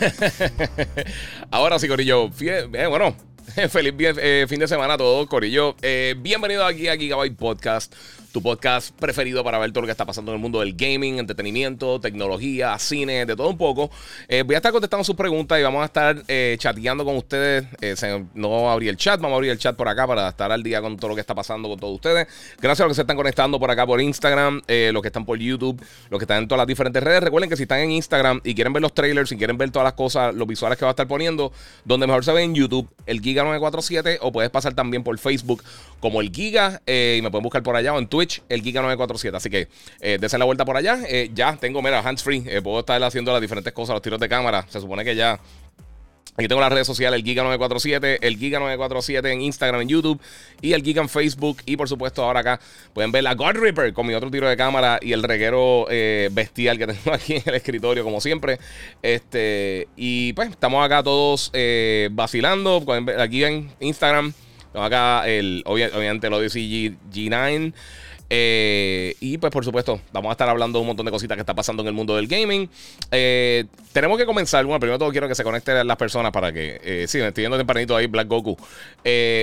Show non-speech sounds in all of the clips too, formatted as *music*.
*laughs* Ahora sí, Corillo. Eh, bueno, *laughs* feliz eh, fin de semana a todos, Corillo. Eh, bienvenido aquí a Gigabyte Podcast tu podcast preferido para ver todo lo que está pasando en el mundo del gaming, entretenimiento, tecnología, cine, de todo un poco. Eh, voy a estar contestando sus preguntas y vamos a estar eh, chateando con ustedes. Eh, no abrir el chat, vamos a abrir el chat por acá para estar al día con todo lo que está pasando con todos ustedes. Gracias a los que se están conectando por acá por Instagram, los que están por YouTube, los que están en todas las diferentes redes. Recuerden que si están en Instagram y quieren ver los trailers, si quieren ver todas las cosas, los visuales que va a estar poniendo, donde mejor se ve en YouTube, el Giga 947, o puedes pasar también por Facebook como el Giga y me pueden buscar por allá o en Twitter el Giga 947. Así que eh, la vuelta por allá. Eh, ya tengo, mira, hands free. Eh, puedo estar haciendo las diferentes cosas, los tiros de cámara. Se supone que ya. Aquí tengo las redes sociales, el Giga947, el Giga947 en Instagram, en YouTube y el Giga en Facebook. Y por supuesto, ahora acá pueden ver la God Ripper con mi otro tiro de cámara y el reguero eh, bestial que *laughs* tengo aquí en el escritorio, como siempre. Este, y pues estamos acá todos vacilando. Aquí en Instagram, acá el, obviamente, el Odyssey G, G9. Eh, y pues por supuesto, vamos a estar hablando de un montón de cositas que está pasando en el mundo del gaming. Eh, tenemos que comenzar. Bueno, primero todo quiero que se conecten las personas para que... Eh, sí, me estoy viendo tempranito ahí Black Goku.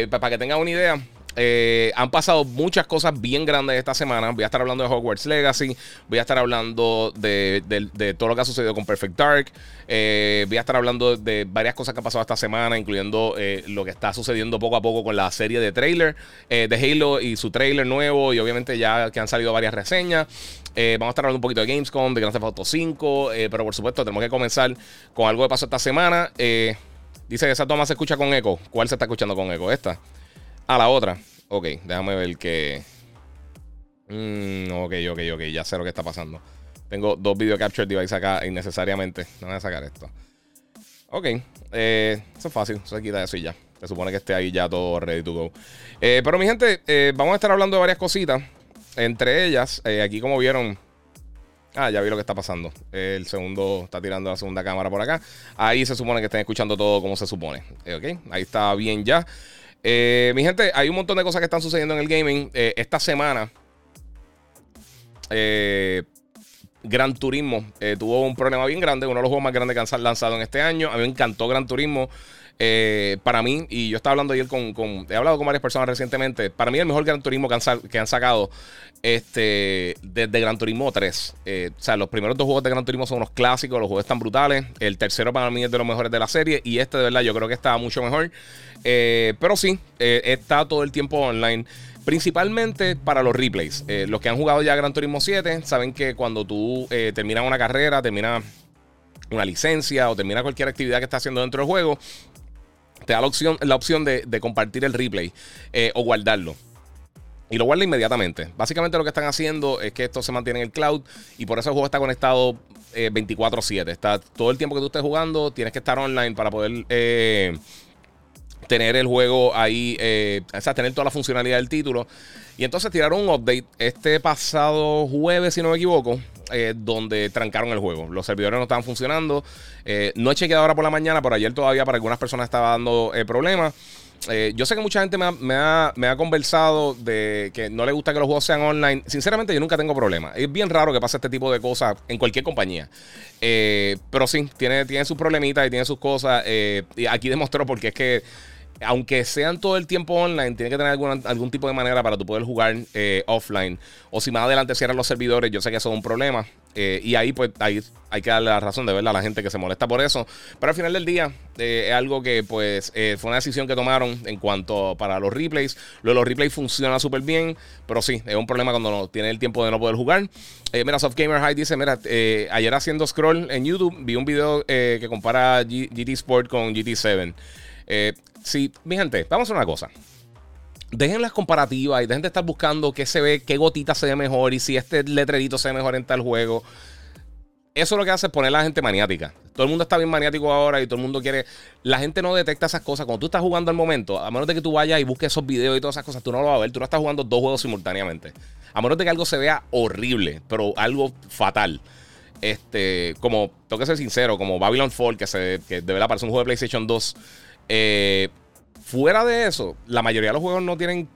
para que tengan una idea. Eh, han pasado muchas cosas bien grandes esta semana. Voy a estar hablando de Hogwarts Legacy. Voy a estar hablando de, todo lo que ha sucedido con Perfect Dark. Eh, voy a estar hablando de varias cosas que han pasado esta semana, incluyendo eh, lo que está sucediendo poco a poco con la serie de trailer de Halo y su trailer nuevo. Y obviamente ya que han salido varias reseñas. vamos a estar hablando un poquito de Gamescom, de Grand Theft Auto 5. pero por supuesto, tenemos que comenzar con algo que pasó esta semana. dice que esa toma se escucha con eco. ¿Cuál se está escuchando con eco? Esta. A la otra. Ok, déjame ver que. Mm, ok, ok, ok. Ya sé lo que está pasando. Tengo dos video capture devices acá innecesariamente. No voy a sacar esto. Ok, eh, eso es fácil. Eso se quita eso y ya. Se supone que esté ahí ya todo ready to go. Eh, pero mi gente, eh, vamos a estar hablando de varias cositas. Entre ellas, aquí como vieron. Ah, ya vi lo que está pasando. El segundo está tirando la segunda cámara por acá. Ahí se supone que estén escuchando todo como se supone. ok, ahí está bien ya. Eh, mi gente, hay un montón de cosas que están sucediendo en el gaming. Eh, esta semana, eh, Gran Turismo tuvo un problema bien grande, uno de los juegos más grandes que han lanzado en este año. A mí me encantó Gran Turismo. Para mí, y yo estaba hablando ayer con, He hablado con varias personas recientemente. Para mí, el mejor Gran Turismo que han, sacado este, desde Gran Turismo 3. o sea, los primeros dos juegos de Gran Turismo son unos clásicos, los juegos están brutales. El tercero para mí es de los mejores de la serie. Y este, de verdad, yo creo que está mucho mejor. Eh, pero sí, eh, está todo el tiempo online. Principalmente para los replays. Eh, los que han jugado ya Gran Turismo 7 saben que cuando tú terminas una carrera, terminas una licencia o terminas cualquier actividad que estás haciendo dentro del juego, te da la opción, la opción de, compartir el replay o guardarlo. Y lo guarda inmediatamente. Básicamente lo que están haciendo es que esto se mantiene en el cloud y por eso el juego está conectado 24/7. Está todo el tiempo que tú estés jugando, tienes que estar online para poder tener el juego ahí, eh, o sea, tener toda la funcionalidad del título. Y entonces tiraron un update este pasado jueves, si no me equivoco, eh, donde trancaron el juego. Los servidores no estaban funcionando. Eh, no he chequeado ahora por la mañana, pero ayer todavía para algunas personas estaba dando problemas. yo sé que mucha gente me ha, conversado de que no le gusta que los juegos sean online. Sinceramente, yo nunca tengo problemas. Es bien raro que pase este tipo de cosas en cualquier compañía. pero sí, tiene sus problemitas y tiene sus cosas. y aquí demostró porque es que aunque sean todo el tiempo online, tiene que tener algún tipo de manera para tú poder jugar eh, offline. O si más adelante cierran los servidores, yo sé que eso es un problema. Eh, y ahí, pues, ahí hay que darle la razón de verla a la gente que se molesta por eso. Pero al final del día, eh, es algo que, pues, fue una decisión que tomaron en cuanto para los replays. Lo de los replays funciona súper bien, pero sí, es un problema cuando no tiene el tiempo de no poder jugar. mira, Soft Gamer High dice: Mira, ayer haciendo scroll en YouTube, vi un video que compara GT Sport con GT7. Eh, sí, mi gente, vamos a hacer una cosa. dejen las comparativas y dejen de estar buscando qué se ve, qué gotita se ve mejor y si este letrerito se ve mejor en tal juego. Eso lo que hace es poner a la gente maniática. Todo el mundo está bien maniático ahora y todo el mundo quiere. La gente no detecta esas cosas. Cuando tú estás jugando al momento, a menos de que tú vayas y busques esos videos y todas esas cosas, tú no lo vas a ver. Tú no estás jugando dos juegos simultáneamente. A menos de que algo se vea horrible, pero algo fatal. Este, como, tengo que ser sincero, como Babylon Fall, que, se, que de verdad parece un juego de PlayStation 2. Eh, fuera de eso, la mayoría de los juegos no tienen.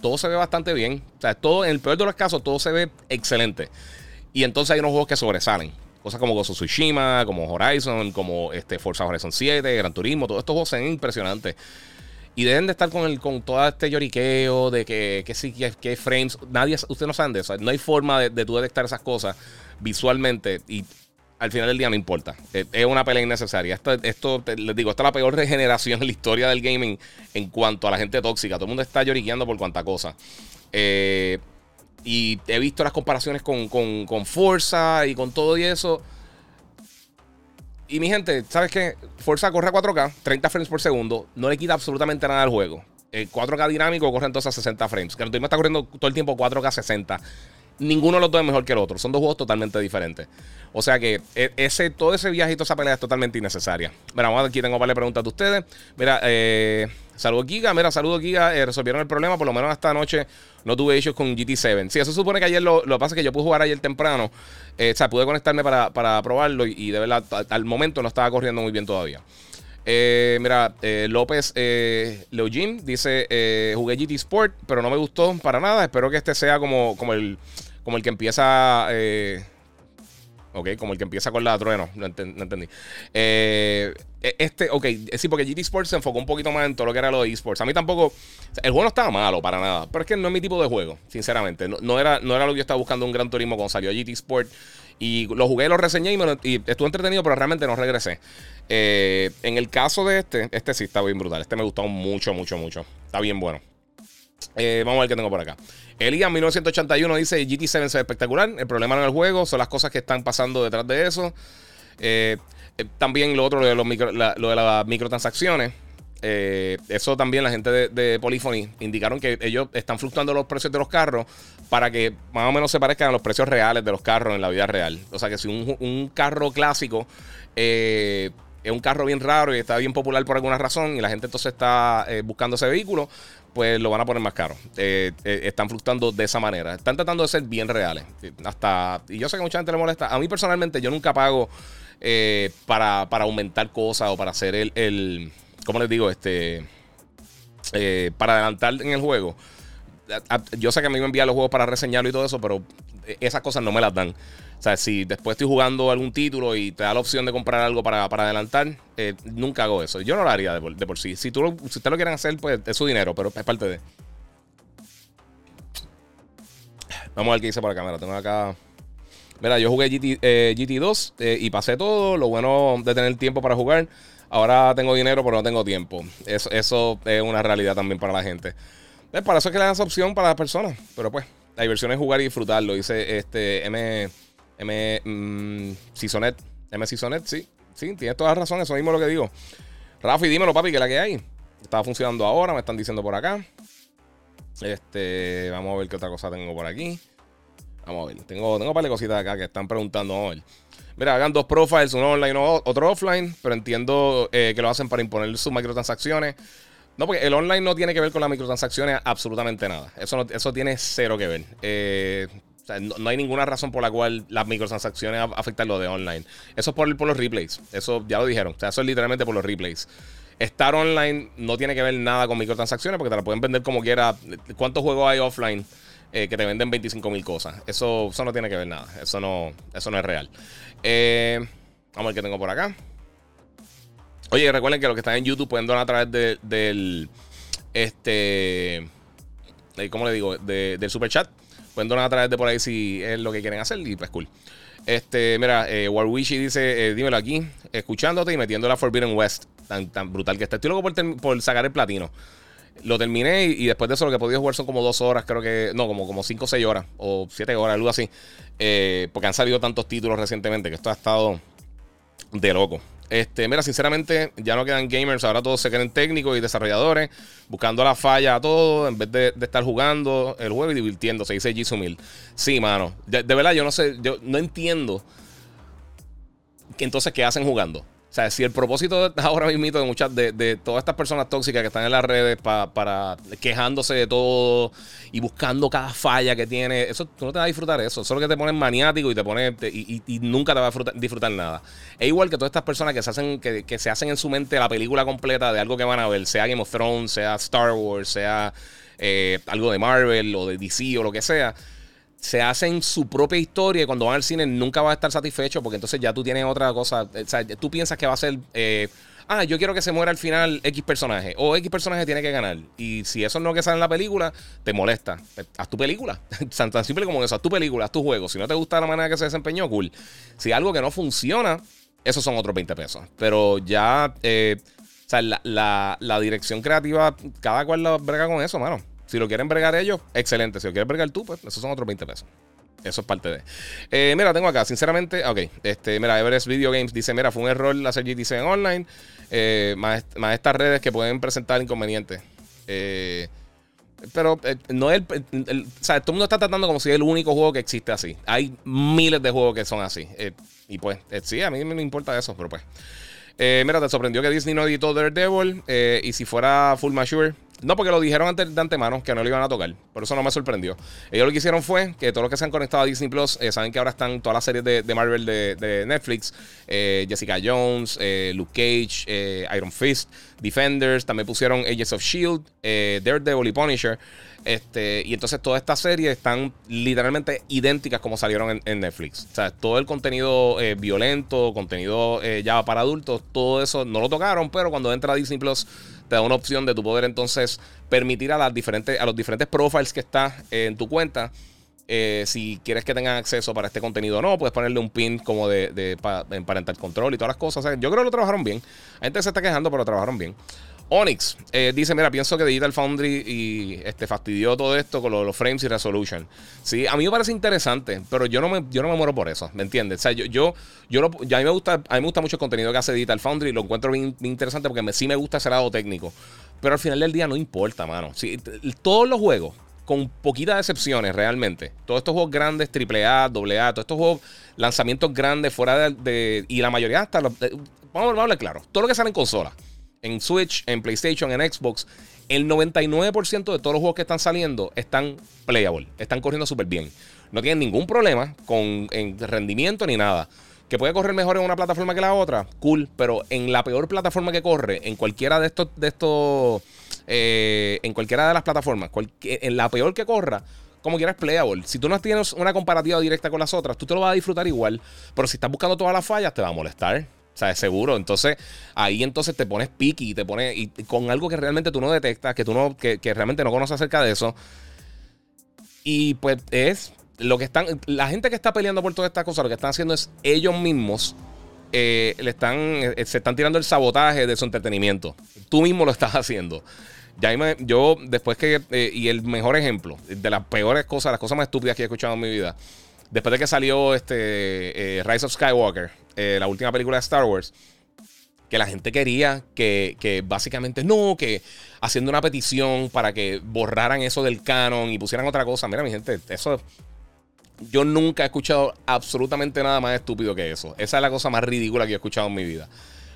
Todo se ve bastante bien. Todo, en el peor de los casos, todo se ve excelente. Y entonces hay unos juegos que sobresalen. Cosas como Gozo Tsushima, como Horizon, como este Forza Horizon 7, Gran Turismo, todos estos juegos ven impresionantes. Y deben de estar con el con todo este lloriqueo de que, que sí, que, que frames. Nadie, ustedes no saben de eso. No hay forma de, de tú detectar esas cosas visualmente. Y al final del día no importa. Es una pelea innecesaria. Esto, les digo, esta es la peor *laughs* regeneración en la historia del gaming en cuanto a la gente tóxica. Todo el mundo está lloriqueando por cuanta cosa. Eh, y he visto las comparaciones con, con, Forza y con todo y eso. Y mi gente, ¿sabes qué? Forza corre a 4K, 30 frames por segundo. No le quita absolutamente nada al juego. El 4K dinámico corre entonces a 60 frames. Que no está corriendo todo el tiempo 4K 60 ninguno de los dos es mejor que el otro. Son dos juegos totalmente diferentes. O sea que e, ese, todo ese viaje y toda esa pelea es totalmente innecesaria. Mira, vamos aquí tengo varias preguntas de ustedes. Mira, eh, saludos Giga. Mira, saludos Giga. Eh, resolvieron el problema. Por lo menos esta noche no tuve issues con GT7. Sí, eso supone que ayer lo, lo que pasa es que yo pude jugar ayer temprano. Eh, o sea, pude conectarme para, probarlo y, de verdad al momento no estaba corriendo muy bien todavía. Eh, mira, eh, López eh, dice: Jugué GT Sport, pero no me gustó para nada. Espero que este sea como, como el como el que empieza. Eh, ok, como el que empieza con la trueno. No, entendí. Eh, e, este, ok, eh, sí, porque GT Sports se enfocó un poquito más en todo lo que era lo de esports. A mí tampoco. El juego no estaba malo para nada. Pero es que no es mi tipo de juego, sinceramente. No, era, no era lo que yo estaba buscando un gran turismo cuando salió GT Sport. Y lo jugué, lo reseñé y, me y estuve entretenido, pero realmente no regresé. en el caso de este, este sí está bien brutal. Este me gustó mucho, mucho, mucho. Está bien bueno. Vamos a ver qué tengo por acá. Elías 1981 dice GT7 se ve espectacular. El problema no es el juego, son las cosas que están pasando detrás de eso. Eh, eh, también lo otro, lo de, los lo de las microtransacciones. Eh, eso también la gente de, Polyphony indicaron que ellos están fluctuando los precios de los carros para que más o menos se parezcan a los precios reales de los carros en la vida real. O sea que si un, carro clásico es un carro bien raro y está bien popular por alguna razón y la gente entonces está buscando ese vehículo, pues lo van a poner más caro. Eh, eh, están fluctuando de esa manera. Están tratando de ser bien reales. Hasta, y yo sé que mucha gente le molesta. A mí personalmente yo nunca pago eh, para, aumentar cosas o para hacer el, el ¿cómo les digo? Este, para adelantar en el juego. Yo sé que a mí me envían los juegos para reseñarlo y todo eso, pero esas cosas no me las dan. O sea, si después estoy jugando algún título y te da la opción de comprar algo para, adelantar, eh, nunca hago eso. Yo no lo haría de por, sí. Si, tú si ustedes lo quieren hacer, pues es su dinero, pero es parte de. Vamos a ver qué dice por la cámara. Tengo acá. Mira, yo jugué GT, 2 eh, eh, y pasé todo. Lo bueno de tener tiempo para jugar. Ahora tengo dinero, pero no tengo tiempo. Eso, eso es una realidad también para la gente. para eso es que le dan esa opción para las personas. Pero pues, la diversión es jugar y disfrutarlo. Dice este M. M. Mm, Sisonet. M. Sisonet, sí. Sí, tienes toda la razón. Eso mismo es lo que digo. Rafi, dímelo, papi, que la que hay. Está funcionando ahora, me están diciendo por acá. Este, vamos a ver qué otra cosa tengo por aquí. Vamos a ver. Tengo, tengo un par de cositas acá que están preguntando. Vamos a ver. Mira, hagan dos profiles, uno online otro offline, pero entiendo eh, que lo hacen para imponer sus microtransacciones. No, porque el online no tiene que ver con las microtransacciones absolutamente nada. Eso, eso tiene cero que ver. Eh, no, hay ninguna razón por la cual las microtransacciones afectan lo de online. Eso es por, por los replays. Eso ya lo dijeron. O sea, eso es literalmente por los replays. Estar online no tiene que ver nada con microtransacciones porque te la pueden vender como quiera. ¿Cuántos juegos hay offline eh, que te venden 25 mil cosas? Eso, eso no tiene que ver nada. Eso no, eso no es real. Eh, vamos a ver qué tengo por acá. Oye, recuerden que los que están en YouTube pueden donar a través del. Este. Eh, ¿Cómo le digo? del super chat. Pueden donar a través de por ahí si es lo que quieren hacer y pues cool. Este, mira, eh, dice, eh, dímelo aquí, escuchándote y metiendo la Forbidden West, tan, brutal que está. Estoy loco por, sacar el platino. Lo terminé y, después de eso lo que he podido jugar son como dos horas, creo que, no, como, como cinco o seis horas o siete horas, algo así. Eh, porque han salido tantos títulos recientemente que esto ha estado de loco. Este, mira, sinceramente, ya no quedan gamers, ahora todos se quedan técnicos y desarrolladores, buscando la falla a todo, en vez de, estar jugando el juego y divirtiéndose, dice Jisumil. Sí, mano. De, de, verdad, yo no sé, yo no entiendo que entonces qué hacen jugando. O sea, si el propósito *laughs* ahora mismo de muchas de, todas estas personas tóxicas que están en las redes para quejándose de todo y buscando cada falla que tiene, eso tú no te vas a disfrutar eso. Eso es lo que te pone maniático y te pone y, nunca te vas a disfrutar, nada. Es igual que todas estas personas que se hacen que, se hacen en su mente la película completa de algo que van a ver, sea Game of Thrones, sea Star Wars, sea eh, algo de Marvel o de DC o lo que sea se hacen su propia historia y cuando van al cine nunca va a estar satisfecho porque entonces ya tú tienes otra cosa. O sea, tú piensas que va a ser. Eh, ah, yo quiero que se muera al final X personaje. O X personaje tiene que ganar. Y si eso no es que sale en la película, te molesta. Haz tu película. *laughs* tan, simple como eso. Haz tu película, haz tu juego. Si no te gusta la manera que se desempeñó, cool. Si algo que no funciona, esos son otros 20 pesos. Pero ya. Eh, o sea, la, la, dirección creativa, cada cual la brega con eso, mano. Si lo quieren bregar ellos, excelente. Si lo quieres bregar tú, pues esos son otros 20 pesos. Eso es parte de. Eh, mira, tengo acá, sinceramente, ok. Este, mira, Everest Video Games dice: Mira, fue un error hacer GTC en online. Eh, más, estas redes que pueden presentar inconvenientes. Eh, pero no es el, O sea, todo el mundo está tratando como si es el único juego que existe así. Hay miles de juegos que son así. y pues, sí, a mí me importa eso, pero pues. mira, te sorprendió que Disney no editó Daredevil. y si fuera Full Mature, no, porque lo dijeron antes de antemano que no lo iban a tocar. Por eso no me sorprendió. Ellos lo que hicieron fue que todos los que se han conectado a Disney Plus eh, saben que ahora están todas las series de, Marvel de, Netflix: eh, Jessica Jones, eh, Luke Cage, Iron Fist, Defenders. También pusieron Agents of Shield, Daredevil y Punisher. Este, y entonces todas estas series están literalmente idénticas como salieron en, Netflix. O sea, todo el contenido violento, contenido ya para adultos, todo eso no lo tocaron, pero cuando entra Disney Plus te da una opción de tu poder entonces permitir a, las diferentes, a los diferentes profiles que está en tu cuenta. Eh, si quieres que tengan acceso para este contenido o no, puedes ponerle un pin como de, de parental control y todas las cosas. yo creo que lo trabajaron bien. Hay gente se está quejando, pero lo trabajaron bien. Onyx eh, dice: Mira, pienso que Digital Foundry y este, fastidió todo esto con los, frames y resolution. Sí, a mí me parece interesante, pero yo no me, yo no me muero por eso, ¿me entiendes? O sea, yo, yo, yo ya a mí me gusta, a mí me gusta mucho el contenido que hace Digital Foundry, lo encuentro bien, interesante porque sí me gusta ese lado técnico. Pero al final del día no importa, mano. Sí, todos los juegos, con poquitas excepciones realmente. Todos estos juegos grandes, AAA, AA, todos estos juegos, lanzamientos grandes fuera de. y la mayoría hasta. Los, vamos, a hablar claro. Todo lo que sale en consola en Switch, en PlayStation, en Xbox, el 99% de todos los juegos que están saliendo están playable, están corriendo súper bien. No tienen ningún problema con rendimiento ni nada. Que puede correr mejor en una plataforma que la otra, cool, pero en la peor plataforma que corre, en cualquiera de estos, de estos, eh, en cualquiera de las plataformas, en la peor que corra, como quieras playable. Si tú no tienes una comparativa directa con las otras, tú te lo vas a disfrutar igual, pero si estás buscando todas las fallas, te va a molestar. O sea, seguro. Entonces, ahí entonces te pones piqui y te pones y con algo que realmente tú no detectas, que tú no, que, realmente no conoces acerca de eso. Y pues es lo que están. La gente que está peleando por todas estas cosas, lo que están haciendo es ellos mismos. Eh, le están, eh, se están tirando el sabotaje de su entretenimiento. Tú mismo lo estás haciendo. Ya yo, después que. Eh, y el mejor ejemplo de las peores cosas, las cosas más estúpidas que he escuchado en mi vida. Después de que salió este Rise of Skywalker, eh, la última película de Star Wars, que la gente quería que, que, básicamente no, que haciendo una petición para que borraran eso del canon y pusieran otra cosa. Mira, mi gente, eso. Yo nunca he escuchado absolutamente nada más estúpido que eso. Esa es la cosa más ridícula que he escuchado en mi vida.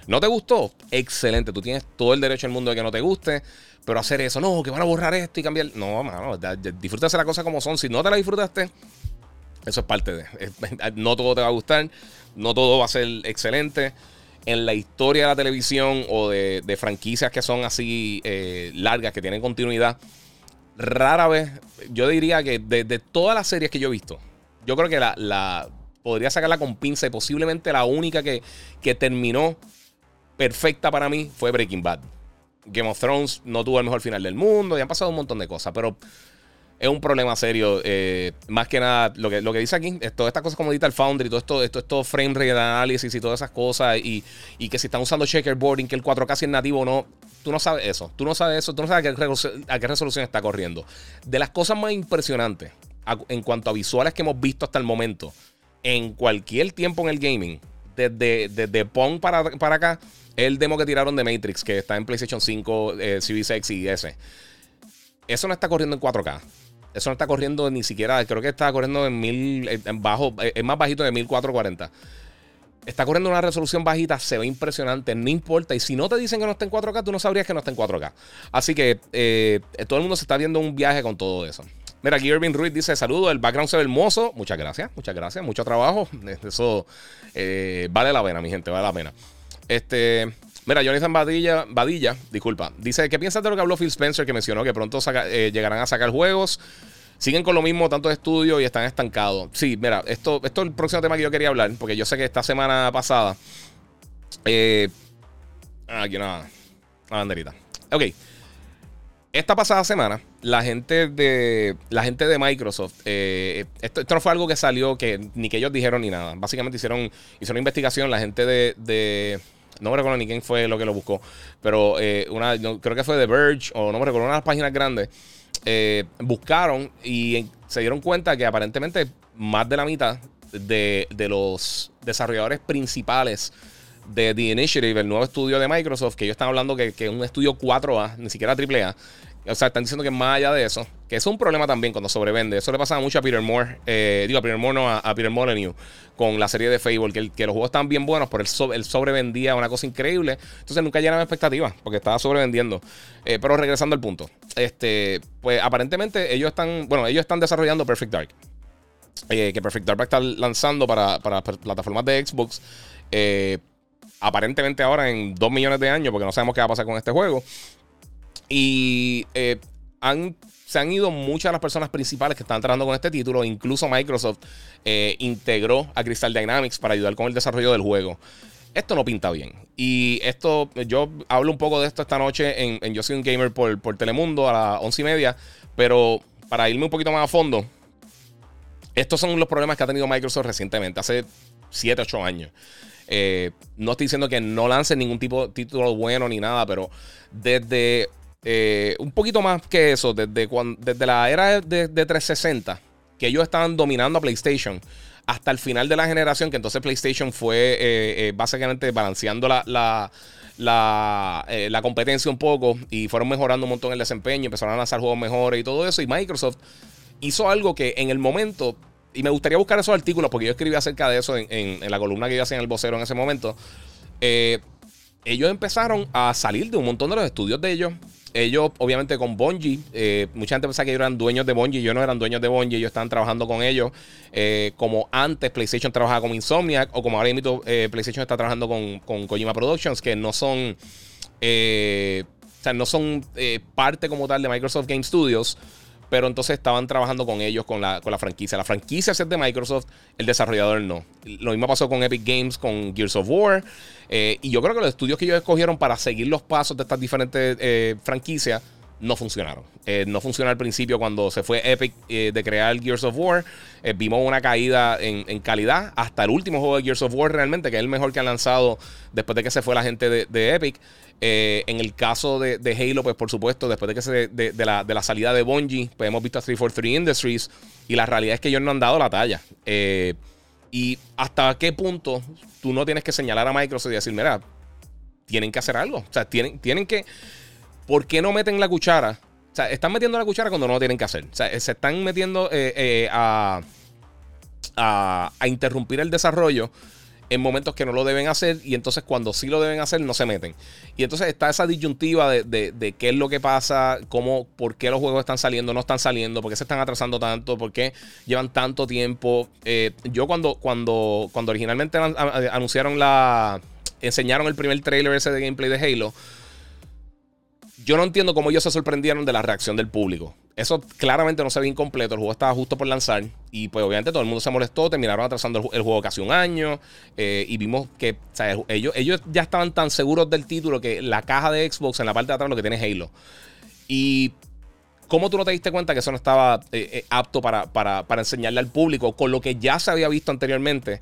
¿No te gustó? Excelente. Tú tienes todo el derecho del mundo de que no te guste. Pero hacer eso, no, que van a borrar esto y cambiar. No, mano, disfrútase la cosa como son. Si no te la disfrutaste, eso es parte de. *laughs* No todo te va a gustar, no todo va a ser excelente. En la historia de la televisión o de, franquicias que son así eh, largas, que tienen continuidad, rara vez, yo diría que de, todas las series que yo he visto, yo creo que la, podría sacarla con pinza y posiblemente la única que, que terminó perfecta para mí fue Breaking Bad. Game of Thrones no tuvo el mejor final del mundo y han pasado un montón de cosas, pero es un problema serio. Eh, más que nada, lo que, lo que dice aquí, todas estas cosas como Digital Foundry, todo esto, esto, esto frame rate análisis y todas esas cosas, y, que si están usando checkerboarding, que el 4K si es nativo o no, tú no sabes eso. Tú no sabes eso, tú no sabes a qué, resolución está corriendo. De las cosas más impresionantes en cuanto a visuales que hemos visto hasta el momento, en cualquier tiempo en el gaming, desde, desde Pong para, para acá, el demo que tiraron de Matrix, que está en PlayStation 5, eh, Series X y S. Eso no está corriendo en 4K. Eso no está corriendo ni siquiera, creo que está corriendo en mil, en bajo, es más bajito de 1440. Está corriendo una resolución bajita, se ve impresionante, no importa. Y si no te dicen que no está en 4K, tú no sabrías que no está en 4K. Así que eh, todo el mundo se está viendo un viaje con todo eso. Mira, aquí Irving Ruiz dice: Saludos, el background se ve hermoso. Muchas gracias, muchas gracias. Mucho trabajo. *laughs* Eso eh, vale la pena, mi gente, vale la pena. Este. Mira, Jonathan Badilla, Badilla, disculpa, dice: ¿Qué piensas de lo que habló Phil Spencer que mencionó que pronto eh, llegarán a sacar juegos? Siguen con lo mismo, tanto de estudio y están estancados. Sí, mira, esto, esto es el próximo tema que yo quería hablar, porque yo sé que esta semana pasada. Eh, aquí nada. La banderita. Ok. Esta pasada semana, la gente de, la gente de Microsoft, eh, esto, no fue algo que salió, que ni que ellos dijeron ni nada. Básicamente hicieron, hicieron una investigación, la gente de, no me recuerdo ni quién fue lo que lo buscó, pero eh, una, creo que fue The Verge o no me recuerdo, una de las páginas grandes eh, buscaron y se dieron cuenta que aparentemente más de la mitad de, los desarrolladores principales de The Initiative, el nuevo estudio de Microsoft, que ellos están hablando que, es un estudio 4A, ni siquiera AAA. O sea, están diciendo que más allá de eso, que es un problema también cuando sobrevende. Eso le pasaba mucho a Peter Moore, eh, digo a Peter Moore, no, a, Peter Molyneux, con la serie de Fable, que, los juegos estaban bien buenos, pero él, sobrevendía una cosa increíble. Entonces nunca llenaba expectativas, porque estaba sobrevendiendo. Eh, pero regresando al punto, este, pues aparentemente ellos están, bueno, ellos están desarrollando Perfect Dark. Eh, que Perfect Dark va a estar lanzando para, para plataformas de Xbox. aparentemente ahora en 2 millones de años, porque no sabemos qué va a pasar con este juego. Y eh, se han ido muchas de las personas principales que están trabajando con este título. Incluso Microsoft eh, integró a Crystal Dynamics para ayudar con el desarrollo del juego. Esto no pinta bien. Y esto, yo hablo un poco de esto esta noche en, Yo Soy un Gamer por, por Telemundo a las once y media. Pero para irme un poquito más a fondo, estos son los problemas que ha tenido Microsoft recientemente, hace 7, 8 años. Eh, no estoy diciendo que no lancen ningún tipo de título bueno ni nada, pero desde eh, un poquito más que eso, desde, cuando, desde la era de, 360, que ellos estaban dominando a PlayStation, hasta el final de la generación, que entonces PlayStation fue eh, eh, básicamente balanceando la, la, la, competencia un poco y fueron mejorando un montón el desempeño, empezaron a lanzar juegos mejores y todo eso. Y Microsoft hizo algo que en el momento, y me gustaría buscar esos artículos porque yo escribí acerca de eso en, en, la columna que yo hacía en el vocero en ese momento. ellos empezaron a salir de un montón de los estudios de ellos ellos, obviamente, con Bungie, eh, mucha gente pensaba que ellos eran dueños de Bungie. Yo no eran dueños de Bungie, ellos estaban trabajando con ellos. Eh, como antes PlayStation trabajaba con Insomniac, o como ahora mismo eh, PlayStation está trabajando con, con Kojima Productions, que no son. o sea, no son parte como tal de Microsoft Game Studios pero entonces estaban trabajando con ellos, con la, con la franquicia. La franquicia es de Microsoft, el desarrollador no. Lo mismo pasó con Epic Games, con Gears of War. Eh, y yo creo que los estudios que ellos escogieron para seguir los pasos de estas diferentes eh, franquicias no funcionaron. Eh, no funcionó al principio cuando se fue Epic de crear Gears of War. vimos una caída en, calidad hasta el último juego de Gears of War realmente, que es el mejor que han lanzado después de que se fue la gente de Epic. Eh, en el caso de, Halo, pues por supuesto, después de que se de, la, salida de Bungie, pues hemos visto a 343 Industries y la realidad es que ellos no han dado la talla. Eh, y hasta qué punto tú no tienes que señalar a Microsoft y decir, mira, tienen que hacer algo. O sea, tienen, tienen que... ¿Por qué no meten la cuchara? O sea, están metiendo la cuchara cuando no lo tienen que hacer. O sea, se están metiendo eh, a, a, a interrumpir el desarrollo en momentos que no lo deben hacer y entonces cuando sí lo deben hacer no se meten. Y entonces está esa disyuntiva de, qué es lo que pasa, cómo, por qué los juegos están saliendo, no están saliendo, por qué se están atrasando tanto, por qué llevan tanto tiempo. Eh, yo cuando, cuando, cuando originalmente anunciaron la... enseñaron el primer trailer ese de gameplay de Halo, yo no entiendo cómo ellos se sorprendieron de la reacción del público. Eso claramente no se ve incompleto. El juego estaba justo por lanzar. Y pues obviamente todo el mundo se molestó. Terminaron atrasando el, juego casi un año. Eh, y vimos que ellos, ellos ya estaban tan seguros del título que la caja de Xbox en la parte de atrás lo que tiene Halo. Y ¿Cómo tú no te diste cuenta que eso no estaba eh, eh, apto para, para, para, enseñarle al público con lo que ya se había visto anteriormente?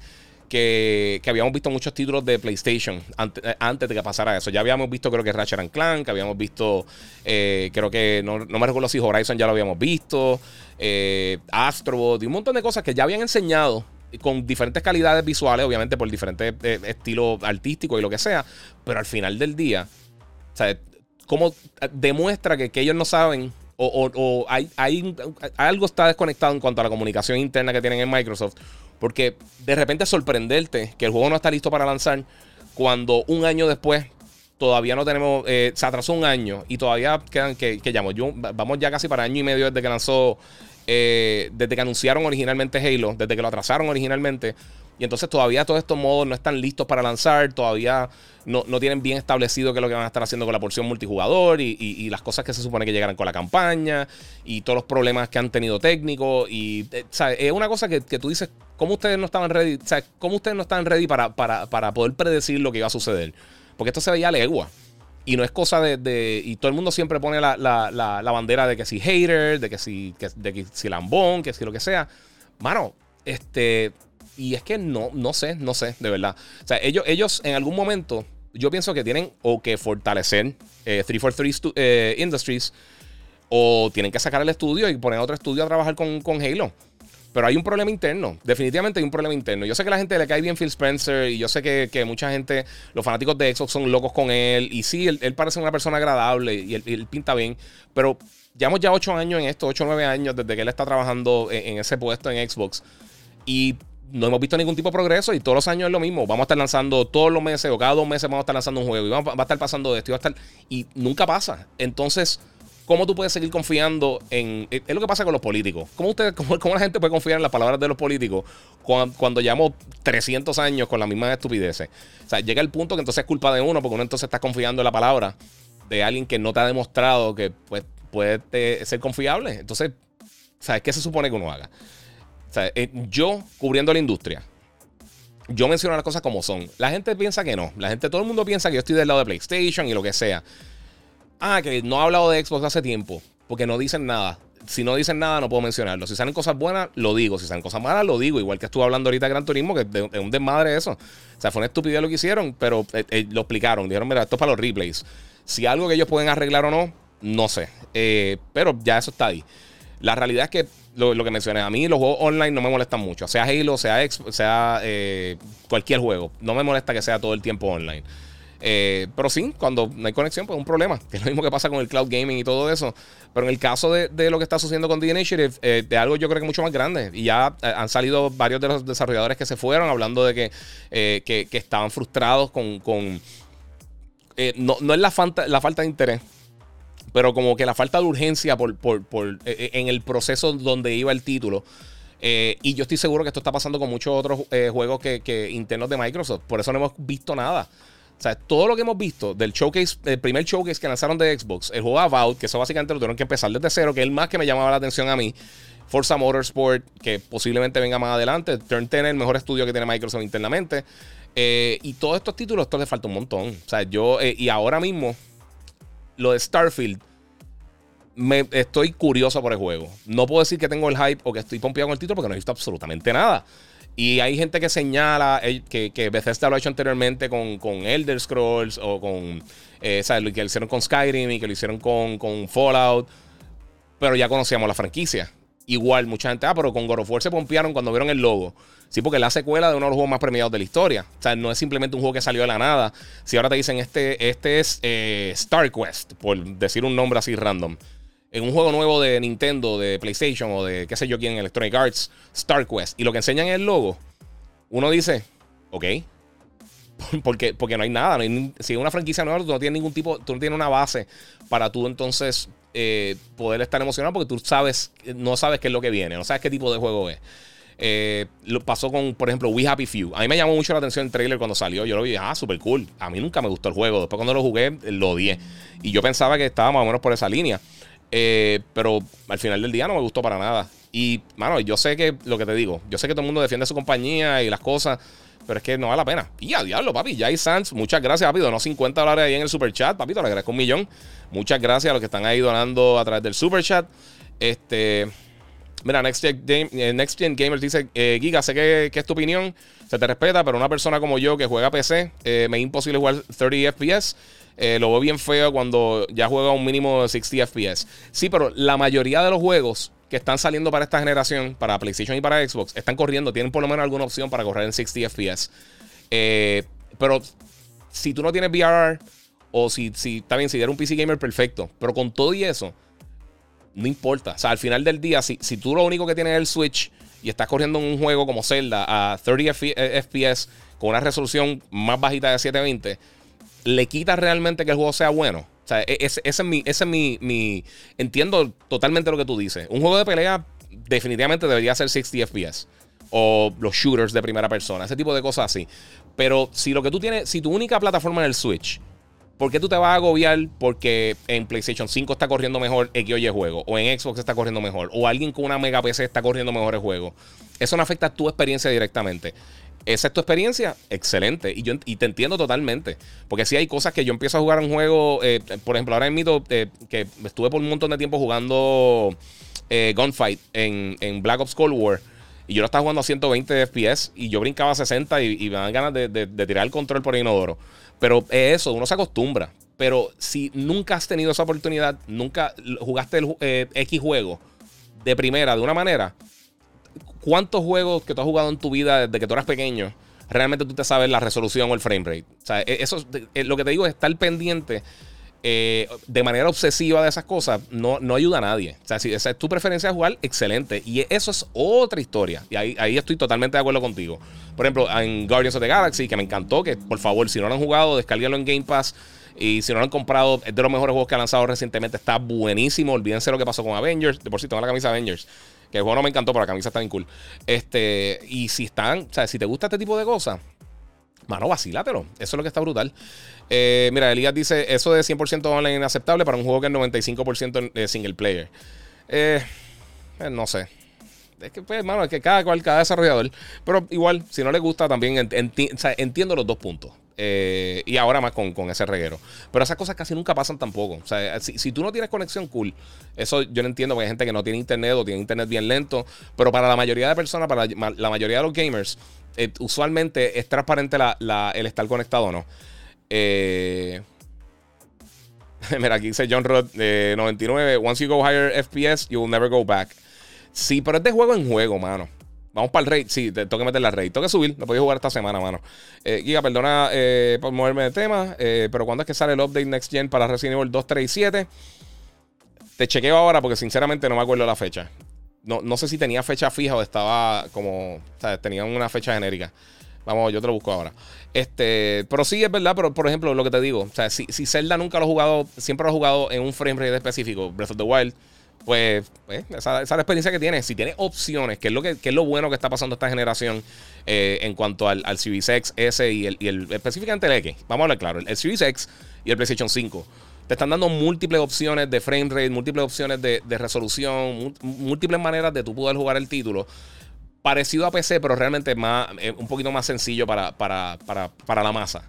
Que, habíamos visto muchos títulos de PlayStation eh, antes, de que pasara eso. Ya habíamos visto, creo que Ratchet and Clank, habíamos visto, eh, creo que, no, me recuerdo si Horizon ya lo habíamos visto, eh, Astrobot y un montón de cosas que ya habían enseñado con diferentes calidades visuales, obviamente por diferentes eh, estilos artísticos y lo que sea, pero al final del día, o sea, ¿cómo demuestra que, ellos no saben o, hay, hay, algo está desconectado en cuanto a la comunicación interna que tienen en Microsoft? Porque de repente sorprenderte que el juego no está listo para lanzar cuando un año después todavía no tenemos, eh, se atrasó un año y todavía quedan, que, que llamo, yo, vamos ya casi para año y medio desde que lanzó eh, desde que anunciaron originalmente Halo, desde que lo atrasaron originalmente. Y entonces todavía todos estos modos no están listos para lanzar, todavía no, tienen bien establecido qué es lo que van a estar haciendo con la porción multijugador y, las cosas que se supone que llegarán con la campaña y todos los problemas que han tenido técnicos. Y eh, es una cosa que, tú dices, ¿cómo ustedes no estaban ready? ¿Cómo ustedes no estaban ready para, para, para poder predecir lo que iba a suceder? Porque esto se veía legua. Y no es cosa de, Y todo el mundo siempre pone la, bandera de que si hater, de que si, de que si lambón, que si lo que sea. Mano, este. Y es que no, no sé, no sé, de verdad. O sea, ellos, ellos en algún momento, yo pienso que tienen o que fortalecer 343 eh, eh, Industries o tienen que sacar el estudio y poner otro estudio a trabajar con, con Halo. Pero hay un problema interno. Definitivamente hay un problema interno. Yo sé que a la gente le cae bien Phil Spencer y yo sé que, mucha gente, los fanáticos de Xbox son locos con él. Y sí, él, parece una persona agradable y él, pinta bien. Pero llevamos ya ocho años en esto, ocho o nueve años desde que él está trabajando en, ese puesto en Xbox. Y no hemos visto ningún tipo de progreso y todos los años es lo mismo. Vamos a estar lanzando todos los meses o cada dos meses vamos a estar lanzando un juego y va a estar pasando esto y va a estar... Y nunca pasa. Entonces... ¿Cómo tú puedes seguir confiando en... Es lo que pasa con los políticos. ¿Cómo, usted, cómo, la gente puede confiar en las palabras de los políticos cuando, llevamos 300 años con las mismas estupideces? O sea, llega el punto que entonces es culpa de uno porque uno entonces está confiando en la palabra de alguien que no te ha demostrado que pues, puede ser confiable. Entonces, ¿sabes qué se supone que uno haga? Eh, yo cubriendo la industria, yo menciono las cosas como son. La gente piensa que no. La gente, todo el mundo piensa que yo estoy del lado de PlayStation y lo que sea. Ah, que no ha hablado de Xbox hace tiempo, porque no dicen nada. Si no dicen nada, no puedo mencionarlo. Si salen cosas buenas, lo digo. Si salen cosas malas, lo digo. Igual que estuve hablando ahorita de Gran Turismo, que es un desmadre eso. O sea, fue una estupidez lo que hicieron, pero eh, eh, lo explicaron. Dijeron, mira, esto es para los replays. Si algo que ellos pueden arreglar o no, no sé. Pero ya eso está ahí. La realidad es que lo, que mencioné, a mí los juegos online no me molestan mucho. Sea Halo, sea, sea cualquier juego. No me molesta que sea todo el tiempo online. Eh, pero sí, cuando no hay conexión, pues es un problema. *laughs* Es lo mismo que pasa con el cloud gaming y todo eso. Pero en el caso de, lo que está sucediendo con The Initiative, eh, de algo yo creo que mucho más grande. Y ya eh, han salido varios de los desarrolladores que se fueron hablando de que, que, estaban frustrados con. con no, no, es la falta, la falta de interés, pero como que la falta de urgencia por, por, por en el proceso donde iba el título. y yo estoy seguro que esto está pasando con muchos otros juegos que, que, internos de Microsoft. Por eso no hemos visto nada. O sea, todo lo que hemos visto del showcase, el primer showcase que lanzaron de Xbox, el juego About, que eso básicamente lo tuvieron que empezar desde cero, que es el más que me llamaba la atención a mí. Forza Motorsport, que posiblemente venga más adelante. Turn 10, el mejor estudio que tiene Microsoft internamente. Eh, y todos estos títulos, esto le falta un montón. O sea, yo, eh, y ahora mismo, lo de Starfield, me, estoy curioso por el juego. No puedo decir que tengo el hype o que estoy pompeado con el título porque no he visto absolutamente nada. Y hay gente que señala eh, que, que Bethesda lo ha hecho anteriormente con, con Elder Scrolls o con. Eh, ¿sabes? Lo que lo hicieron con Skyrim y que lo hicieron con, con Fallout. Pero ya conocíamos la franquicia. Igual, mucha gente, ah, pero con God of War se pompearon cuando vieron el logo. Sí, porque es la secuela de uno de los juegos más premiados de la historia. O sea, no es simplemente un juego que salió de la nada. Si ahora te dicen, este, este es eh, Star Quest, por decir un nombre así random en un juego nuevo de Nintendo, de PlayStation o de qué sé yo quién, Electronic Arts, Star Quest, y lo que enseñan es el logo, uno dice, ok. *laughs* Porque, porque no hay nada. si es una franquicia nueva, tú no tienes ningún tipo, tú no tienes una base para tú entonces eh, poder estar emocionado porque tú sabes, no sabes qué es lo que viene, no sabes qué tipo de juego es. Eh, lo pasó con, por ejemplo, We Happy Few. A mí me llamó mucho la atención el trailer cuando salió. Yo lo vi, ah, súper cool. A mí nunca me gustó el juego. Después cuando lo jugué, lo odié. Y yo pensaba que estaba más o menos por esa línea. Eh, pero al final del día no me gustó para nada. Y, mano, yo sé que lo que te digo, yo sé que todo el mundo defiende su compañía y las cosas, pero es que no vale la pena. Y a diablo, papi, Jay Sands, muchas gracias, papi. Donó 50 dólares ahí en el super chat, papito, le agradezco un millón. Muchas gracias a los que están ahí donando a través del super chat. Este. Mira, Next Gen, eh, Next Gen Gamers dice: eh, Giga, sé que, es tu opinión, se te respeta, pero una persona como yo que juega PC, me es imposible jugar 30 FPS. Eh, lo veo bien feo cuando ya juega un mínimo de 60 FPS. Sí, pero la mayoría de los juegos que están saliendo para esta generación, para PlayStation y para Xbox, están corriendo, tienen por lo menos alguna opción para correr en 60 FPS. Eh, pero si tú no tienes VR, o si, si también si eres un PC gamer, perfecto. Pero con todo y eso, no importa. O sea, al final del día, si, si tú lo único que tienes es el Switch y estás corriendo un juego como Zelda a 30 FPS con una resolución más bajita de 720, le quita realmente que el juego sea bueno. O sea, e, ese, es mi, ese es mi, Entiendo totalmente lo que tú dices. Un juego de pelea definitivamente debería ser 60 FPS. O los shooters de primera persona. Ese tipo de cosas así. Pero si lo que tú tienes, si tu única plataforma es el Switch, ¿por qué tú te vas a agobiar porque en PlayStation 5 está corriendo mejor X o Y juego? O en Xbox está corriendo mejor. O alguien con una mega PC está corriendo mejor el juego. Eso no afecta a tu experiencia directamente. Esa es tu experiencia, excelente. Y yo y te entiendo totalmente. Porque si hay cosas que yo empiezo a jugar un juego. Eh, por ejemplo, ahora en eh, que estuve por un montón de tiempo jugando eh, Gunfight en, en Black Ops Cold War. Y yo lo estaba jugando a 120 FPS y yo brincaba a 60 y, me dan ganas de, tirar el control por inodoro. Pero es eso, uno se acostumbra. Pero si nunca has tenido esa oportunidad, nunca jugaste el eh, X juego de primera de una manera, ¿cuántos juegos que tú has jugado en tu vida desde que tú eras pequeño, realmente tú te sabes la resolución o el frame rate? O sea, e, eso, eh, lo que te digo es estar pendiente eh, de manera obsesiva de esas cosas no, no ayuda a nadie. O sea, si esa es tu preferencia de jugar, excelente. Y eso es otra historia. Y ahí, ahí estoy totalmente de acuerdo contigo. Por ejemplo, en Guardians of the Galaxy, que me encantó, que por favor, si no lo han jugado, descárguenlo en Game Pass. Y si no lo han comprado, es de los mejores juegos que ha lanzado recientemente. Está buenísimo. Olvídense lo que pasó con Avengers. De por sí tengo la camisa Avengers. Que el juego no me encantó, pero la camisa está bien cool. Este, y si están, o sea, si te gusta este tipo de cosas, mano, vacílatelo. Eso es lo que está brutal. Eh, mira, Elías dice: Eso de 100% online es inaceptable para un juego que es 95% de single player. Eh, eh, no sé. Es que, pues, hermano, es que cada cual, cada desarrollador. Pero igual, si no le gusta, también entiendo los dos puntos. y ahora más con, ese reguero. Pero esas cosas casi nunca pasan tampoco. O sea, si, tú no tienes conexión cool, eso yo no entiendo porque hay gente que no tiene internet o tiene internet bien lento. Pero para la mayoría de personas, para la, mayoría de los gamers, usualmente es transparente el estar conectado o no. Eh, *laughs* mira, aquí dice John Rod 99. Once you go higher FPS, you will never go back. Sí, pero es de juego en juego, mano. Vamos para el rey. Sí, tengo que meter la rey. Tengo que subir. Lo podía jugar esta semana, mano. Eh, Giga, perdona eh, por moverme de tema. Eh, pero ¿cuándo es que sale el update Next Gen para Resident Evil 2, 3 y 7? Te chequeo ahora porque sinceramente no me acuerdo la fecha. No, no sé si tenía fecha fija o estaba como. O sea, tenía una fecha genérica. Vamos, yo te lo busco ahora. Este, pero sí es verdad, pero por ejemplo, lo que te digo, o sea, si, si Zelda nunca lo ha jugado, siempre lo ha jugado en un frame rate específico, Breath of the Wild, pues, pues esa, es la experiencia que tiene. Si tiene opciones, que es lo, que, es lo bueno que está pasando esta generación eh, en cuanto al, al Series X, S y el, y el específicamente el X. Vamos a hablar claro, el, Series X y el PlayStation 5 te están dando múltiples opciones de frame rate, múltiples opciones de, de resolución, múltiples maneras de tú poder jugar el título parecido a PC, pero realmente más, eh, un poquito más sencillo para, para, la masa.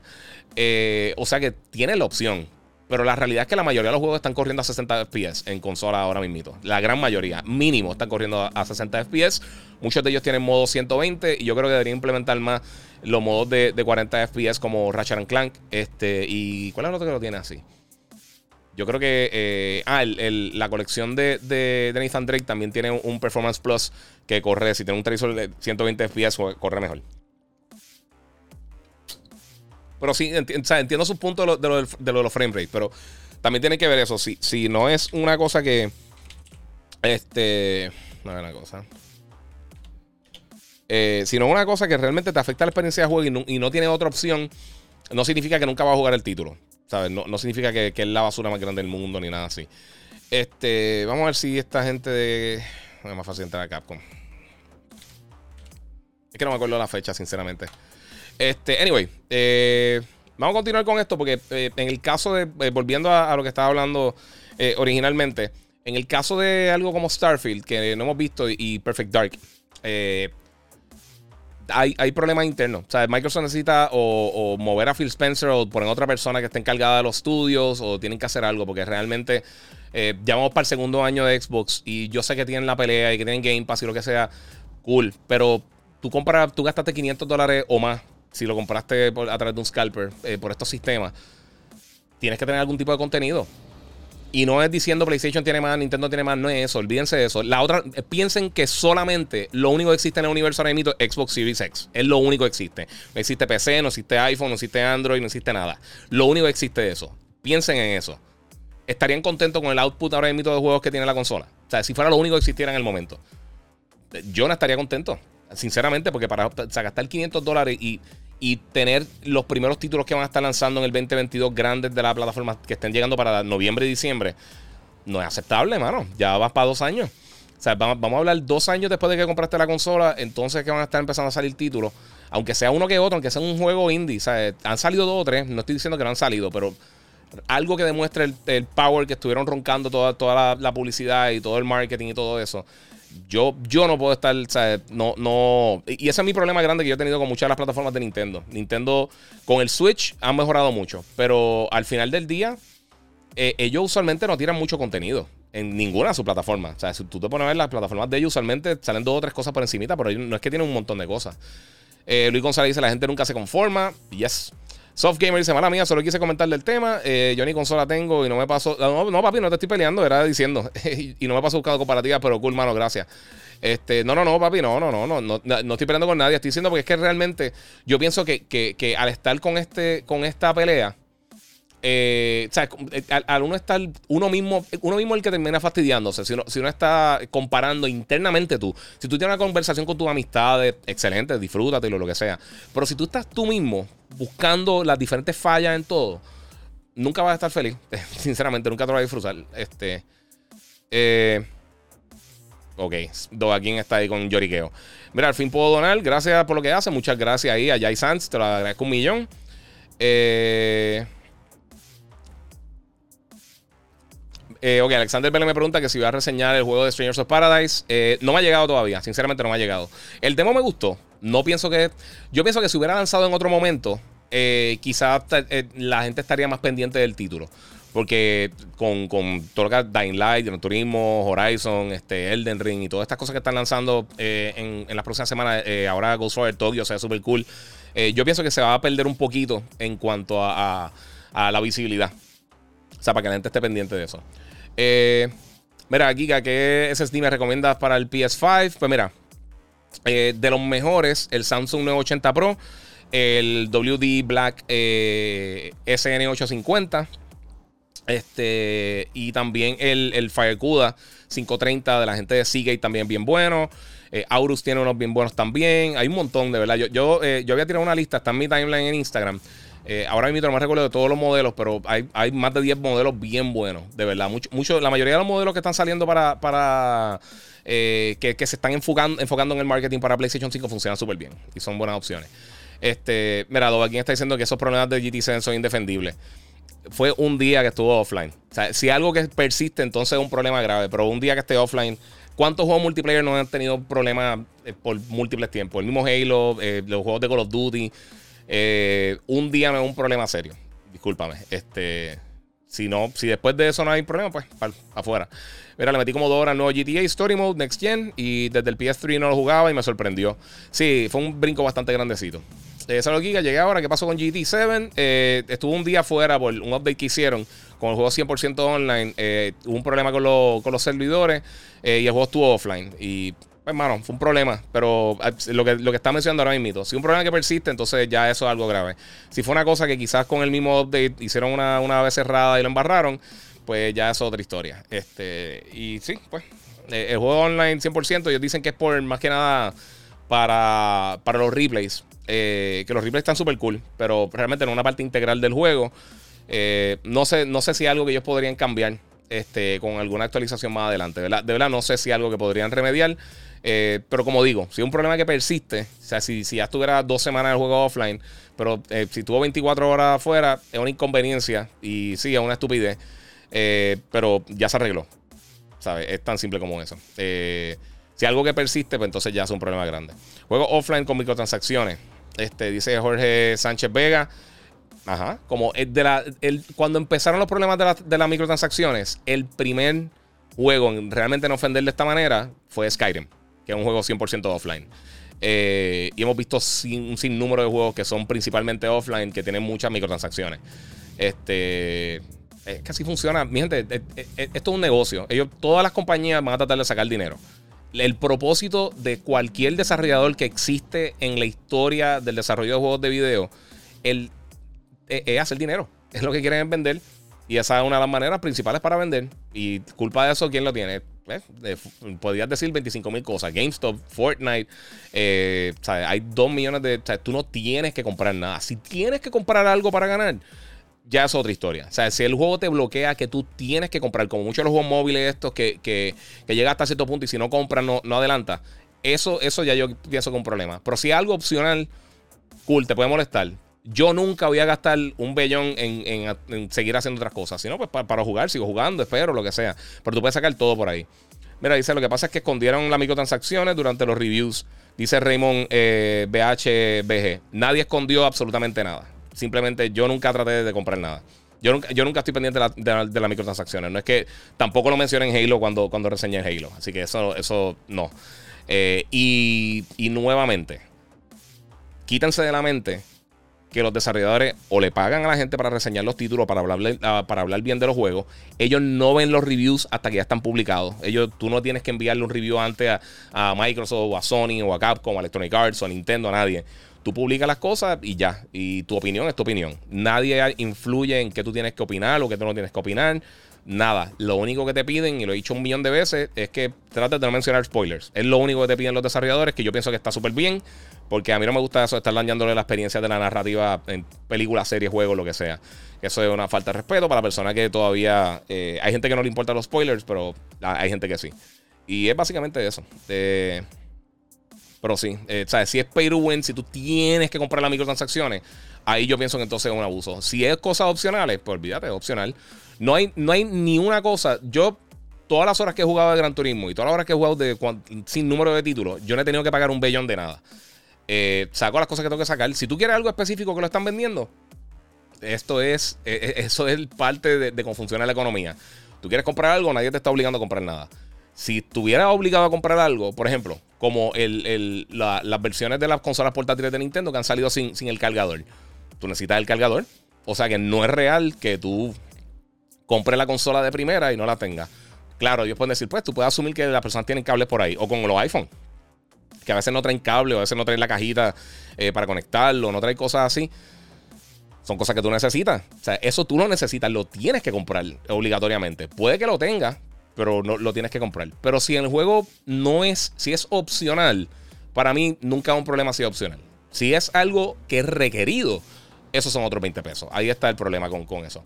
Eh, o sea que tiene la opción. Pero la realidad es que la mayoría de los juegos están corriendo a 60 FPS en consola ahora mismo. La gran mayoría, mínimo, están corriendo a 60 FPS. Muchos de ellos tienen modo 120 y yo creo que deberían implementar más los modos de, 40 FPS como Ratchet Clank. Este, ¿Y cuál es el otro que lo tiene así? Yo creo que. Eh, ah, la colección de, de, Nathan Drake también tiene un, Performance Plus que corre. Si tiene un televisor de 120 FPS, corre mejor. Pero sí, entiendo su punto de lo, de, los frame rate. Pero también tiene que ver eso. Si, si no es una cosa que. Este. No es una cosa. Eh, si no es una cosa que realmente te afecta la experiencia de juego y no, y no tiene otra opción, no significa que nunca va a jugar el título. ¿Sabes? No, significa que, es la basura más grande del mundo ni nada así. Este, vamos a ver si esta gente de. No es más fácil entrar a Capcom. Es que no me acuerdo la fecha, sinceramente. Este, anyway, eh, vamos a continuar con esto porque eh, en el caso de. Eh, volviendo a, lo que estaba hablando originalmente, en el caso de algo como Starfield, que no hemos visto, y Perfect Dark, hay, hay problemas internos. O sea, Microsoft necesita o, mover a Phil Spencer o poner otra persona que esté encargada de los estudios o tienen que hacer algo porque realmente eh, ya vamos para el segundo año de Xbox y yo sé que tienen la pelea y que tienen Game Pass y lo que sea. Cool. Pero tú, compras, tú gastaste 500 dólares o más si lo compraste a través de un scalper eh, por estos sistemas. Tienes que tener algún tipo de contenido. Y no es diciendo PlayStation tiene más, Nintendo tiene más, no es eso, olvídense de eso. La otra, eh, piensen que solamente lo único que existe en el universo ahora mismo es Xbox Series X. Es lo único que existe. No existe PC, no existe iPhone, no existe Android, no existe nada. Lo único que existe es eso. Piensen en eso. ¿Estarían contentos con el output ahora mismo de juegos que tiene la consola? O sea, si fuera lo único que existiera en el momento. Yo no estaría contento, sinceramente, porque para gastar 500 dólares y y tener los primeros títulos que van a estar lanzando en el 2022 grandes de la plataforma que estén llegando para noviembre y diciembre, no es aceptable, mano. Ya vas para dos años. O sea, vamos, a hablar dos años después de que compraste la consola, entonces que van a estar empezando a salir títulos, aunque sea uno que otro, aunque sea un juego indie. O sea, han salido dos o tres, no estoy diciendo que no han salido, pero algo que demuestre el, power que estuvieron roncando toda, toda la publicidad y todo el marketing y todo eso yo, yo no puedo estar, No, no. Y ese es mi problema grande que yo he tenido con muchas de las plataformas de Nintendo. Nintendo con el Switch han mejorado mucho, pero al final del día, eh, ellos usualmente no tiran mucho contenido en ninguna de sus plataformas. O sea, si tú te pones a ver las plataformas de ellos, usualmente salen dos o tres cosas por encimita, pero no es que tienen un montón de cosas. Eh, Luis González dice: La gente nunca se conforma. Yes. Soft Gamer dice, mala mía, solo quise comentar del tema. Eh, yo ni consola tengo y no me pasó. No, no, papi, no te estoy peleando, era diciendo. *laughs* y no me pasó buscando comparativas, pero cool, mano, gracias. Este, no, no, no, papi, no, no, no, no, no, no estoy peleando con nadie. Estoy diciendo porque es que realmente yo pienso que, que, que al estar con, este, con esta pelea eh, o sea, eh, al, uno estar, uno mismo, uno mismo el que termina fastidiándose, si uno, si uno está comparando internamente tú, si tú tienes una conversación con tus amistades, excelente, disfrútate lo que sea, pero si tú estás tú mismo buscando las diferentes fallas en todo, nunca vas a estar feliz, *laughs* sinceramente, nunca te vas a disfrutar. Este, eh, ok, Doaquín está ahí con lloriqueo. Mira, al fin puedo donar, gracias por lo que hace, muchas gracias ahí a Jay Sanz, te lo agradezco un millón. Eh... Eh, ok, Alexander Bell me pregunta que si va a reseñar el juego de Strangers of Paradise. Eh, no me ha llegado todavía, sinceramente no me ha llegado. El demo me gustó. No pienso que. Yo pienso que si hubiera lanzado en otro momento, eh, quizás la gente estaría más pendiente del título. Porque con, con todo Dying Light, Gran Turismo, Horizon, este, Elden Ring y todas estas cosas que están lanzando en, las próximas semanas, ahora Ghost Rider Tokyo, o sea, súper cool. yo pienso que se va a perder un poquito en cuanto a, a la visibilidad. O sea, para que la gente esté pendiente de eso. Eh, mira, Giga, ¿qué SSD me recomiendas para el PS5? Pues mira, eh, de los mejores, el Samsung 980 Pro, el WD Black eh, SN850, este, y también el, el FireCuda 530 de la gente de Seagate, también bien bueno. Aurus tiene unos bien buenos también. Hay un montón, de verdad. Yo, yo, yo había tirado una lista, está en mi timeline en Instagram eh, ahora mismo no me recuerdo de todos los modelos, pero hay, más de 10 modelos bien buenos, de verdad. Mucho, la mayoría de los modelos que están saliendo para, eh, que, se están enfocando, en el marketing para PlayStation 5 funcionan súper bien y son buenas opciones. Este, mira, aquí está diciendo que esos problemas de GT7 son indefendibles. Fue un día que estuvo offline. Si algo que persiste, entonces es un problema grave. Pero un día que esté offline, ¿cuántos juegos multiplayer no han tenido problemas eh, por múltiples tiempos? El mismo Halo, los juegos de Call of Duty. Eh, un día no es un problema serio. Discúlpame. Este. Si no, si después de eso no hay problema, pues afuera. Mira, le metí como dos horas nuevo GTA Story Mode Next Gen y desde el PS3 no lo jugaba y me sorprendió. Sí, fue un brinco bastante grandecito. Eh, Salud Giga, llegué ahora. ¿Qué pasó con GT7? Eh, estuvo un día fuera por un update que hicieron con el juego 100% online. Eh, hubo un problema con, con los servidores y el juego estuvo offline. Y pues, fue un problema. Pero ah, lo que, lo que está mencionando ahora mismo, si un problema que persiste, entonces ya eso es algo grave. Si fue una cosa que quizás con el mismo update hicieron una, una vez cerrada y lo embarraron, pues ya es otra historia. Este, y sí, pues, eh, el juego online 100%, ellos dicen que es por más que nada para, para los replays. Eh, que los replays están súper cool, pero realmente no es una parte integral del juego. Eh, no, sé, no sé si es algo que ellos podrían cambiar este, con alguna actualización más adelante. De verdad, no sé si algo que podrían remediar. Eh, pero como digo, si es un problema que persiste, o sea, si, ya estuviera dos semanas el juego offline, pero eh, si tuvo 24 horas afuera, es una inconveniencia y sí, es una estupidez. Eh, pero ya se arregló. ¿Sabes? Es tan simple como eso. si algo que persiste, pues entonces ya es un problema grande. Juego offline con microtransacciones. Este, dice Jorge Sánchez Vega. Ajá. Como de la, el, cuando empezaron los problemas de, de las microtransacciones, el primer juego en realmente no ofender de esta manera fue Skyrim que es un juego 100% offline. Eh, y hemos visto un sinnúmero de juegos que son principalmente offline, que tienen muchas microtransacciones. Este. Es que así funciona. Mi gente, esto es un negocio. Ellos, todas las compañías van a tratar de sacar dinero. El propósito de cualquier desarrollador que existe en la historia del desarrollo de juegos de video el, es hacer dinero. Es lo que quieren vender. Y esa es una de las maneras principales para vender. Y culpa de eso, ¿quién lo tiene? Eh, podrías decir 25 mil cosas. GameStop, Fortnite. Eh, hay 2 millones de. tú no tienes que comprar nada. Si tienes que comprar algo para ganar, ya es otra historia. O sea, si el juego te bloquea que tú tienes que comprar, como muchos de los juegos móviles estos que, que, llega hasta cierto punto y si no compras no, no adelanta. Eso, eso ya yo pienso que es un problema. Pero si algo opcional, cool, te puede molestar. Yo nunca voy a gastar un bellón en, seguir haciendo otras cosas. Si no, pues para, jugar, sigo jugando, espero, lo que sea. Pero tú puedes sacar todo por ahí. Mira, dice, lo que pasa es que escondieron las microtransacciones durante los reviews. Dice Raymond eh, BHBG. Nadie escondió absolutamente nada. Simplemente yo nunca traté de comprar nada. Yo nunca, yo nunca estoy pendiente de, las microtransacciones. No es que tampoco lo mencioné en Halo cuando, cuando reseñé Halo. Así que eso, eso no. Eh, y, y nuevamente, quítense de la mente que los desarrolladores o le pagan a la gente para reseñar los títulos, para hablar, ah, para hablar bien de los juegos. Ellos no ven los reviews hasta que ya están publicados. Ellos, tú no tienes que enviarle un review antes a, Microsoft o a Sony o a Capcom o a Electronic Arts o a Nintendo, a nadie. Tú publicas las cosas y ya. Y tu opinión es tu opinión. Nadie influye en qué tú tienes que opinar o qué tú no tienes que opinar. Nada. Lo único que te piden, y lo he dicho un millón de veces, es que trates de no mencionar spoilers. Es lo único que te piden los desarrolladores, que yo pienso que está súper bien. Porque a mí no me gusta eso de estar dañándole la experiencia de la narrativa en películas, series, juegos, lo que sea. Eso es una falta de respeto para la persona que todavía. Eh, hay gente que no le importa los spoilers, pero hay gente que sí. Y es básicamente eso. pero sí, eh, ¿sabes? Si es pay to win, si tú tienes que comprar las microtransacciones, ahí yo pienso que entonces es un abuso. Si es cosas opcionales, pues olvídate, es opcional. No hay, no hay ni una cosa. Yo todas las horas que he jugado de Gran Turismo y todas las horas que he jugado sin número de títulos, yo no he tenido que pagar un bellón de nada. Eh, saco las cosas que tengo que sacar. Si tú quieres algo específico que lo están vendiendo, esto es, eh, eh, eso es parte de, cómo funciona la economía. Tú quieres comprar algo, nadie te está obligando a comprar nada. Si estuvieras obligado a comprar algo, por ejemplo, como las versiones de las consolas portátiles de Nintendo que han salido sin, sin el cargador, tú necesitas el cargador. O sea que no es real que tú compres la consola de primera y no la tengas. Claro, ellos pueden decir, pues tú puedes asumir que las personas tienen cables por ahí. O con los iPhone que a veces no traen cable o a veces no traen la cajita eh, para conectarlo, no traen cosas así. Son cosas que tú necesitas. O sea, eso tú lo necesitas, lo tienes que comprar obligatoriamente. Puede que lo tengas, pero no lo tienes que comprar. Pero si el juego no es, si es opcional, para mí nunca es un problema si es opcional. Si es algo que es requerido, esos son otros 20 pesos. Ahí está el problema con, con eso.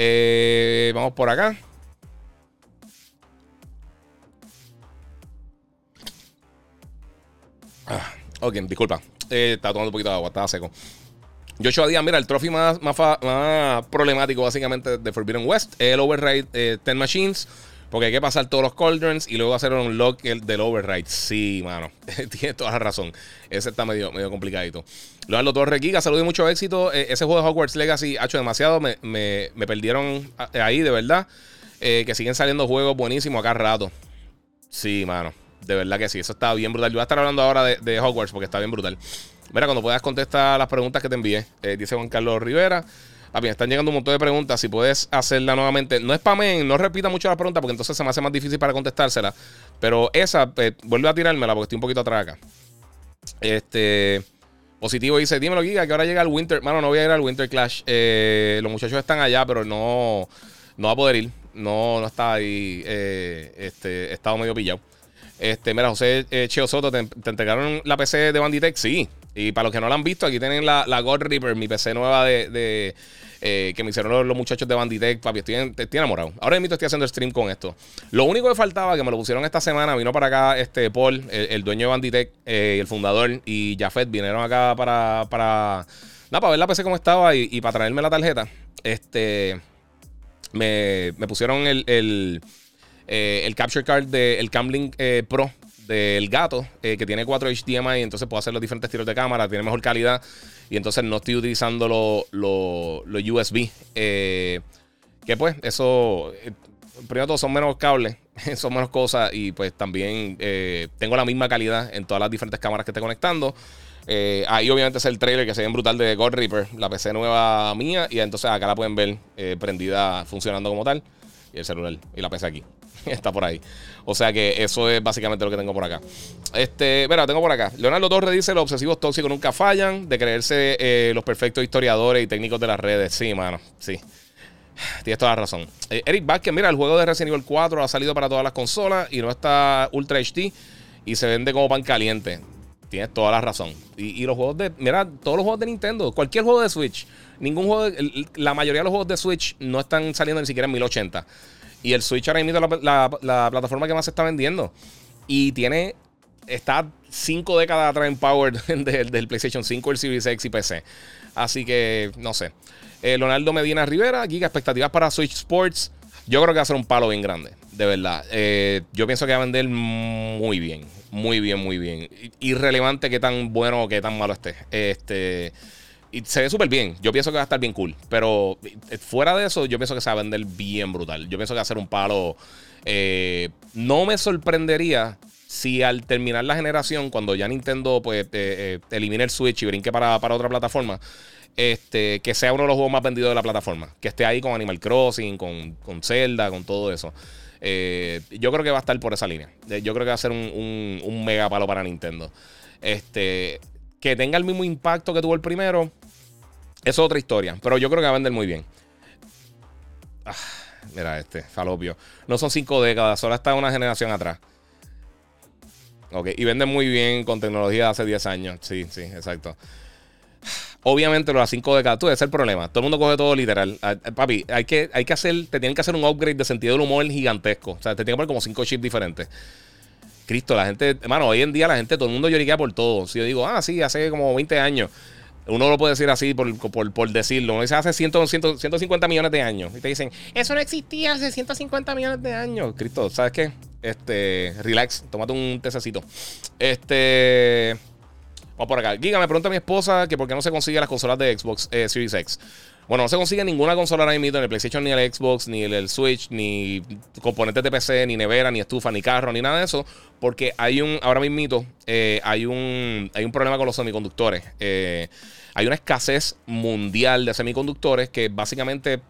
Eh, vamos por acá. Ah, ok, disculpa. Eh, estaba tomando un poquito de agua, estaba seco. Joshua Díaz, mira, el trophy más, más, problemático básicamente de Forbidden West es el override 10 eh, machines. Porque hay que pasar todos los cauldrons y luego hacer un lock del override. Sí, mano. *laughs* Tienes toda la razón. Ese está medio, medio complicadito. Leonardo Torres Giga, salud y mucho éxito. Eh, ese juego de Hogwarts Legacy ha hecho demasiado. Me, me, perdieron ahí, de verdad. que siguen saliendo juegos buenísimos acá rato. Sí, mano. De verdad que sí, eso está bien brutal. Yo voy a estar hablando ahora de, Hogwarts porque está bien brutal. Mira, cuando puedas contestar las preguntas que te envié, eh, dice Juan Carlos Rivera. A mí están llegando un montón de preguntas. Si puedes hacerla nuevamente, no es spamen, no repita mucho la pregunta porque entonces se me hace más difícil para contestársela. Pero esa, eh, vuelve a tirármela porque estoy un poquito atrás acá. Este. Positivo dice: Dímelo, Giga, que ahora llega el Winter. Mano, no voy a ir al Winter Clash. Eh, los muchachos están allá, pero no, no va a poder ir. No, no está ahí. este, he estado medio pillado. Este, mira, José eh, Cheo Soto, ¿te, entregaron la PC de Banditech? Sí. Y para los que no la han visto, aquí tienen la, la God Reaper, mi PC nueva de, eh, que me hicieron los, muchachos de Banditech. Papi, estoy, enamorado. Ahora mismo estoy haciendo stream con esto. Lo único que faltaba, que me lo pusieron esta semana, vino para acá este Paul, el, dueño de Banditech, eh, el fundador, y Jafet vinieron acá para, para, nada, para ver la PC cómo estaba y, para traerme la tarjeta. Este, me, me pusieron el eh, el capture card del Camlink eh, Pro del gato, eh, que tiene 4 HDMI, entonces puedo hacer los diferentes tiros de cámara, tiene mejor calidad. Y entonces no estoy utilizando los lo, USB. que pues, eso. primero todo son menos cables, *laughs* son menos cosas. Y pues también tengo la misma calidad en todas las diferentes cámaras que esté conectando. Eh, ahí obviamente es el trailer que se ve brutal de God Reaper, la PC nueva mía. Y entonces acá la pueden ver eh, prendida, funcionando como tal. Y el celular y la PC aquí. *laughs* Está por ahí. O sea que eso es básicamente lo que tengo por acá. Este, mira, tengo por acá. Leonardo Torres dice: Los obsesivos tóxicos nunca fallan. De creerse eh, los perfectos historiadores y técnicos de las redes. Sí, mano. Sí. Tienes toda la razón. Eric Vázquez, mira, el juego de Resident Evil 4 ha salido para todas las consolas y no está Ultra HD y se vende como pan caliente. Tienes toda la razón. Y, los juegos de. Mira, todos los juegos de Nintendo, cualquier juego de Switch, ningún juego. la mayoría de los juegos de Switch no están saliendo ni siquiera en 1080. Y el Switch ahora mismo es la, plataforma que más se está vendiendo. Y tiene. Está cinco décadas atrás en Power *laughs* del, PlayStation 5, el Series X y PC. Así que, no sé. Eh, Leonardo Medina Rivera, Giga, expectativas para Switch Sports. Yo creo que va a ser un palo bien grande, de verdad. Eh, yo pienso que va a vender muy bien. Muy bien, muy bien. Irrelevante que tan bueno o que tan malo esté. Este. Y se ve súper bien. Yo pienso que va a estar bien cool. Pero eh, fuera de eso, yo pienso que se va a vender bien brutal. Yo pienso que va a ser un palo. Eh, no me sorprendería si al terminar la generación, cuando ya Nintendo pues eh, elimine el Switch y brinque para, otra plataforma, este, que sea uno de los juegos más vendidos de la plataforma. Que esté ahí con Animal Crossing, con, con Zelda, con todo eso. Yo creo que va a estar por esa línea. Yo creo que va a ser un, mega palo para Nintendo. Este, que tenga el mismo impacto que tuvo el primero, eso es otra historia. Pero yo creo que va a vender muy bien. Ah, mira este, falopio. No son cinco décadas, solo está una generación atrás. Ok, y vende muy bien con tecnología de hace 10 años. Sí, sí, exacto. Obviamente, los 5 de cada tú, ese es el problema. Todo el mundo coge todo literal. Ah, eh, papi, hay que, hay que hacer, te tienen que hacer un upgrade de sentido del humor gigantesco. O sea, te tienen que poner como 5 chips diferentes. Cristo, la gente, hermano, hoy en día la gente, todo el mundo lloriquea por todo. Si yo digo, ah, sí, hace como 20 años. Uno lo puede decir así por, por, decirlo. Uno dice hace 100, 150 millones de años. Y te dicen, eso no existía hace 150 millones de años. Cristo, ¿sabes qué? Este, relax, tómate un tececito. Este. Vamos por acá. Giga, me pregunta mi esposa que por qué no se consigue las consolas de Xbox eh, Series X. Bueno, no se consigue ninguna consola ahora mismo, ni el PlayStation, ni el Xbox, ni el, Switch, ni componentes de PC, ni nevera, ni estufa, ni carro, ni nada de eso. Porque hay un, ahora mismo, eh, hay, un, hay un problema con los semiconductores. Eh, hay una escasez mundial de semiconductores que básicamente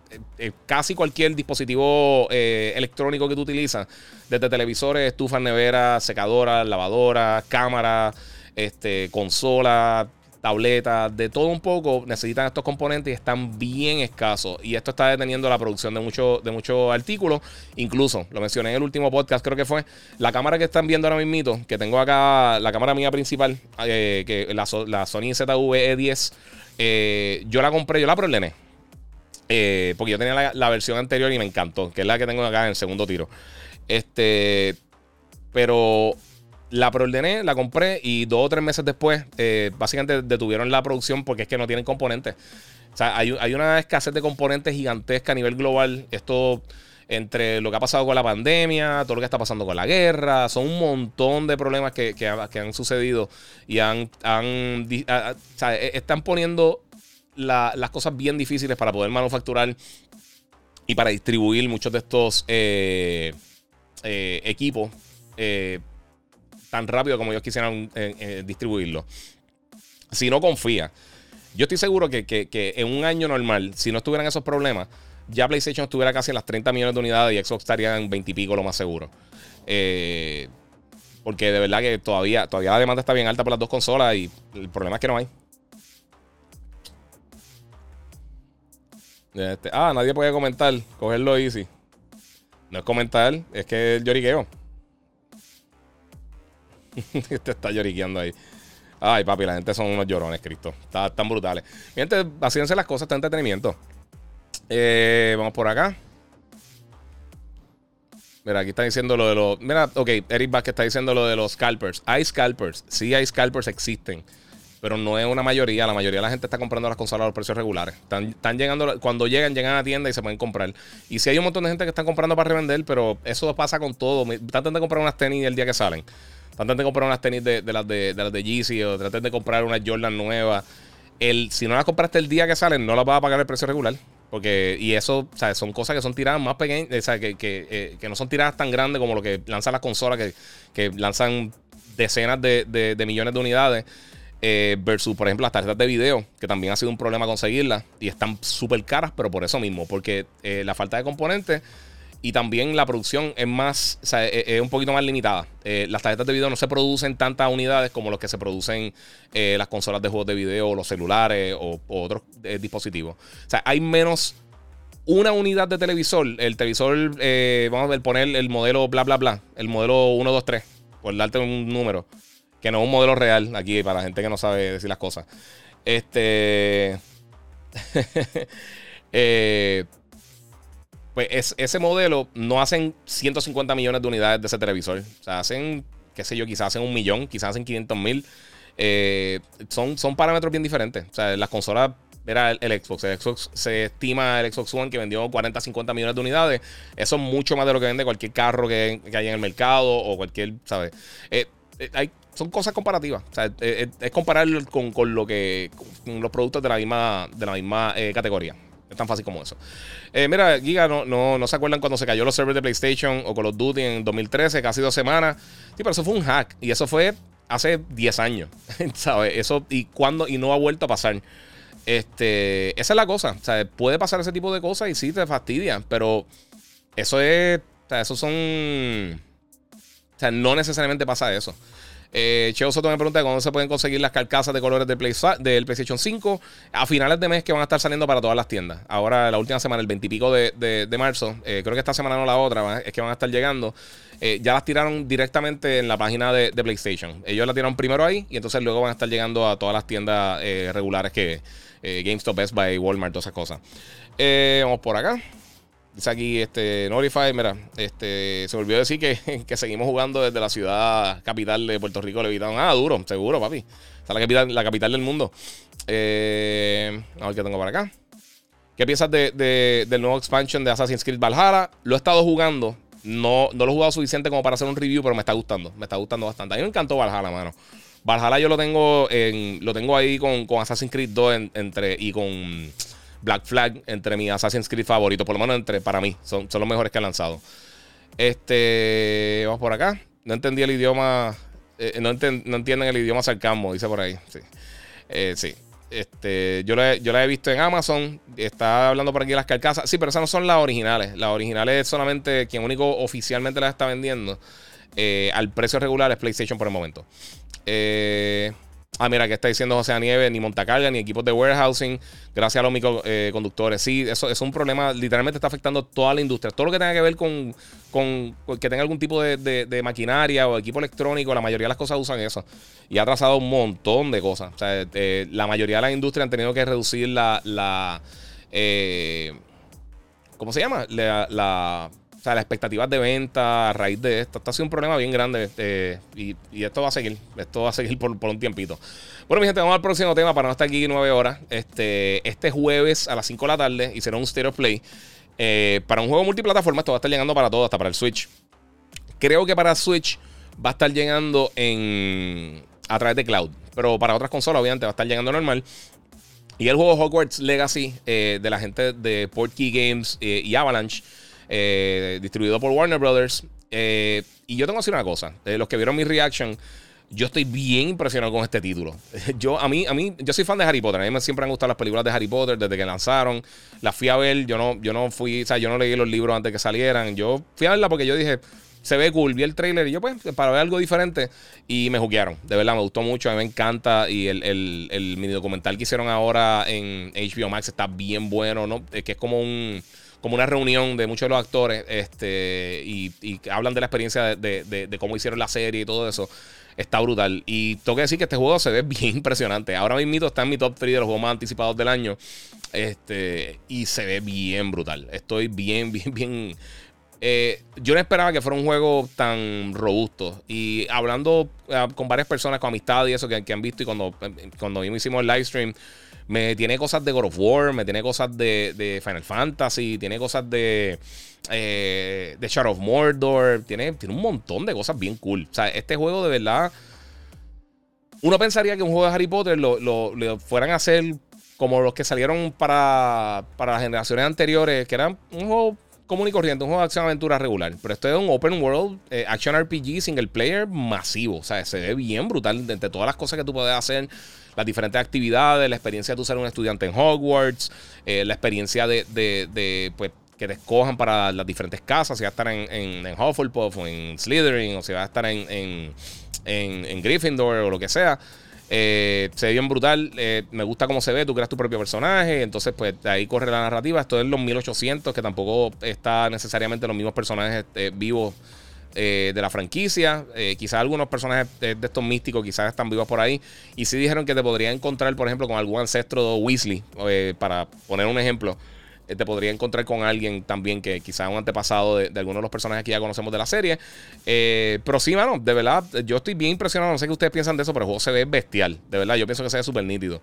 casi cualquier dispositivo electrónico que tú utilizas, desde televisores, estufas, neveras, secadoras, lavadoras, cámaras, este, consola, tableta, de todo un poco, necesitan estos componentes y están bien escasos. Y esto está deteniendo la producción de muchos de muchos artículos. Incluso, lo mencioné en el último podcast, creo que fue, la cámara que están viendo ahora mismo, que tengo acá, la cámara mía principal, eh, que la, la, Sony ZV-E10, eh, yo la compré, yo la preordené. Eh, porque yo tenía la, la, versión anterior y me encantó, que es la que tengo acá en el segundo tiro. Este, pero la preordené, la compré y dos o tres meses después, eh, básicamente detuvieron la producción porque es que no tienen componentes. O sea, hay, una escasez de componentes gigantesca a nivel global. Esto entre lo que ha pasado con la pandemia, todo lo que está pasando con la guerra, son un montón de problemas que, han sucedido y han, e, están poniendo las cosas bien difíciles para poder manufacturar y para distribuir muchos de estos eh, eh, equipos tan rápido como ellos quisieran eh, eh, distribuirlo. Si no confía. Yo estoy seguro que, en un año normal, si no estuvieran esos problemas, ya PlayStation estuviera casi en las 30 millones de unidades y Xbox estaría en 20 y pico, lo más seguro. Eh, porque de verdad que todavía, todavía la demanda está bien alta por las dos consolas y el problema es que no hay. Este, ah, nadie puede comentar. Cogerlo easy. No es comentar, es que el lloriqueo. *laughs* este está lloriqueando ahí. Ay, papi, la gente son unos llorones, Cristo. Está, brutales. Mi gente, hacíanse las cosas, está entretenimiento. Eh, vamos por acá. Mira, aquí está diciendo lo de los. Mira, ok, Eric Vázquez está diciendo lo de los scalpers. Hay scalpers. Sí, hay scalpers, existen. Pero no es una mayoría. La mayoría de la gente está comprando las consolas a los precios regulares. Están, están llegando. Cuando llegan, llegan a la tienda y se pueden comprar. Y sí hay un montón de gente que están comprando para revender, pero eso pasa con todo. Traten de comprar unas tenis el día que salen. Traten de comprar unas tenis de, las de, de las de Yeezy o traten de comprar unas Jordan nuevas. El, si no las compraste el día que salen, no las vas a pagar el precio regular. Porque, y eso, son cosas que son tiradas más pequeñas, o sea, que, eh, que, no son tiradas tan grandes como lo que lanzan las consolas, que, que lanzan decenas de, de, millones de unidades. Eh, versus, por ejemplo, las tarjetas de video, que también ha sido un problema conseguirlas y están súper caras, pero por eso mismo, porque eh, la falta de componentes y también la producción es más, o sea, es, un poquito más limitada. Eh, las tarjetas de video no se producen tantas unidades como los que se producen eh, las consolas de juegos de video, los celulares o, otros eh, dispositivos. O sea, hay menos una unidad de televisor. El televisor, vamos a ver, poner el modelo bla, bla, bla. El modelo 1, 2, 3, por darte un número. Que no es un modelo real aquí para la gente que no sabe decir las cosas. Este. *laughs* eh, pues ese modelo no hacen 150 millones de unidades de ese televisor. O sea, hacen, qué sé yo, quizás hacen un millón, quizás hacen 500 mil. Eh, son, son parámetros bien diferentes. O sea, las consolas era el, Xbox. El Xbox se estima el Xbox One que vendió 40, 50 millones de unidades. Eso es mucho más de lo que vende cualquier carro que, que hay en el mercado o cualquier, ¿sabes? Eh, eh, hay, son cosas comparativas. O sea, es, comparar con, con, lo que. con los productos de la misma, de la misma categoría. Tan fácil como eso. Eh, mira, Giga, no, no, se acuerdan cuando se cayó los servers de PlayStation o Call of Duty en 2013, casi dos semanas. Sí, pero eso fue un hack. Y eso fue hace 10 años. *laughs* ¿Sabes? Eso, y cuando, y no ha vuelto a pasar. Este, esa es la cosa. Sea, puede pasar ese tipo de cosas y sí te fastidia. Pero eso es. O sea, eso son. O sea, no necesariamente pasa eso. Eh, Cheo Soto me pregunta cuándo se pueden conseguir las carcasas de colores del, PlayStation 5 a finales de mes que van a estar saliendo para todas las tiendas. Ahora, la última semana, el 20 y pico de, marzo, eh, creo que esta semana no la otra, es que van a estar llegando. Eh, ya las tiraron directamente en la página de, PlayStation. Ellos las tiraron primero ahí y entonces luego van a estar llegando a todas las tiendas eh, regulares que GameStop, Best Buy, Walmart, todas esas cosas. vamos por acá. Dice aquí, este, Notify, mira, este, se volvió a decir que, *laughs* que, seguimos jugando desde la ciudad capital de Puerto Rico, Levitón. Ah, duro, seguro, papi. Está la capital, la capital del mundo. Eh, a ver qué tengo para acá. ¿Qué piensas de, del nuevo expansion de Assassin's Creed Valhalla? Lo he estado jugando. No, no lo he jugado suficiente como para hacer un review, pero me está gustando. Me está gustando bastante. A mí me encantó Valhalla, mano. Valhalla yo lo tengo en, lo tengo ahí con, con Assassin's Creed 2 entre, y con Black Flag entre mis Assassin's Creed favoritos, por lo menos entre para mí, son, son los mejores que han lanzado. Este, vamos por acá. No entendí el idioma, eh, no, entienden el idioma sarcasmo, dice por ahí. Sí. Eh, sí. Este, yo la, yo he visto en Amazon. Está hablando por aquí de las carcasas. Sí, pero esas no son las originales. Las originales es solamente quien único oficialmente las está vendiendo. Eh, al precio regular es PlayStation por el momento. Eh, Ah, mira, que está diciendo José Nieve, ni montacarga, ni equipos de warehousing, gracias a los microconductores. sí, eso, es un problema, literalmente está afectando toda la industria. Todo lo que tenga que ver con, que tenga algún tipo de, maquinaria o equipo electrónico, la mayoría de las cosas usan eso. Y ha atrasado un montón de cosas. O sea, eh, la mayoría de las industrias han tenido que reducir la... la eh, ¿Cómo se llama? la o sea, las expectativas de venta a raíz de esto. Esto ha sido un problema bien grande. Este, y, esto va a seguir. Esto va a seguir por, un tiempito. Bueno, mi gente, vamos al próximo tema para no estar aquí nueve horas. Este, este jueves a las 5 de la tarde hicieron un Stereo Play. Eh, para un juego multiplataforma, esto va a estar llegando para todo, hasta para el Switch. Creo que para Switch va a estar llegando en a través de cloud. Pero para otras consolas, obviamente, va a estar llegando normal. Y el juego Hogwarts Legacy eh, de la gente de Portkey Games eh, y Avalanche eh, distribuido por Warner Brothers. Eh, y yo tengo que decir una cosa: los que vieron mi reaction, yo estoy bien impresionado con este título. *laughs* Yo, a mí, a mí, yo soy fan de Harry Potter. A mí me siempre han gustado las películas de Harry Potter desde que lanzaron. Las fui a ver. Yo no, yo no fui, o sea, yo no leí los libros antes que salieran. Yo fui a verla porque yo dije, se ve cool. Vi el trailer y yo, pues, para ver algo diferente. Y me juguearon. De verdad, me gustó mucho. A mí me encanta. Y el, el, el mini documental que hicieron ahora en HBO Max está bien bueno, ¿no? Es que es como un como una reunión de muchos de los actores este, y, hablan de la experiencia de, cómo hicieron la serie y todo eso. Está brutal. Y tengo que decir que este juego se ve *laughs* bien impresionante. Ahora mismo está en mi top 3 de los juegos más anticipados del año. Este, y se ve bien brutal. Estoy bien, *laughs* bien, bien. Eh, yo no esperaba que fuera un juego tan robusto. Y hablando eh, con varias personas, con amistad y eso que, que han visto, y cuando, cuando hicimos el live stream me tiene cosas de God of War, me tiene cosas de, Final Fantasy, tiene cosas de, eh, de Shadow of Mordor, tiene, tiene un montón de cosas bien cool. O sea, este juego de verdad. Uno pensaría que un juego de Harry Potter lo, lo, fueran a hacer como los que salieron para, para las generaciones anteriores, que eran un juego común y corriente, un juego de acción aventura regular. Pero esto es un open world eh, action RPG single player masivo. O sea, se ve bien brutal entre todas las cosas que tú puedes hacer, las diferentes actividades, la experiencia de tú ser un estudiante en Hogwarts, eh, la experiencia de, de, pues, que te escojan para las diferentes casas, si vas a estar en, en, en Hufflepuff o en Slytherin, o si vas a estar en, en, Gryffindor o lo que sea. Eh, se ve bien brutal. Eh, me gusta cómo se ve. Tú creas tu propio personaje. Entonces, pues ahí corre la narrativa. Esto es los 1800, que tampoco está necesariamente los mismos personajes vivos de la franquicia. quizás algunos personajes de estos místicos, quizás están vivos por ahí. Y sí dijeron que te podría encontrar, por ejemplo, con algún ancestro Weasley, para poner un ejemplo. Eh, te podría encontrar con alguien también que quizás un antepasado de, de algunos de los personajes que ya conocemos de la serie. Eh, pero sí, mano, de verdad, yo estoy bien impresionado. No sé qué ustedes piensan de eso, pero el juego se ve bestial. De verdad, yo pienso que se ve súper nítido.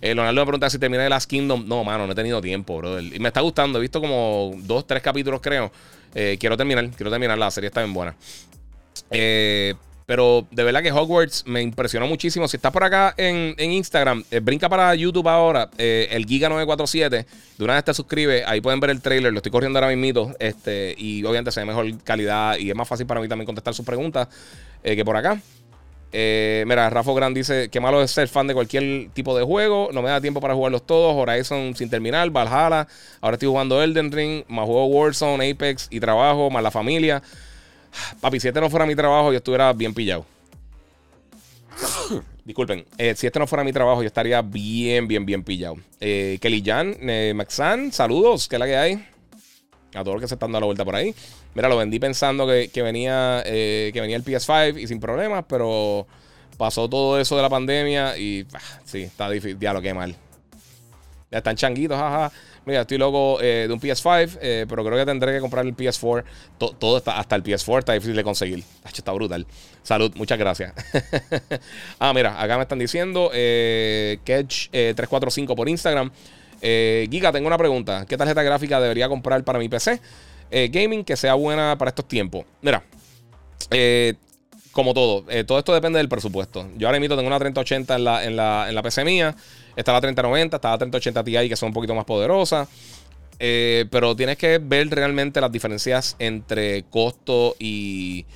Eh, Leonardo me pregunta si terminé The Last Kingdom. No, mano, no he tenido tiempo, brother. Y me está gustando. He visto como dos, tres capítulos, creo. Eh, quiero terminar, quiero terminar. La serie está bien buena. Eh, pero de verdad que Hogwarts me impresionó muchísimo. Si estás por acá en, Instagram, eh, brinca para YouTube ahora, eh, el Giga947. De una vez te suscribes, ahí pueden ver el trailer. Lo estoy corriendo ahora mismo. Este, y obviamente se ve mejor calidad y es más fácil para mí también contestar sus preguntas que por acá. Mira, Rafa Gran dice: Qué malo es ser fan de cualquier tipo de juego. No me da tiempo para jugarlos todos. Horizon sin terminar, Valhalla. Ahora estoy jugando Elden Ring. Más juego Warzone, Apex y trabajo, más la familia. *sighs* Papi, si este no fuera mi trabajo, yo estuviera bien pillado. *coughs* Disculpen, eh, si este no fuera mi trabajo, yo estaría bien, bien, bien pillado. Eh, Kelly Jan, eh, Maxan, saludos, ¿qué es la que hay? A todos los que se están dando la vuelta por ahí. Mira, lo vendí pensando que, venía, que venía el PS5 y sin problemas, pero pasó todo eso de la pandemia y ah, sí, está difícil. Ya lo que mal. Ya están changuitos, jaja. Mira, estoy loco eh, de un PS5, eh, pero creo que tendré que comprar el PS4. todo está, hasta el PS4 está difícil de conseguir. Está brutal. Salud, muchas gracias. *laughs* ah, mira, acá me están diciendo eh, Kedge345 por Instagram. Giga, tengo una pregunta. ¿Qué tarjeta gráfica debería comprar para mi PC? gaming que sea buena para estos tiempos. Mira, como todo, todo esto depende del presupuesto. Yo ahora mismo tengo una 3080 en la, en la, en la PC mía. Está la 3090, está la 3080 Ti que son un poquito más poderosas. Eh, pero tienes que ver realmente las diferencias entre costo y.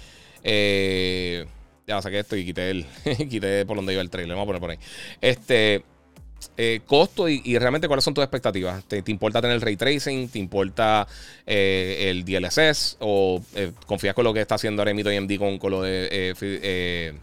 Eh, ya saqué esto y quité, el, *laughs* quité por donde iba el trailer. Vamos a poner por ahí. Este. Eh, costo y, realmente cuáles son tus expectativas. ¿Te, importa tener ray tracing? ¿Te importa el DLSS? ¿O confías con lo que está haciendo ahora AMD con, con lo de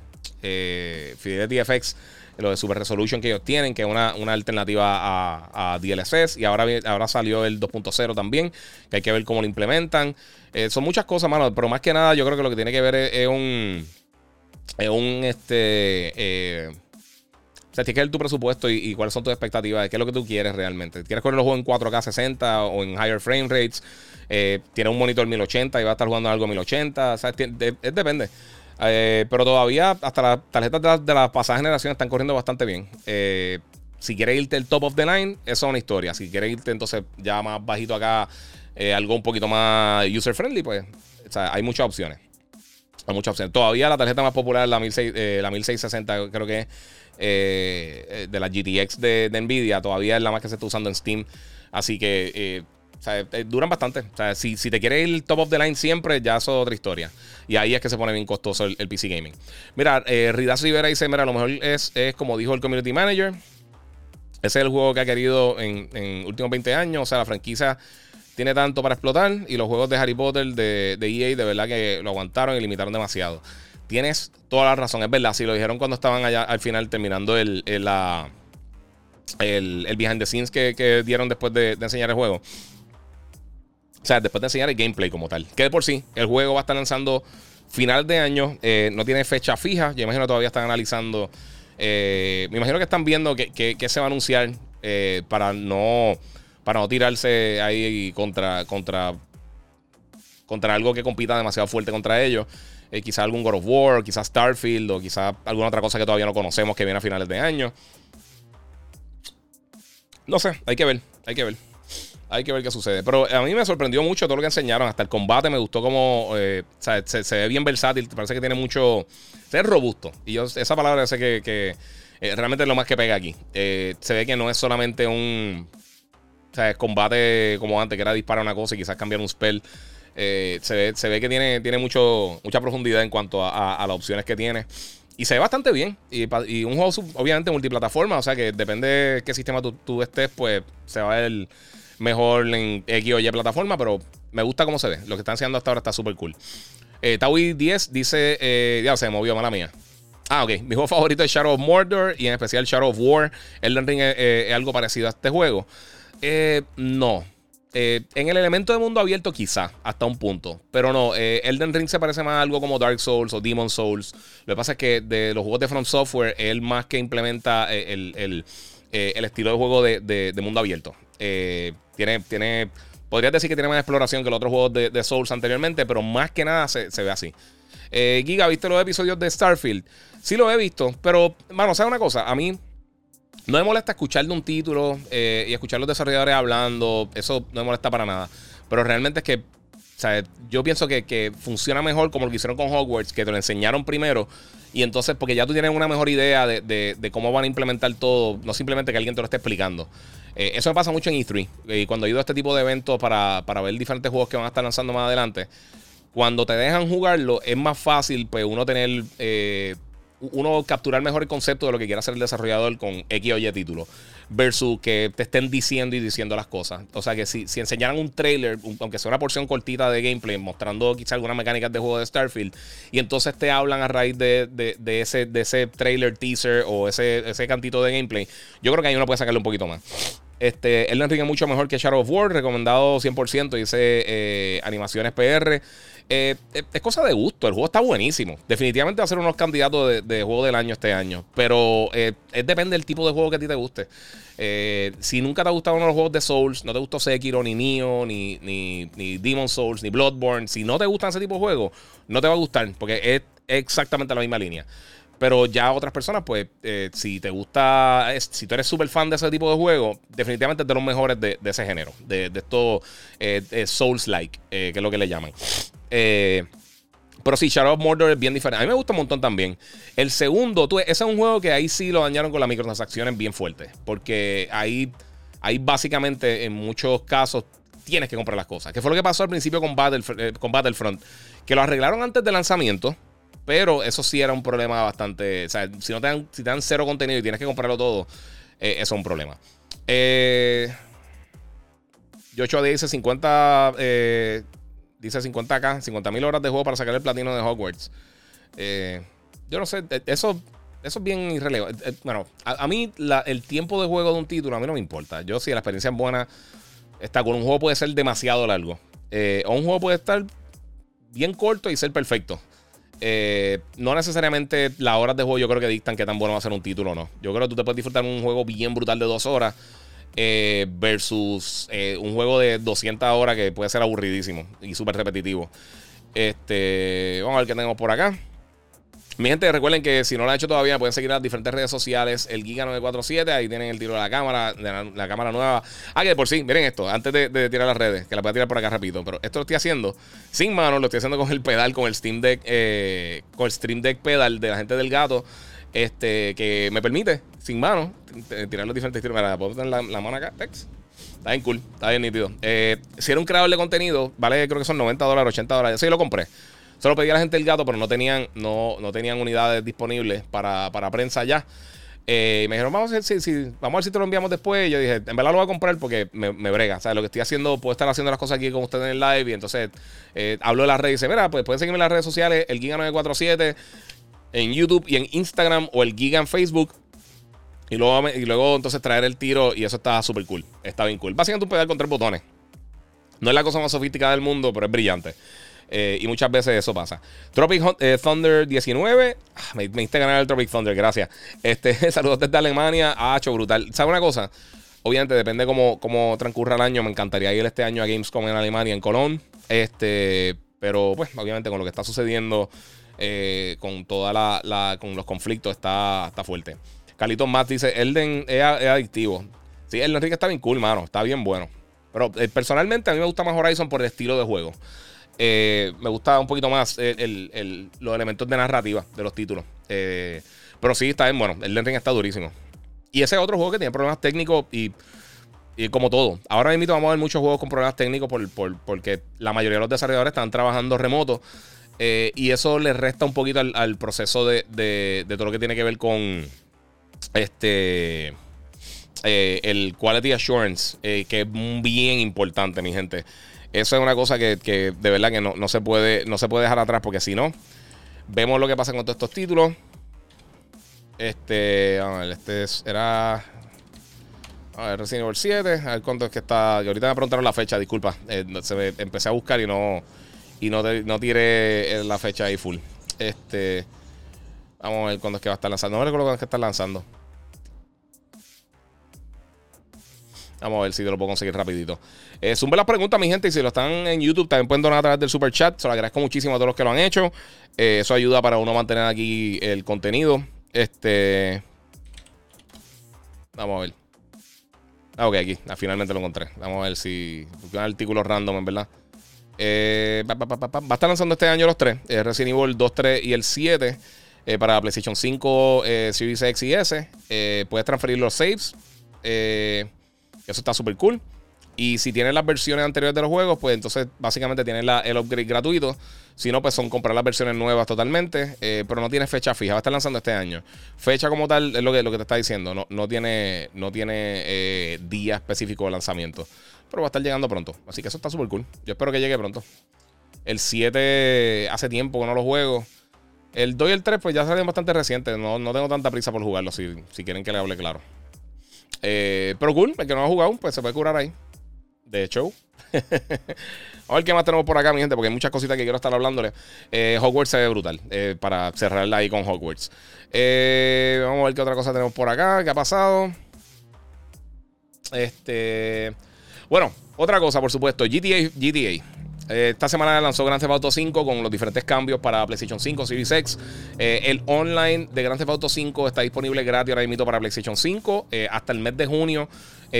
Fidelity FX? lo de Super Resolution que ellos tienen, que es una, alternativa a, DLSS. Y ahora, ahora salió el 2.0 también, que hay que ver cómo lo implementan. Eh, son muchas cosas, mano, pero más que nada yo creo que lo que tiene que ver es, un... Es un, este... Sea, tienes tu presupuesto y, cuáles son tus expectativas, de qué es lo que tú quieres realmente. ¿Quieres correr los juegos en 4K 60 o en higher frame rates? Eh, ¿Tienes un monitor 1080 y vas a estar jugando algo 1080? O depende. Eh, pero todavía hasta las tarjetas de, la, pasada generación están corriendo bastante bien. Eh, si quieres irte el top of the line, eso es una historia. Si quieres irte entonces ya más bajito acá, eh, algo un poquito más user friendly, pues hay muchas opciones. Hay muchas opciones. Todavía la tarjeta más popular es la, 1660, creo que es de la GTX de, Nvidia. Todavía es la más que se está usando en Steam. Así que eh, duran bastante. O sea, si, te quieres ir top of the line siempre, ya eso es otra historia. Y ahí es que se pone bien costoso el, PC Gaming. Mira, eh, Ridas Rivera dice: Mira, a lo mejor es, como dijo el Community Manager. Ese es el juego que ha querido en, en últimos 20 años. O sea, la franquicia tiene tanto para explotar. Y los juegos de Harry Potter de, de EA, de verdad que lo aguantaron y limitaron demasiado. Tienes toda la razón, es verdad. Si lo dijeron cuando estaban allá al final terminando el, el, el, el behind the scenes que, que dieron después de, de enseñar el juego o sea, después de enseñar el gameplay como tal. Que de por sí, el juego va a estar lanzando final de año. Eh, no tiene fecha fija. Yo imagino que todavía están analizando. Eh, me imagino que están viendo qué se va a anunciar eh, para no para no tirarse ahí contra contra contra algo que compita demasiado fuerte contra ellos. Quizás algún God of War, quizás Starfield o quizás alguna otra cosa que todavía no conocemos que viene a finales de año. No sé, hay que ver, hay que ver. Hay que ver qué sucede. Pero a mí me sorprendió mucho todo lo que enseñaron. Hasta el combate me gustó como. Eh, se, ve bien versátil. Parece que tiene mucho. Se ve robusto. Y yo, esa palabra sé que, eh, realmente es lo más que pega aquí. Eh, se ve que no es solamente un. sea, es combate como antes, que era disparar una cosa y quizás cambiar un spell. Eh, se, ve, se, ve, que tiene, tiene mucho, mucha profundidad en cuanto a, las opciones que tiene. Y se ve bastante bien. Y, un juego, obviamente, multiplataforma. O sea que depende de qué sistema tú, estés, pues se va a ver mejor en X o Y plataforma. Pero me gusta cómo se ve. Lo que están haciendo hasta ahora está súper cool. Eh, Taui 10 dice. Eh, ya se movió, mala mía. Ah, ok. Mi juego favorito es Shadow of Mordor y en especial Shadow of War. Elden Ring es, algo parecido a este juego. Eh, no. Eh, en el elemento de mundo abierto, quizá, hasta un punto. Pero no, eh, Elden Ring se parece más a algo como Dark Souls o Demon Souls. Lo que pasa es que de los juegos de From Software, él más que implementa el, estilo de juego de, mundo abierto. tiene, tiene, podrías decir que tiene más exploración que los otros juegos de, Souls anteriormente, pero más que nada se, se ve así. Giga, ¿viste los episodios de Starfield? Sí lo he visto, pero, bueno, ¿sabes una cosa? A mí no me molesta escuchar de un título eh, y escuchar los desarrolladores hablando. Eso no me molesta para nada. Pero realmente es que, o yo pienso que, funciona mejor como lo que hicieron con Hogwarts, que te lo enseñaron primero. Y entonces, porque ya tú tienes una mejor idea de, cómo van a implementar todo, no simplemente que alguien te lo esté explicando. Eh, eso me pasa mucho en E3. Y cuando he ido a este tipo de eventos para, para ver diferentes juegos que van a estar lanzando más adelante, cuando te dejan jugarlo, es más fácil, pues, uno tener. Eh, uno capturar mejor el concepto de lo que quiere hacer el desarrollador con X o Y título. Versus que te estén diciendo y diciendo las cosas. O sea que si, si enseñaran un trailer, aunque sea una porción cortita de gameplay, mostrando quizá algunas mecánicas de juego de Starfield, y entonces te hablan a raíz de, ese, de ese trailer teaser o ese, ese cantito de gameplay, yo creo que ahí uno puede sacarle un poquito más. Este, él es mucho mejor que Shadow of War, recomendado 100%, dice eh, animaciones PR. Eh, es cosa de gusto, el juego está buenísimo. Definitivamente va a ser unos candidatos de, juego del año este año, pero eh, es, depende del tipo de juego que a ti te guste. si nunca te ha gustado uno de los juegos de Souls, no te gustó Sekiro, ni Nioh, ni, ni, ni Demon Souls, ni Bloodborne, si no te gustan ese tipo de juegos, no te va a gustar, porque es exactamente la misma línea. Pero ya otras personas, pues, eh, si te gusta, si tú eres súper fan de ese tipo de juego, definitivamente es de los mejores de, ese género, de, de estos eh, Souls-like, eh, que es lo que le llaman. pero sí, Shadow of Mordor es bien diferente. A mí me gusta un montón también. El segundo, tú, ese es un juego que ahí sí lo dañaron con las microtransacciones bien fuertes. Porque ahí, ahí básicamente, en muchos casos, tienes que comprar las cosas. Que fue lo que pasó al principio con, con Battlefront. Que lo arreglaron antes del lanzamiento. Pero eso sí era un problema bastante. O sea, si no te dan, si te dan cero contenido y tienes que comprarlo todo, eh, eso es un problema. Eh, dice 50. Eh, dice 50k, 50 mil horas de juego para sacar el platino de Hogwarts. Eh, yo no sé, eso, eso es bien irrelevante. Bueno, a, mí el tiempo de juego de un título a mí no me importa. Yo si la experiencia es buena, está con un juego puede ser demasiado largo. o un juego puede estar bien corto y ser perfecto. Eh, no necesariamente las horas de juego yo creo que dictan qué tan bueno va a ser un título o no. Yo creo que tú te puedes disfrutar un juego bien brutal de dos horas eh, versus eh, un juego de 200 horas que puede ser aburridísimo y súper repetitivo. Este, vamos a ver qué tenemos por acá. Mi gente, recuerden que si no lo han hecho todavía, pueden seguir las diferentes redes sociales. El Giga947, ahí tienen el tiro de la cámara, la, cámara nueva. Ah, que por sí, miren esto, antes de, tirar las redes, que la voy a tirar por acá rapidito. Pero esto lo estoy haciendo sin mano, lo estoy haciendo con el pedal, con el Steam Deck, eh, con el Stream Deck pedal de la gente del gato. Este, que me permite, sin mano, tirar los diferentes tiros. Mira, puedo tener la, mano acá, text. Está bien cool, está bien nítido. Eh, si era un creador de contenido, vale, creo que son 90 dólares, 80 dólares. Sí, lo compré. Solo pedí a la gente el gato, pero no tenían, no, no tenían unidades disponibles para, prensa ya. Eh, me dijeron, vamos a, ver si, vamos a ver si te lo enviamos después. Y yo dije, en verdad lo voy a comprar porque me, brega. O sea, lo que estoy haciendo, puedo estar haciendo las cosas aquí con ustedes en el live. Y entonces eh, hablo de las redes y dice, mira, pues pueden seguirme en las redes sociales, el Giga947, en YouTube y en Instagram o el Giga en Facebook. Y luego, y luego entonces traer el tiro y eso está súper cool. Está bien cool. Básicamente un pedal con tres botones. No es la cosa más sofisticada del mundo, pero es brillante. Eh, y muchas veces eso pasa. Tropic eh, Thunder 19. Ah, me, me ganar el Tropic Thunder, gracias. Este, *laughs* saludos desde Alemania. Ha hecho brutal. ¿Sabes una cosa? Obviamente depende cómo, cómo transcurra el año. Me encantaría ir este año a Gamescom en Alemania, en Colón. Este, pero pues, obviamente con lo que está sucediendo, eh, con toda la, con los conflictos, está, está fuerte. Carlitos Matt dice: Elden es, adictivo. Sí, el Enrique está bien cool, mano. Está bien bueno. Pero personalmente a mí me gusta más Horizon por el estilo de juego. Eh, me gusta un poquito más los elementos de narrativa de los títulos. Eh, pero sí, está bien bueno. El Ring está durísimo. Y ese otro juego que tiene problemas técnicos y, como todo. Ahora mismo vamos a ver muchos juegos con problemas técnicos porque la mayoría de los desarrolladores están trabajando remoto. Eh, y eso le resta un poquito al, proceso de, todo lo que tiene que ver con este el quality assurance, que es bien importante, mi gente. Eso es una cosa que, de verdad que no, se puede, no se puede dejar atrás, porque si no, vemos lo que pasa con todos estos títulos. Este, a ver, este era. A ver, Resident Evil 7. A ver cuánto es que está. ahorita me preguntaron la fecha, disculpa. se empecé a buscar y no y no, no tire la fecha ahí full. Este. Vamos a ver cuándo es que va a estar lanzando. No me recuerdo cuándo es que está lanzando. Vamos a ver si te lo puedo conseguir rapidito. Eh, zumbe las preguntas, mi gente. Y si lo están en YouTube, también pueden donar a través del super chat. Se lo agradezco muchísimo a todos los que lo han hecho. Eh, eso ayuda para uno mantener aquí el contenido. Este. Vamos a ver. Ah, ok, aquí. Ah, finalmente lo encontré. Vamos a ver si. Un artículo random, en verdad. Eh, va, a estar lanzando este año los tres: eh, Resident Evil 2, 3 y el 7 eh, para PlayStation 5, Series X y S. puedes transferir los saves. Eso está súper cool. Y si tienes las versiones anteriores de los juegos, pues entonces básicamente tienes el upgrade gratuito. Si no, pues son comprar las versiones nuevas totalmente. pero no tiene fecha fija. Va a estar lanzando este año. Fecha como tal es lo que, lo que te está diciendo. No, no tiene, no tiene día específico de lanzamiento. Pero va a estar llegando pronto. Así que eso está súper cool. Yo espero que llegue pronto. El 7 hace tiempo que no lo juego. El 2 y el 3 pues ya salieron bastante recientes. No, tengo tanta prisa por jugarlo, si, si quieren que le hable claro. Eh, pero cool, el que no ha jugado, pues se puede curar ahí. De hecho. *laughs* a ver qué más tenemos por acá, mi gente, porque hay muchas cositas que quiero estar hablándole. Eh, Hogwarts se ve brutal. Eh, para cerrarla ahí con Hogwarts. vamos a ver qué otra cosa tenemos por acá. ¿Qué ha pasado? Este. Bueno, otra cosa, por supuesto, GTA. GTA. Eh, esta semana lanzó Grand Theft Auto 5 con los diferentes cambios para PlayStation 5, Series X. Eh, el online de Grand Theft Auto 5 está disponible gratis ahora mismo para PlayStation 5. Eh, hasta el mes de junio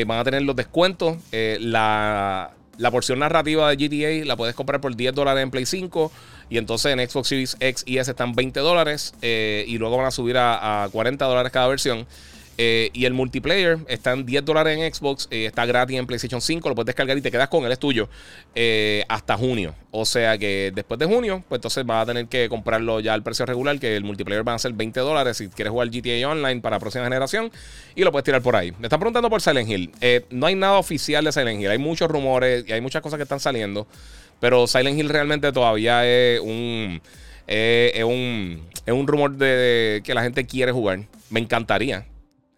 van a tener los descuentos. la, la, porción narrativa de GTA la puedes comprar por 10 dólares en Play 5. Y entonces en Xbox Series X y S están 20 dólares. y luego van a subir a, a 40 dólares cada versión. Eh, y el multiplayer está en 10 dólares en Xbox, eh, está gratis en PlayStation 5, lo puedes descargar y te quedas con él, es tuyo, eh, hasta junio. O sea que después de junio, pues entonces vas a tener que comprarlo ya al precio regular, que el multiplayer va a ser 20 dólares si quieres jugar GTA Online para próxima generación y lo puedes tirar por ahí. Me están preguntando por Silent Hill. no hay nada oficial de Silent Hill, hay muchos rumores y hay muchas cosas que están saliendo, pero Silent Hill realmente todavía es un... es un, es un rumor de que la gente quiere jugar. Me encantaría.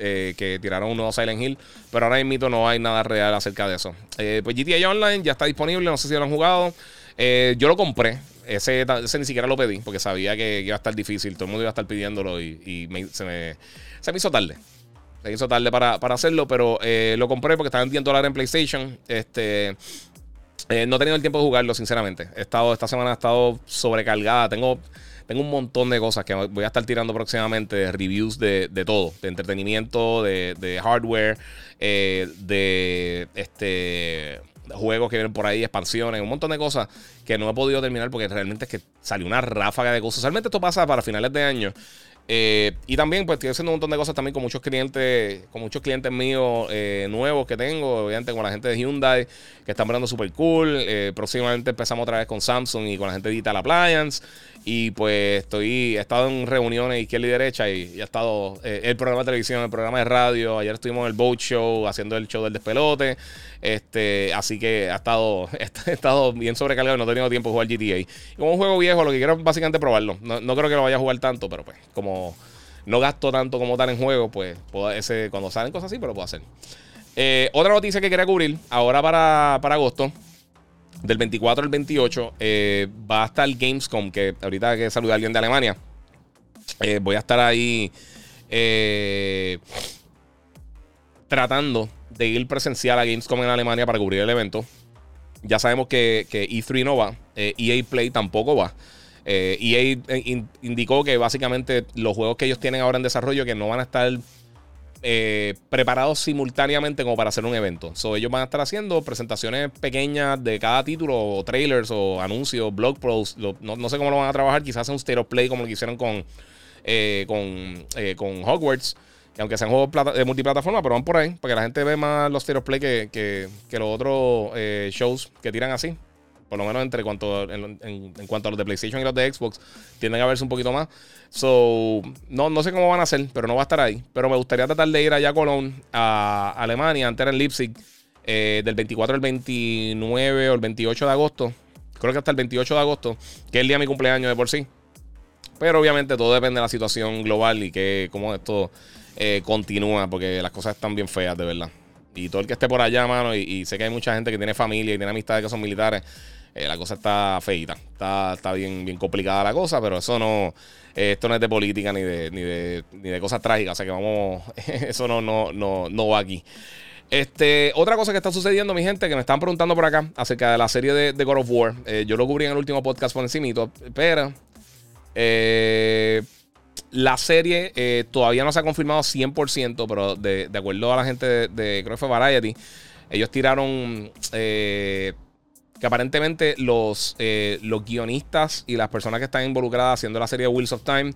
Eh, que tiraron un nuevo Silent Hill, pero ahora mismo no hay nada real acerca de eso. Eh, pues GTA Online ya está disponible, no sé si lo han jugado. Eh, yo lo compré, ese, ni siquiera lo pedí porque sabía que iba a estar difícil, todo el mundo iba a estar pidiéndolo y, se, me, hizo tarde. Se hizo tarde para, hacerlo, pero lo compré porque estaba en 10 dólares en PlayStation. Este. no he tenido el tiempo de jugarlo, sinceramente. He estado, esta semana he estado sobrecargada. Tengo tengo un montón de cosas que voy a estar tirando próximamente, de reviews de, todo, de entretenimiento, de, hardware, eh, de este juegos que vienen por ahí, expansiones, un montón de cosas que no he podido terminar porque realmente es que salió una ráfaga de cosas. Realmente esto pasa para finales de año. Eh, y también, pues estoy haciendo un montón de cosas también con muchos clientes, con muchos clientes míos eh, nuevos que tengo, obviamente con la gente de Hyundai, que están mirando súper cool. próximamente empezamos otra vez con Samsung y con la gente de Digital Appliance. Y pues estoy, he estado en reuniones izquierda y derecha y, he estado eh, el programa de televisión, el programa de radio. Ayer estuvimos en el Boat Show haciendo el show del despelote. Este, así que ha estado, *laughs* he estado bien sobrecargado y no he tenido tiempo de jugar GTA. Y como un juego viejo, lo que quiero es básicamente probarlo. No, creo que lo vaya a jugar tanto, pero pues como no gasto tanto como tal en juego, pues puedo, ese, cuando salen cosas así, pero pues puedo hacer. Eh, otra noticia que quería cubrir ahora para, para agosto del 24 al 28 eh, va a estar Gamescom, que ahorita que saludar a alguien de Alemania. Eh, voy a estar ahí eh, tratando de ir presencial a Gamescom en Alemania para cubrir el evento. Ya sabemos que, que E3 no va, EA e Play tampoco va. EA e indicó que básicamente los juegos que ellos tienen ahora en desarrollo que no van a estar eh, preparados simultáneamente como para hacer un evento. So, ellos van a estar haciendo presentaciones pequeñas de cada título, o trailers, o anuncios, blog posts. no, sé cómo lo van a trabajar. Quizás un state of play como lo que hicieron con, eh, con, eh, con Hogwarts. Que aunque sean juegos de multiplataforma, pero van por ahí. Para que la gente ve más los State Play que, que, que los otros eh, shows que tiran así. Por lo menos entre cuanto, en, cuanto a los de PlayStation y los de Xbox, tienden a verse un poquito más. So, no, no sé cómo van a hacer, pero no va a estar ahí. Pero me gustaría tratar de ir allá a Cologne, a Alemania, antes era en Leipzig, eh, del 24 al 29 o el 28 de agosto. Creo que hasta el 28 de agosto, que es el día de mi cumpleaños de por sí. Pero obviamente todo depende de la situación global y que cómo esto eh, continúa, porque las cosas están bien feas, de verdad. Y todo el que esté por allá, mano, y, sé que hay mucha gente que tiene familia y tiene amistades que son militares, eh, la cosa está feita. Está, está bien, bien complicada la cosa, pero eso no. Eh, esto no es de política ni de, ni de, ni de cosas trágicas. O sea que vamos. *laughs* eso no, no, no, no va aquí. Este, otra cosa que está sucediendo, mi gente, que me están preguntando por acá acerca de la serie de, God of War. Eh, yo lo cubrí en el último podcast por encima, pero la serie todavía no se ha confirmado 100%, pero de, acuerdo a la gente de, de creo que fue Variety, ellos tiraron que aparentemente los, eh, los guionistas y las personas que están involucradas haciendo la serie Wheels of Time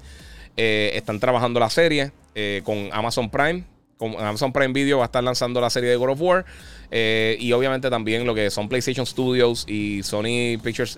eh, están trabajando la serie eh, con Amazon Prime. Con Amazon Prime Video va a estar lanzando la serie de God of War. y obviamente también lo que son PlayStation Studios y Sony Pictures,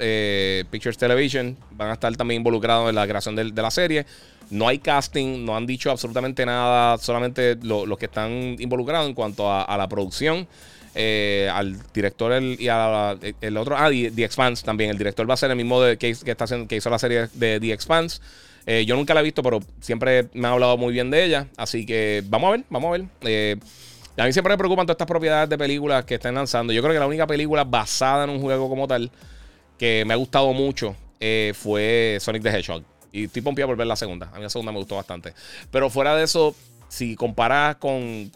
Pictures Television van a estar también involucrados en la creación de, la serie. No hay casting, no han dicho absolutamente nada, solamente los que están involucrados en cuanto a la producción. Eh, al director el, y al el otro, ah, The, Expanse también. El director va a ser el mismo de, que, está que hizo la serie de The Expanse. Eh, yo nunca la he visto, pero siempre me ha hablado muy bien de ella. Así que vamos a ver, vamos a ver. Eh, a mí siempre me preocupan todas estas propiedades de películas que están lanzando. Yo creo que la única película basada en un juego como tal que me ha gustado mucho fue Sonic the Hedgehog. Y estoy pompeado por ver la segunda. A mí la segunda me gustó bastante. Pero fuera de eso, si comparas con,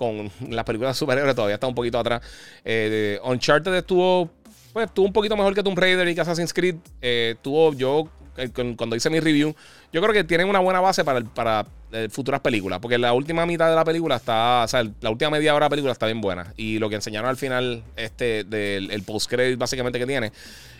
las películas superiores, todavía está un poquito atrás. Eh, Uncharted estuvo, pues, estuvo un poquito mejor que Tomb Raider y que Assassin's Creed. Eh, tuvo, yo, eh, cuando hice mi review, yo creo que tienen una buena base para, para futuras películas. Porque la última mitad de la película está, o sea, la última media hora de la película está bien buena. Y lo que enseñaron al final, este, del el post-credit básicamente que tiene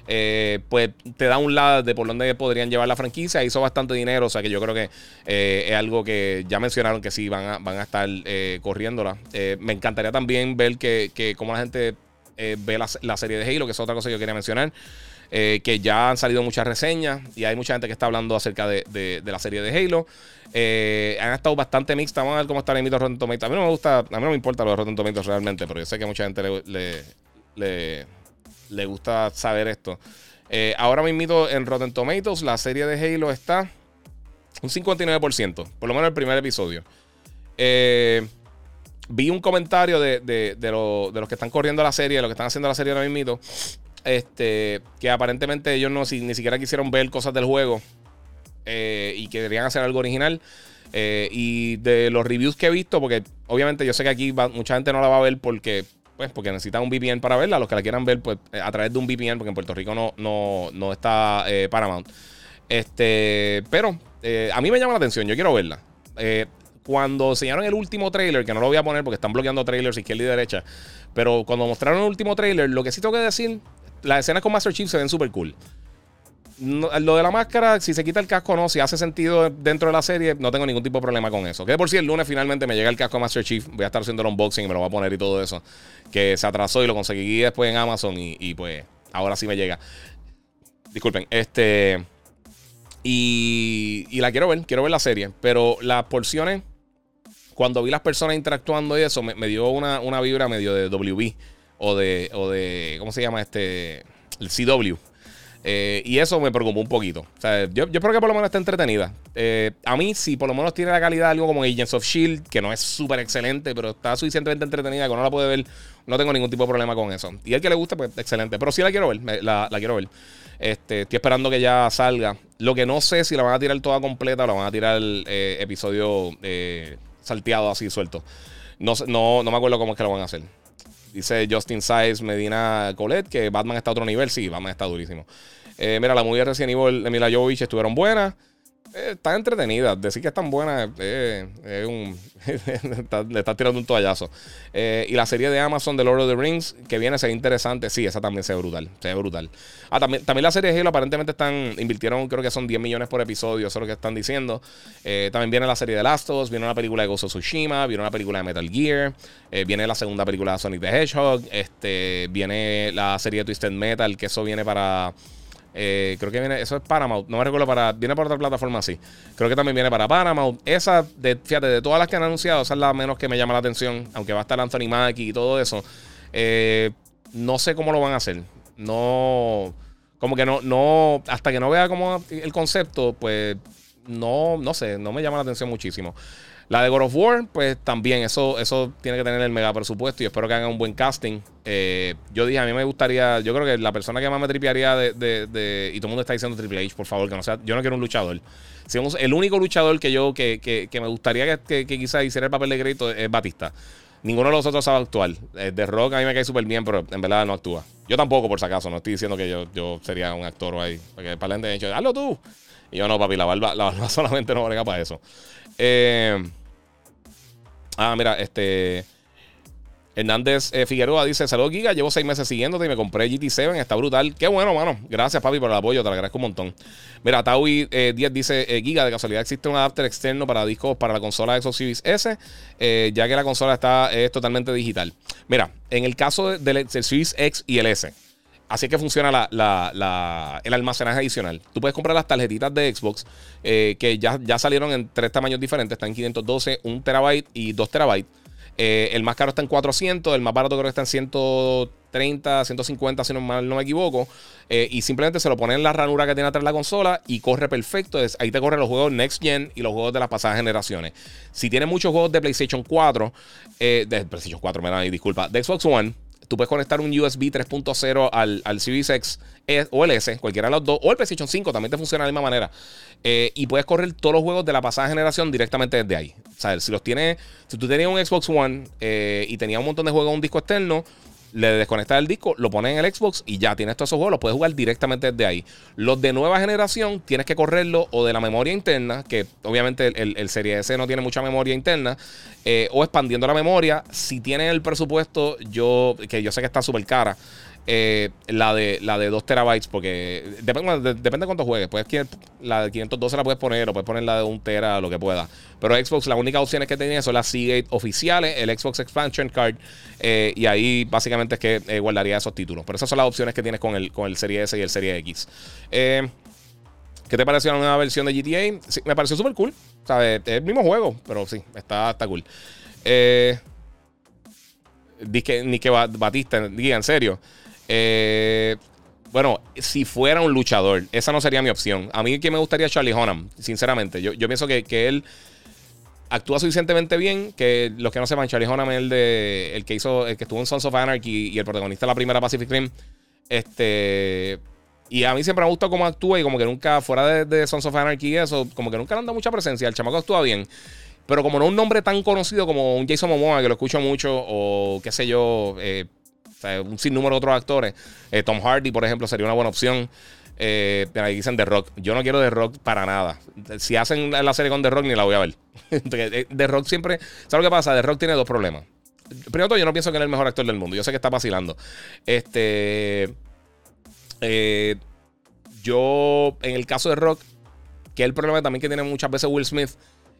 eh, pues te da un lado de por dónde podrían llevar la franquicia. Hizo bastante dinero, o sea que yo creo que eh, es algo que ya mencionaron que sí van a, van a estar eh, corriéndola. me encantaría también ver que, que cómo la gente ve la, serie de Halo, que es otra cosa que yo quería mencionar. que ya han salido muchas reseñas y hay mucha gente que está hablando acerca de, la serie de Halo. han estado bastante mixtas. Vamos a ver cómo está el mito Rotten Tomatoes. A mí no me gusta, a mí no me importa los Rotten Tomatoes realmente, pero yo sé que mucha gente le gusta saber esto. Eh, ahora mismo en Rotten Tomatoes, la serie de Halo está un 59%, por lo menos el primer episodio. Eh, vi un comentario de, los que están corriendo la serie, de los que están haciendo la serie ahora mismo, este, que aparentemente ellos no, ni siquiera quisieron ver cosas del juego eh, y querían hacer algo original. y de los reviews que he visto, porque obviamente yo sé que aquí mucha gente no la va a ver porque pues porque necesitan un VPN para verla. Los que la quieran ver, pues eh, a través de un VPN, porque en Puerto Rico no, no, no está eh, Paramount. Este, pero eh, a mí me llama la atención, yo quiero verla. cuando enseñaron el último trailer, que no lo voy a poner porque están bloqueando trailers izquierda y derecha, pero cuando mostraron el último trailer, lo que sí tengo que decir, las escenas con Master Chief se ven súper cool lo de la máscara, si se quita el casco o no, si hace sentido dentro de la serie, no tengo ningún tipo de problema con eso. Que por si el lunes finalmente me llega el casco Master Chief, voy a estar haciendo el unboxing y me lo voy a poner y todo eso. Que se atrasó y lo conseguí después en Amazon y, pues ahora sí me llega. Disculpen, este. Y, y, la quiero ver, quiero ver la serie. Pero las porciones, cuando vi las personas interactuando y eso, me, dio una, una, vibra medio de WB o de, o de. ¿Cómo se llama este? CW. Eh, y eso me preocupó un poquito. Yo, yo espero que por lo menos esté entretenida. Eh, a mí, si por lo menos tiene la calidad de algo como Agents of Shield, que no es súper excelente, pero está suficientemente entretenida que no la puede ver, no tengo ningún tipo de problema con eso. Y el que le gusta, pues excelente. Pero sí la quiero ver, la, quiero ver. Este, estoy esperando que ya salga. Lo que no sé si la van a tirar toda completa o la van a tirar eh, episodio salteado así suelto. No, no, no me acuerdo cómo es que lo van a hacer. Dice Justin Size Medina Colette que Batman está a otro nivel. Sí, Batman está durísimo. Eh, mira, la movie de Resident Evil de Mila Jovovich estuvieron buenas. Eh, están entretenidas. Decir que están buenas es un. *laughs* le está tirando un toallazo. Eh, y la serie de Amazon de Lord of the Rings, que viene, se ve interesante. Sí, esa también se ve brutal. Se ve brutal. Ah, también, también la serie de Halo aparentemente están. Invirtieron, creo que son 10 millones por episodio. Eso es lo que están diciendo. Eh, también viene la serie de Last of Us. Viene una película de Ghost of Tsushima. Viene una película de Metal Gear. viene la segunda película de Sonic the Hedgehog. Este, viene la serie de Twisted Metal, que eso viene para. Eh, creo que viene, eso es Paramount, no me recuerdo para, viene por otra plataforma así. Creo que también viene para Paramount. Esa, fíjate, de todas las que han anunciado, esa es la menos que me llama la atención, aunque va a estar Anthony Mackie y todo eso. Eh, no sé cómo lo van a hacer. No, como que no, no, hasta que no vea como el concepto, pues no, no sé, no me llama la atención muchísimo. La de God of War, pues también, eso, eso tiene que tener el mega presupuesto y espero que hagan un buen casting. Eh, yo dije, a mí me gustaría, yo creo que la persona que más me tripearía de, de, y todo el mundo está diciendo Triple H, por favor, que no sea, yo no quiero un luchador. Si el único luchador que yo, que, que, me gustaría que, que, quizás hiciera el papel de crédito es Batista. Ninguno de los otros sabe actuar. Eh, de Rock a mí me cae súper bien, pero en verdad no actúa. Yo tampoco, por si acaso. No estoy diciendo que yo, yo sería un actor ahí. Porque para la gente hazlo tú. Y yo no, papi, la barba, la barba *laughs* solamente no valga para eso. Eh, Ah, mira, este. Hernández eh, Figueroa dice: Saludos, Giga. Llevo seis meses siguiéndote y me compré GT7. Está brutal. Qué bueno, mano. Gracias, papi, por el apoyo. Te lo agradezco un montón. Mira, Taui 10 eh, dice: eh, Giga, de casualidad existe un adapter externo para discos para la consola Xbox Series S, ya que la consola está totalmente digital. Mira, en el caso del, del Series X y el S. Así que funciona el almacenaje adicional. Tú puedes comprar las tarjetitas de Xbox que ya, ya salieron en tres tamaños diferentes. Están en 512, 1 terabyte y 2 terabytes. Eh, el más caro está en 400, el más barato creo que está en 130, 150, si no, mal, no me equivoco. Eh, y simplemente se lo ponen en la ranura que tiene atrás la consola y corre perfecto. ahí te corren los juegos Next Gen y los juegos de las pasadas generaciones. Si tienes muchos juegos de PlayStation 4, eh, de PlayStation 4, me da disculpa, de Xbox One Tú puedes conectar un USB 3.0 al, al Series X e, o el S, cualquiera de los dos, o el PlayStation 5 también te funciona de la misma manera. Eh, y puedes correr todos los juegos de la pasada generación directamente desde ahí. O sea, si los tienes, si tú tenías un Xbox One eh, y tenías un montón de juegos en un disco externo, le desconectas el disco, lo pones en el Xbox y ya tienes todos esos juegos, los puedes jugar directamente desde ahí. Los de nueva generación tienes que correrlo o de la memoria interna, que obviamente el, el, Serie S no tiene mucha memoria interna, eh, o expandiendo la memoria. Si tienes el presupuesto, yo, que yo sé que está súper cara, eh, la, de, la de 2 terabytes, porque depende de, depende de cuánto juegues. Puedes, la de 512 la puedes poner o puedes poner la de 1 tera, lo que pueda. Pero Xbox, las únicas opciones que tenía son las Seagate oficiales, el Xbox Expansion Card, eh, y ahí básicamente es que eh, guardaría esos títulos. Pero esas son las opciones que tienes con el, con el Serie S y el Serie X. ¿Qué te pareció la nueva versión de GTA? me pareció súper cool. Es el mismo juego, pero sí, está, está cool. Eh, ni que Batista, diga en serio. Eh, bueno, si fuera un luchador, esa no sería mi opción. A mí que me gustaría Charlie Hunnam, sinceramente. Yo, pienso que, él actúa suficientemente bien que los que no sepan, Charlie Hunnam es el, de, el que hizo, el que estuvo en Sons of Anarchy y el protagonista de la primera Pacific Rim. Este. Y a mí siempre me gusta cómo actúa y como que nunca, fuera de, Sons of Anarchy eso, como que nunca le anda mucha presencia. El chamaco actúa bien. Pero como no un nombre tan conocido como un Jason Momoa, que lo escucho mucho, o qué sé yo, eh, sea, un sinnúmero de otros actores. Eh, Tom Hardy, por ejemplo, sería una buena opción. Eh, ahí dicen The Rock. Yo no quiero The Rock para nada. Si hacen la serie con The Rock, ni la voy a ver. *laughs* Eh, The Rock siempre. ¿Sabes lo que pasa? The Rock tiene dos problemas. Primero todo, yo no pienso que es el mejor actor del mundo. Yo sé que está vacilando. Este. Eh, yo, en el caso de Rock, que el problema también que tiene muchas veces Will Smith,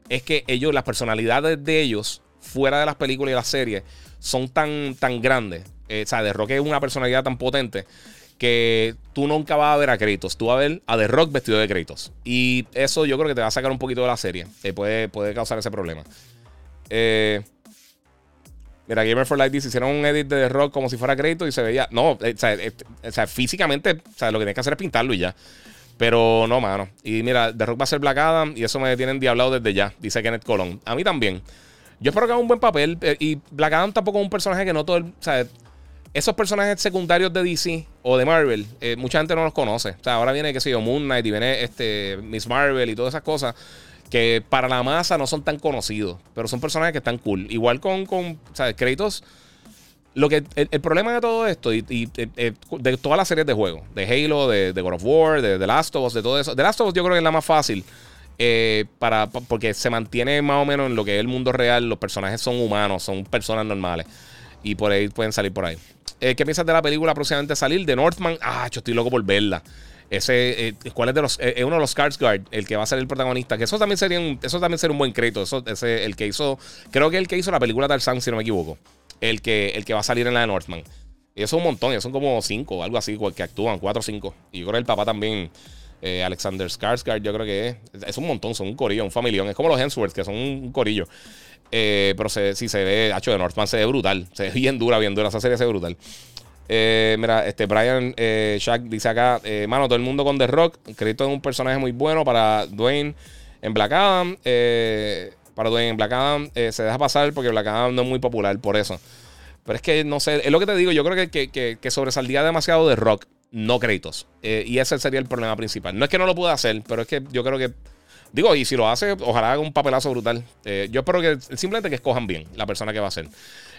es que ellos, las personalidades de ellos, fuera de las películas y las series, son tan, tan grandes eh, o sea, The Rock es una personalidad tan potente que tú nunca vas a ver a Kratos. Tú vas a ver a The Rock vestido de Kratos. Y eso yo creo que te va a sacar un poquito de la serie. Eh, puede, puede causar ese problema. Eh, mira, Gamer for Life dice: hicieron un edit de The Rock como si fuera Kratos y se veía. No, o sea, físicamente, o sea, lo que tienes que hacer es pintarlo y ya. Pero no, mano. Y mira, The Rock va a ser Black Adam y eso me tienen diablado desde ya, dice Kenneth Colon. A mí también. Yo espero que haga un buen papel. Y Black Adam tampoco es un personaje que no todo el. O sea, esos personajes secundarios de DC o de Marvel, eh, mucha gente no los conoce. O sea, ahora viene, qué sé yo, Moon Knight y viene este, Miss Marvel y todas esas cosas que para la masa no son tan conocidos, pero son personajes que están cool. Igual con, con ¿sabes? Créditos. Lo que, el, problema de todo esto y, eh, eh, de todas las series de juegos, de Halo, de, God of War, de The Last of Us, de todo eso. The Last of Us yo creo que es la más fácil. Para, porque se mantiene más o menos en lo que es el mundo real. Los personajes son humanos, son personas normales. Y por ahí pueden salir por ahí. Eh, ¿Qué piensas de la película próximamente salir? De Northman. Ah, yo estoy loco por verla. Ese, eh, ¿cuál es de los? Es uno de los Skarsgård, el que va a ser el protagonista. Que eso también sería un, eso también sería un buen crédito. Eso, ese, el que hizo, creo que el que hizo la película Tarzan, si no me equivoco. El que, el que va a salir en la de Northman. Y eso es un montón, son como cinco, algo así, que actúan, cuatro o cinco. Y yo creo que el papá también, eh, Alexander Skarsgård, yo creo que es. Es un montón, son un corillo, un familión. Es como los Hemsworth, que son un corillo. Eh, pero si se ve, hacho de Northman se ve brutal. Se ve bien dura, bien dura. Esa serie se ve brutal. Eh, mira, este Brian eh, Shaq dice acá: Mano, todo el mundo con The Rock. Crédito es un personaje muy bueno para Dwayne en Black Adam. para Dwayne en Black Adam se deja pasar porque Black Adam no es muy popular por eso. Pero es que no sé, es lo que te digo. Yo creo que, que, que, sobresaldía demasiado de Rock, no créditos. y ese sería el problema principal. No es que no lo pueda hacer, pero es que yo creo que Digo, y si lo hace, ojalá haga un papelazo brutal. Eh, yo espero que simplemente que escojan bien la persona que va a ser.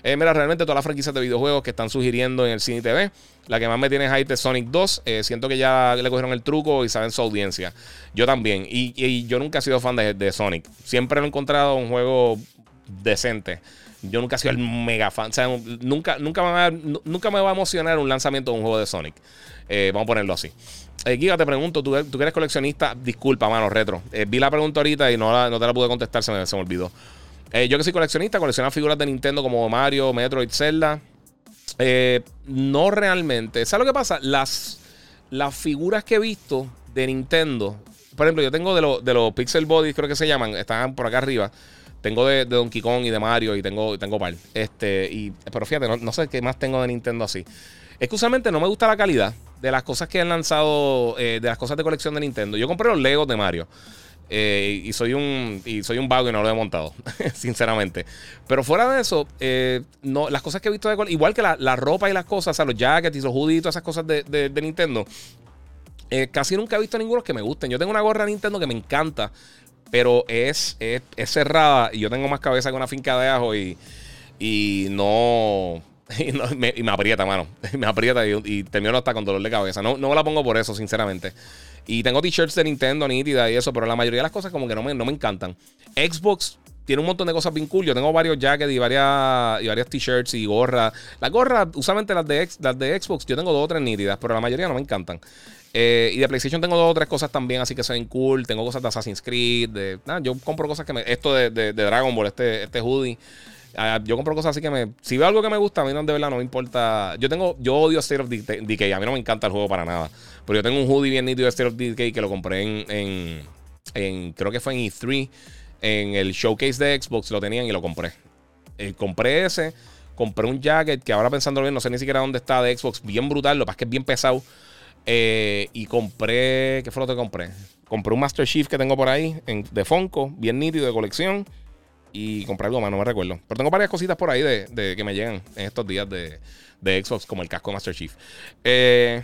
Eh, mira, realmente todas las franquicias de videojuegos que están sugiriendo en el cine TV, la que más me tiene es Sonic 2. Eh, siento que ya le cogieron el truco y saben su audiencia. Yo también. Y, yo nunca he sido fan de, Sonic. Siempre lo he encontrado un juego decente. Yo nunca he sido el mega fan. O sea, nunca, nunca, me va, nunca me va a emocionar un lanzamiento de un juego de Sonic. vamos a ponerlo así. Eh, te pregunto, ¿tú, tú eres coleccionista, disculpa, mano, retro. Eh, vi la pregunta ahorita y no, no te la pude contestar, se me, se me olvidó. Eh, yo que soy coleccionista, colecciono figuras de Nintendo como Mario, Metroid, Zelda. Eh, no realmente. ¿Sabes lo que pasa? Las, las figuras que he visto de Nintendo, por ejemplo, yo tengo de, de los Pixel Bodies, creo que se llaman, están por acá arriba. Tengo de, Donkey Kong y de Mario y tengo, tengo par. Este, y, pero fíjate, no sé qué más tengo de Nintendo así. Es no me gusta la calidad de las cosas que han lanzado, eh, de las cosas de colección de Nintendo. Yo compré los Legos de Mario. Eh, y soy un y soy un vago y no lo he montado, *laughs* sinceramente. Pero fuera de eso, eh, no, las cosas que he visto de igual que la, ropa y las cosas, o sea, los jackets y los hoodies todas esas cosas de, de, Nintendo, casi nunca he visto ninguno que me gusten. Yo tengo una gorra de Nintendo que me encanta, pero es, es, cerrada y yo tengo más cabeza que una finca de ajo y, y no *laughs* y, me, aprieta, mano. *laughs* me aprieta y, termino hasta con dolor de cabeza. No, no me la pongo por eso, sinceramente. Y tengo t-shirts de Nintendo nítida y eso, pero la mayoría de las cosas como que no me, no me encantan. Xbox tiene un montón de cosas bien cool. Yo tengo varios jackets y varias, y varias t-shirts y gorras. Las gorras, usualmente las de, las de Xbox, yo tengo dos o tres nítidas, pero la mayoría no me encantan. Eh, y de PlayStation tengo dos o tres cosas también, así que son cool. Tengo cosas de Assassin's Creed. De, yo compro cosas que me. Esto de, de Dragon Ball, este, este hoodie. Ah, yo compro cosas así que me. Si veo algo que me gusta, a mí no, de verdad no me importa. Yo tengo. Yo odio State of Decay. A mí no me encanta el juego para nada. Pero yo tengo un hoodie bien nítido de State of Decay que lo compré en. creo que fue en E3. En el showcase de Xbox lo tenían y lo compré. Eh, compré ese. Compré un jacket que ahora pensándolo bien, no sé ni siquiera dónde está de Xbox. Bien brutal. Lo que pasa es que es bien pesado. Eh, y compré. ¿Qué fue lo que compré? Compré un Master Chief que tengo por ahí de Funko, bien nítido de colección y comprar algo más, no me recuerdo. Pero tengo varias cositas por ahí de, que me llegan en estos días de, de Xbox, como el casco Master Chief. Eh,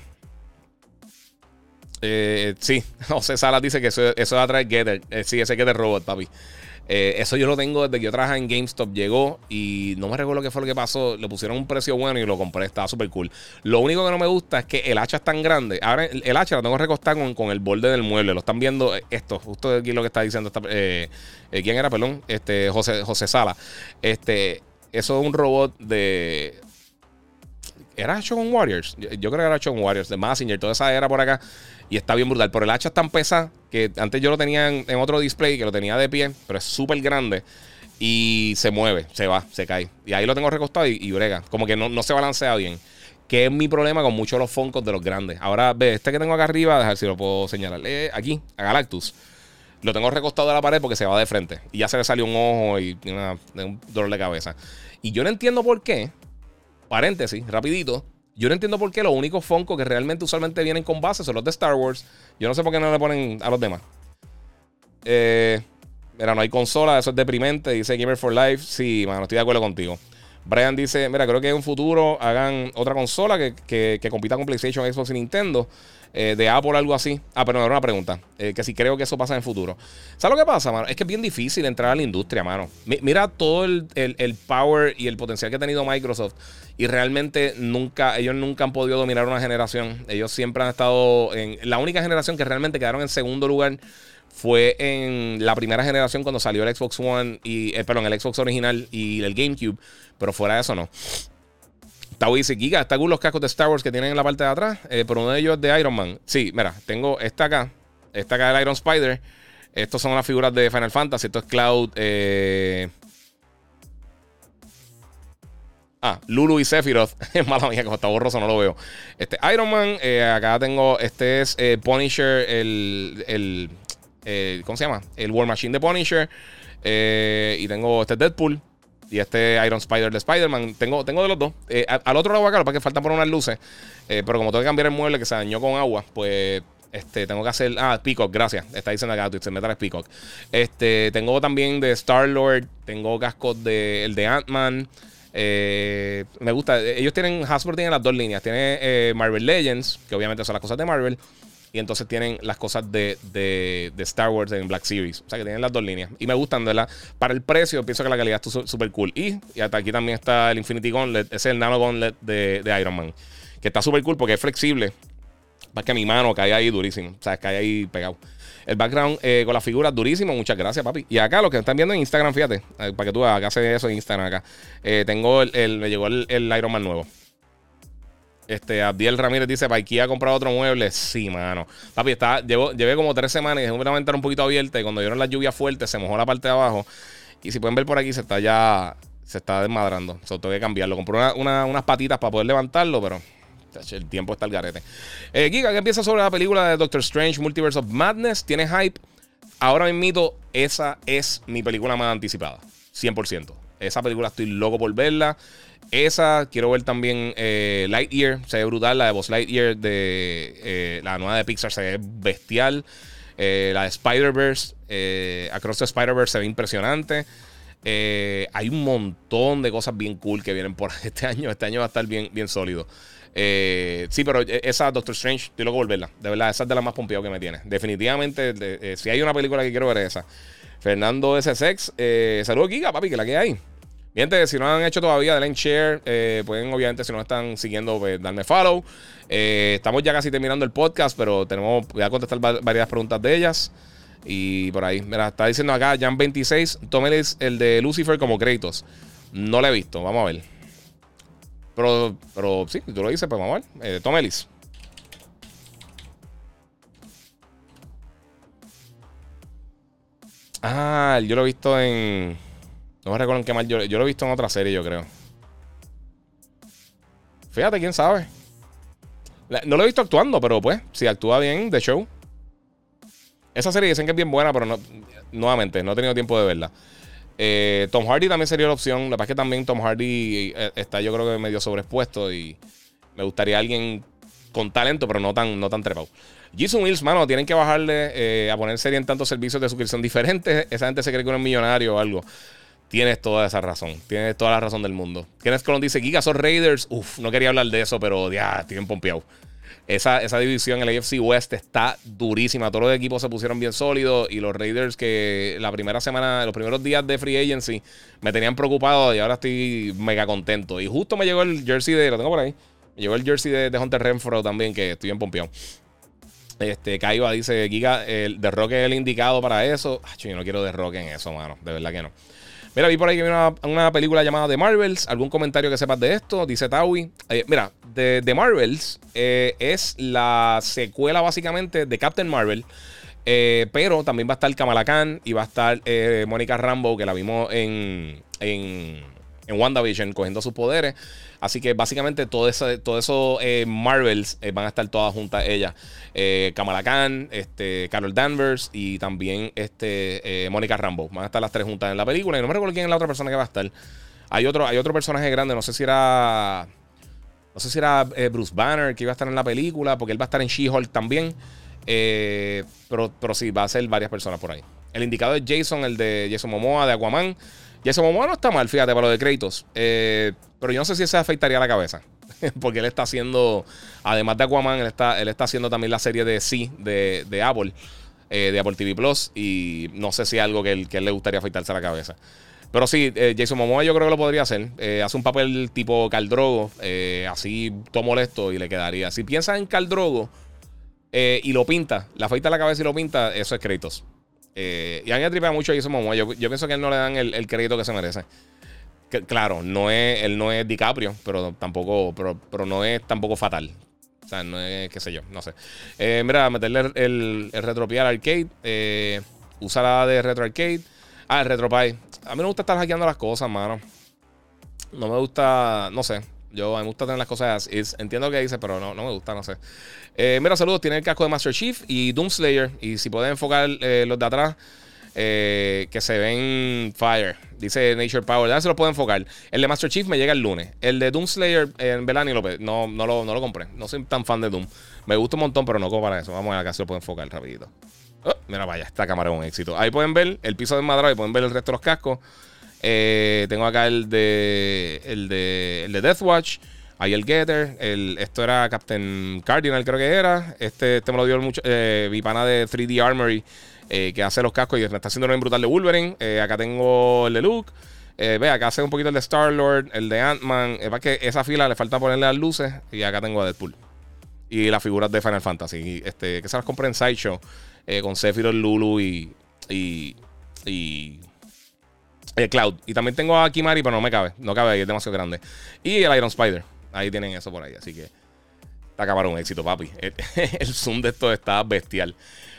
eh, sí, *laughs* José Salas dice que eso, eso va a traer Getter. Eh, sí, ese Getter Robot, papi. Eh, eso yo lo tengo desde que yo trabajaba en GameStop. Llegó y no me recuerdo qué fue lo que pasó. Le pusieron un precio bueno y lo compré. Estaba súper cool. Lo único que no me gusta es que el hacha es tan grande. Ahora el, hacha lo tengo recostado con, con, el borde del mueble. Lo están viendo eh, esto. Justo aquí lo que está diciendo. Eh, ¿Quién era, perdón? Este, José, José Sala. Este, eso es un robot de. ¿Era Shogun Warriors? Yo, creo que era Shogun Warriors. De Massinger. Toda esa era por acá. Y está bien brutal. Pero el hacha es tan pesada que antes yo lo tenía en, otro display, que lo tenía de pie, pero es súper grande. Y se mueve, se va, se cae. Y ahí lo tengo recostado y, brega. Como que no, se balancea bien. Que es mi problema con muchos de los Funkos de los grandes. Ahora, ve, este que tengo acá arriba, ver si lo puedo señalar. Eh, aquí, a Galactus. Lo tengo recostado de la pared porque se va de frente. Y ya se le salió un ojo y un dolor de cabeza. Y yo no entiendo por qué. Paréntesis, rapidito. Yo no entiendo por qué los únicos Funko que realmente usualmente vienen con base son los de Star Wars. Yo no sé por qué no le ponen a los demás. Eh, mira, no hay consola, eso es deprimente. Dice Gamer for Life. Sí, mano, estoy de acuerdo contigo. Brian dice: Mira, creo que en un futuro hagan otra consola que, compita con PlayStation, Xbox y Nintendo. Eh, de Apple, algo así. Ah, pero no, era una pregunta. Eh, que si creo que eso pasa en el futuro. ¿Sabes lo que pasa, mano? Es que es bien difícil entrar a la industria, mano. mira todo el, power y el potencial que ha tenido Microsoft. Y realmente nunca, ellos nunca han podido dominar una generación. Ellos siempre han estado en. La única generación que realmente quedaron en segundo lugar fue en la primera generación cuando salió el Xbox One y, eh, perdón, el Xbox original y el GameCube, pero fuera de eso no. Tau dice, Giga, está cool los cascos de Star Wars que tienen en la parte de atrás, eh, pero uno de ellos es de Iron Man. Sí, mira, tengo esta acá, esta acá del Iron Spider. Estos son las figuras de Final Fantasy, esto es Cloud. Eh, Ah, Lulu y Sephiroth. *laughs* Mala mía, como está borroso, no lo veo. Este, Iron Man, acá tengo. Este es Punisher, el, el eh, ¿Cómo se llama? El War Machine de Punisher. y tengo este Deadpool. Y este Iron Spider de Spider-Man. Tengo, tengo de los dos. al otro lado acá, para que faltan por unas luces. pero como tengo que cambiar el mueble que se dañó con agua, pues este, tengo que hacer. Ah, Peacock, gracias. Está diciendo acá, se Metal Peacock. Este, tengo también de Star Lord. Tengo cascos de el de Ant-Man. Eh, me gusta. Ellos tienen. Hasbro tiene las dos líneas. Tiene eh, Marvel Legends, que obviamente son las cosas de Marvel. Y entonces tienen las cosas de, de, Star Wars en Black Series. O sea que tienen las dos líneas. Y me gustan, ¿verdad? Para el precio, pienso que la calidad está súper cool. Y, y, hasta aquí también está el Infinity Gauntlet. Ese es el Nano Gauntlet de, de Iron Man. Que está súper cool porque es flexible. Para que mi mano caiga ahí durísimo. O sea, cae ahí pegado. El background eh, con las figuras durísimo. Muchas gracias, papi. Y acá, lo que están viendo en Instagram, fíjate, eh, para que tú hace eso en Instagram acá. Eh, tengo el, me llegó el, Iron Man nuevo. Este, Abdiel Ramírez dice, ¿para Ikea ha comprado otro mueble? Sí, mano. Papi, está, llevo, llevé como tres semanas y dejé una ventana un poquito abierta y cuando dieron la lluvia fuerte se mojó la parte de abajo. Y si pueden ver por aquí, se está ya, se está desmadrando. Solo tengo que cambiarlo. Compré unas patitas para poder levantarlo, pero el tiempo está al garete. Eh, Giga, ¿qué piensas sobre la película de Doctor Strange Multiverse of Madness? ¿Tiene hype? Ahora mismo, esa es mi película más anticipada. 100%. Esa película estoy loco por verla. Esa, quiero ver también eh, Lightyear. Se ve brutal. La de Buzz Lightyear de eh, la nueva de Pixar se ve bestial. Eh, la de Spider-Verse. Across the Spider-Verse se ve impresionante. hay un montón de cosas bien cool que vienen por *laughs* este año. Este año va a estar bien, bien sólido. Sí, pero esa Doctor Strange, estoy loco volverla. De verdad, esa es de las más pompeadas que me tiene. Definitivamente, si hay una película que quiero ver, es esa. Fernando S. Sex, eh, saludos, Giga, papi, que la que hay. Bien, si no han hecho todavía, denle share. Eh, pueden, obviamente, si no están siguiendo, pues, darme follow. estamos ya casi terminando el podcast, pero tenemos, voy a contestar varias preguntas de ellas. Y por ahí, mira, está diciendo acá, Jan26, tómeles el de Lucifer como créditos. No lo he visto, vamos a ver. Pero, pero sí, tú lo dices, pues vamos a ver. Eh, Tom Ah, yo lo he visto en. No me recuerdo en qué mal. Yo, lo he visto en otra serie, yo creo. Fíjate, quién sabe. No lo he visto actuando, pero pues, si actúa bien, The Show. Esa serie dicen que es bien buena, pero no, nuevamente, no he tenido tiempo de verla. Eh, Tom Hardy también sería la opción. La verdad es que también Tom Hardy eh, está, yo creo que medio sobreexpuesto y me gustaría alguien con talento, pero no tan, no tan trepado. Jason Wills, mano, tienen que bajarle eh, a poner serie en tantos servicios de suscripción diferentes. Esa gente se cree que uno es millonario o algo. Tienes toda esa razón. Tienes toda la razón del mundo. Kenneth Colon dice: Giga, son Raiders. Uf, no quería hablar de eso, pero ya, estoy bien pompeado. Esa, esa división, el AFC West, está durísima. Todos los equipos se pusieron bien sólidos y los Raiders que la primera semana, los primeros días de Free Agency me tenían preocupado y ahora estoy mega contento. Y justo me llegó el jersey de, lo tengo por ahí, me llegó el jersey de, Hunter Renfro también, que estoy bien pompeado. Este, Kaiba dice, Giga, el de Rock es el indicado para eso. yo no quiero de Rock en eso, mano. De verdad que no. Mira, vi por ahí que viene una, película llamada The Marvels. ¿Algún comentario que sepas de esto? Dice Tawi. Eh, mira, The, The Marvels eh, es la secuela básicamente de Captain Marvel. Eh, pero también va a estar Kamala Khan y va a estar Mónica Rambo, que la vimos en, en, en WandaVision cogiendo sus poderes. Así que básicamente todo eso, todo eso Marvels van a estar todas juntas ellas eh, Kamala Khan, este, Carol Danvers y también este, eh, Mónica Rambo. Van a estar las tres juntas en la película. Y no me recuerdo quién es la otra persona que va a estar. Hay otro, hay otro personaje grande, no sé si era. No sé si era eh, Bruce Banner que iba a estar en la película, porque él va a estar en She-Hulk también. Eh, pero, pero sí, va a ser varias personas por ahí. El indicado es Jason, el de Jason Momoa de Aquaman. Jason Momoa no está mal, fíjate, para lo de créditos. pero yo no sé si se afectaría la cabeza. *laughs* porque él está haciendo, además de Aquaman, él está, él está haciendo también la serie de Sí de, de Apple, eh, de Apple TV Plus, y no sé si es algo que, él, que le gustaría afeitarse la cabeza. Pero sí, eh, Jason Momoa yo creo que lo podría hacer. Eh, hace un papel tipo Caldrogo, así todo molesto y le quedaría. Si piensas en Caldrogo y lo pinta, la afeita la cabeza y lo pinta, eso es créditos. Y a mí me tripea mucho Jason Momoa. Yo, yo, pienso que él no le dan el, crédito que se merece. claro, no es, él no es DiCaprio, pero tampoco, pero, pero no es tampoco fatal. O sea, no es, qué sé yo, no sé. Eh, mira, meterle el, el, RetroPie al arcade. Eh, la de Retro Arcade. Ah, el RetroPie. A mí me gusta estar hackeando las cosas, mano. No me gusta, no sé. Yo a mí me gusta tener las cosas. entiendo lo que dice, pero no, me gusta, no sé. Eh, mira, saludos. Tiene el casco de Master Chief y Doomslayer. Y si pueden enfocar eh, los de atrás, eh, que se ven fire. Dice Nature Power. Ya se lo puedo enfocar. El de Master Chief me llega el lunes. El de Doom Slayer en Belani López. No, no, lo, no lo compré. No soy tan fan de Doom. Me gusta un montón, pero no como para eso. Vamos a ver acá si lo puedo enfocar rapidito. Oh, mira, vaya, esta cámara es un éxito. Ahí pueden ver el piso desmadrado y pueden ver el resto de los cascos. Eh, tengo acá el de, el de, el de Deathwatch. Ahí el Getter. El, esto era Captain Cardinal, creo que era. Este, este me lo dio mucho, eh, mi pana de 3D Armory. Eh, que hace los cascos y me está haciendo un brutal de Wolverine. Acá tengo el de Luke. Ve, acá hace un poquito el de Star-Lord, el de Ant-Man. Es para que esa fila le falta ponerle las luces. Y acá tengo a Deadpool. Y las figuras de Final Fantasy. Este, que se las compré en Sideshow. con Sephiroth, Lulu. Y. y Cloud. Y también tengo a Kimari, pero no me cabe. No cabe ahí, es demasiado grande. Y el Iron Spider. Ahí tienen eso por ahí. Así que. Está acabar un éxito, papi. *laughs* el zoom de esto está bestial.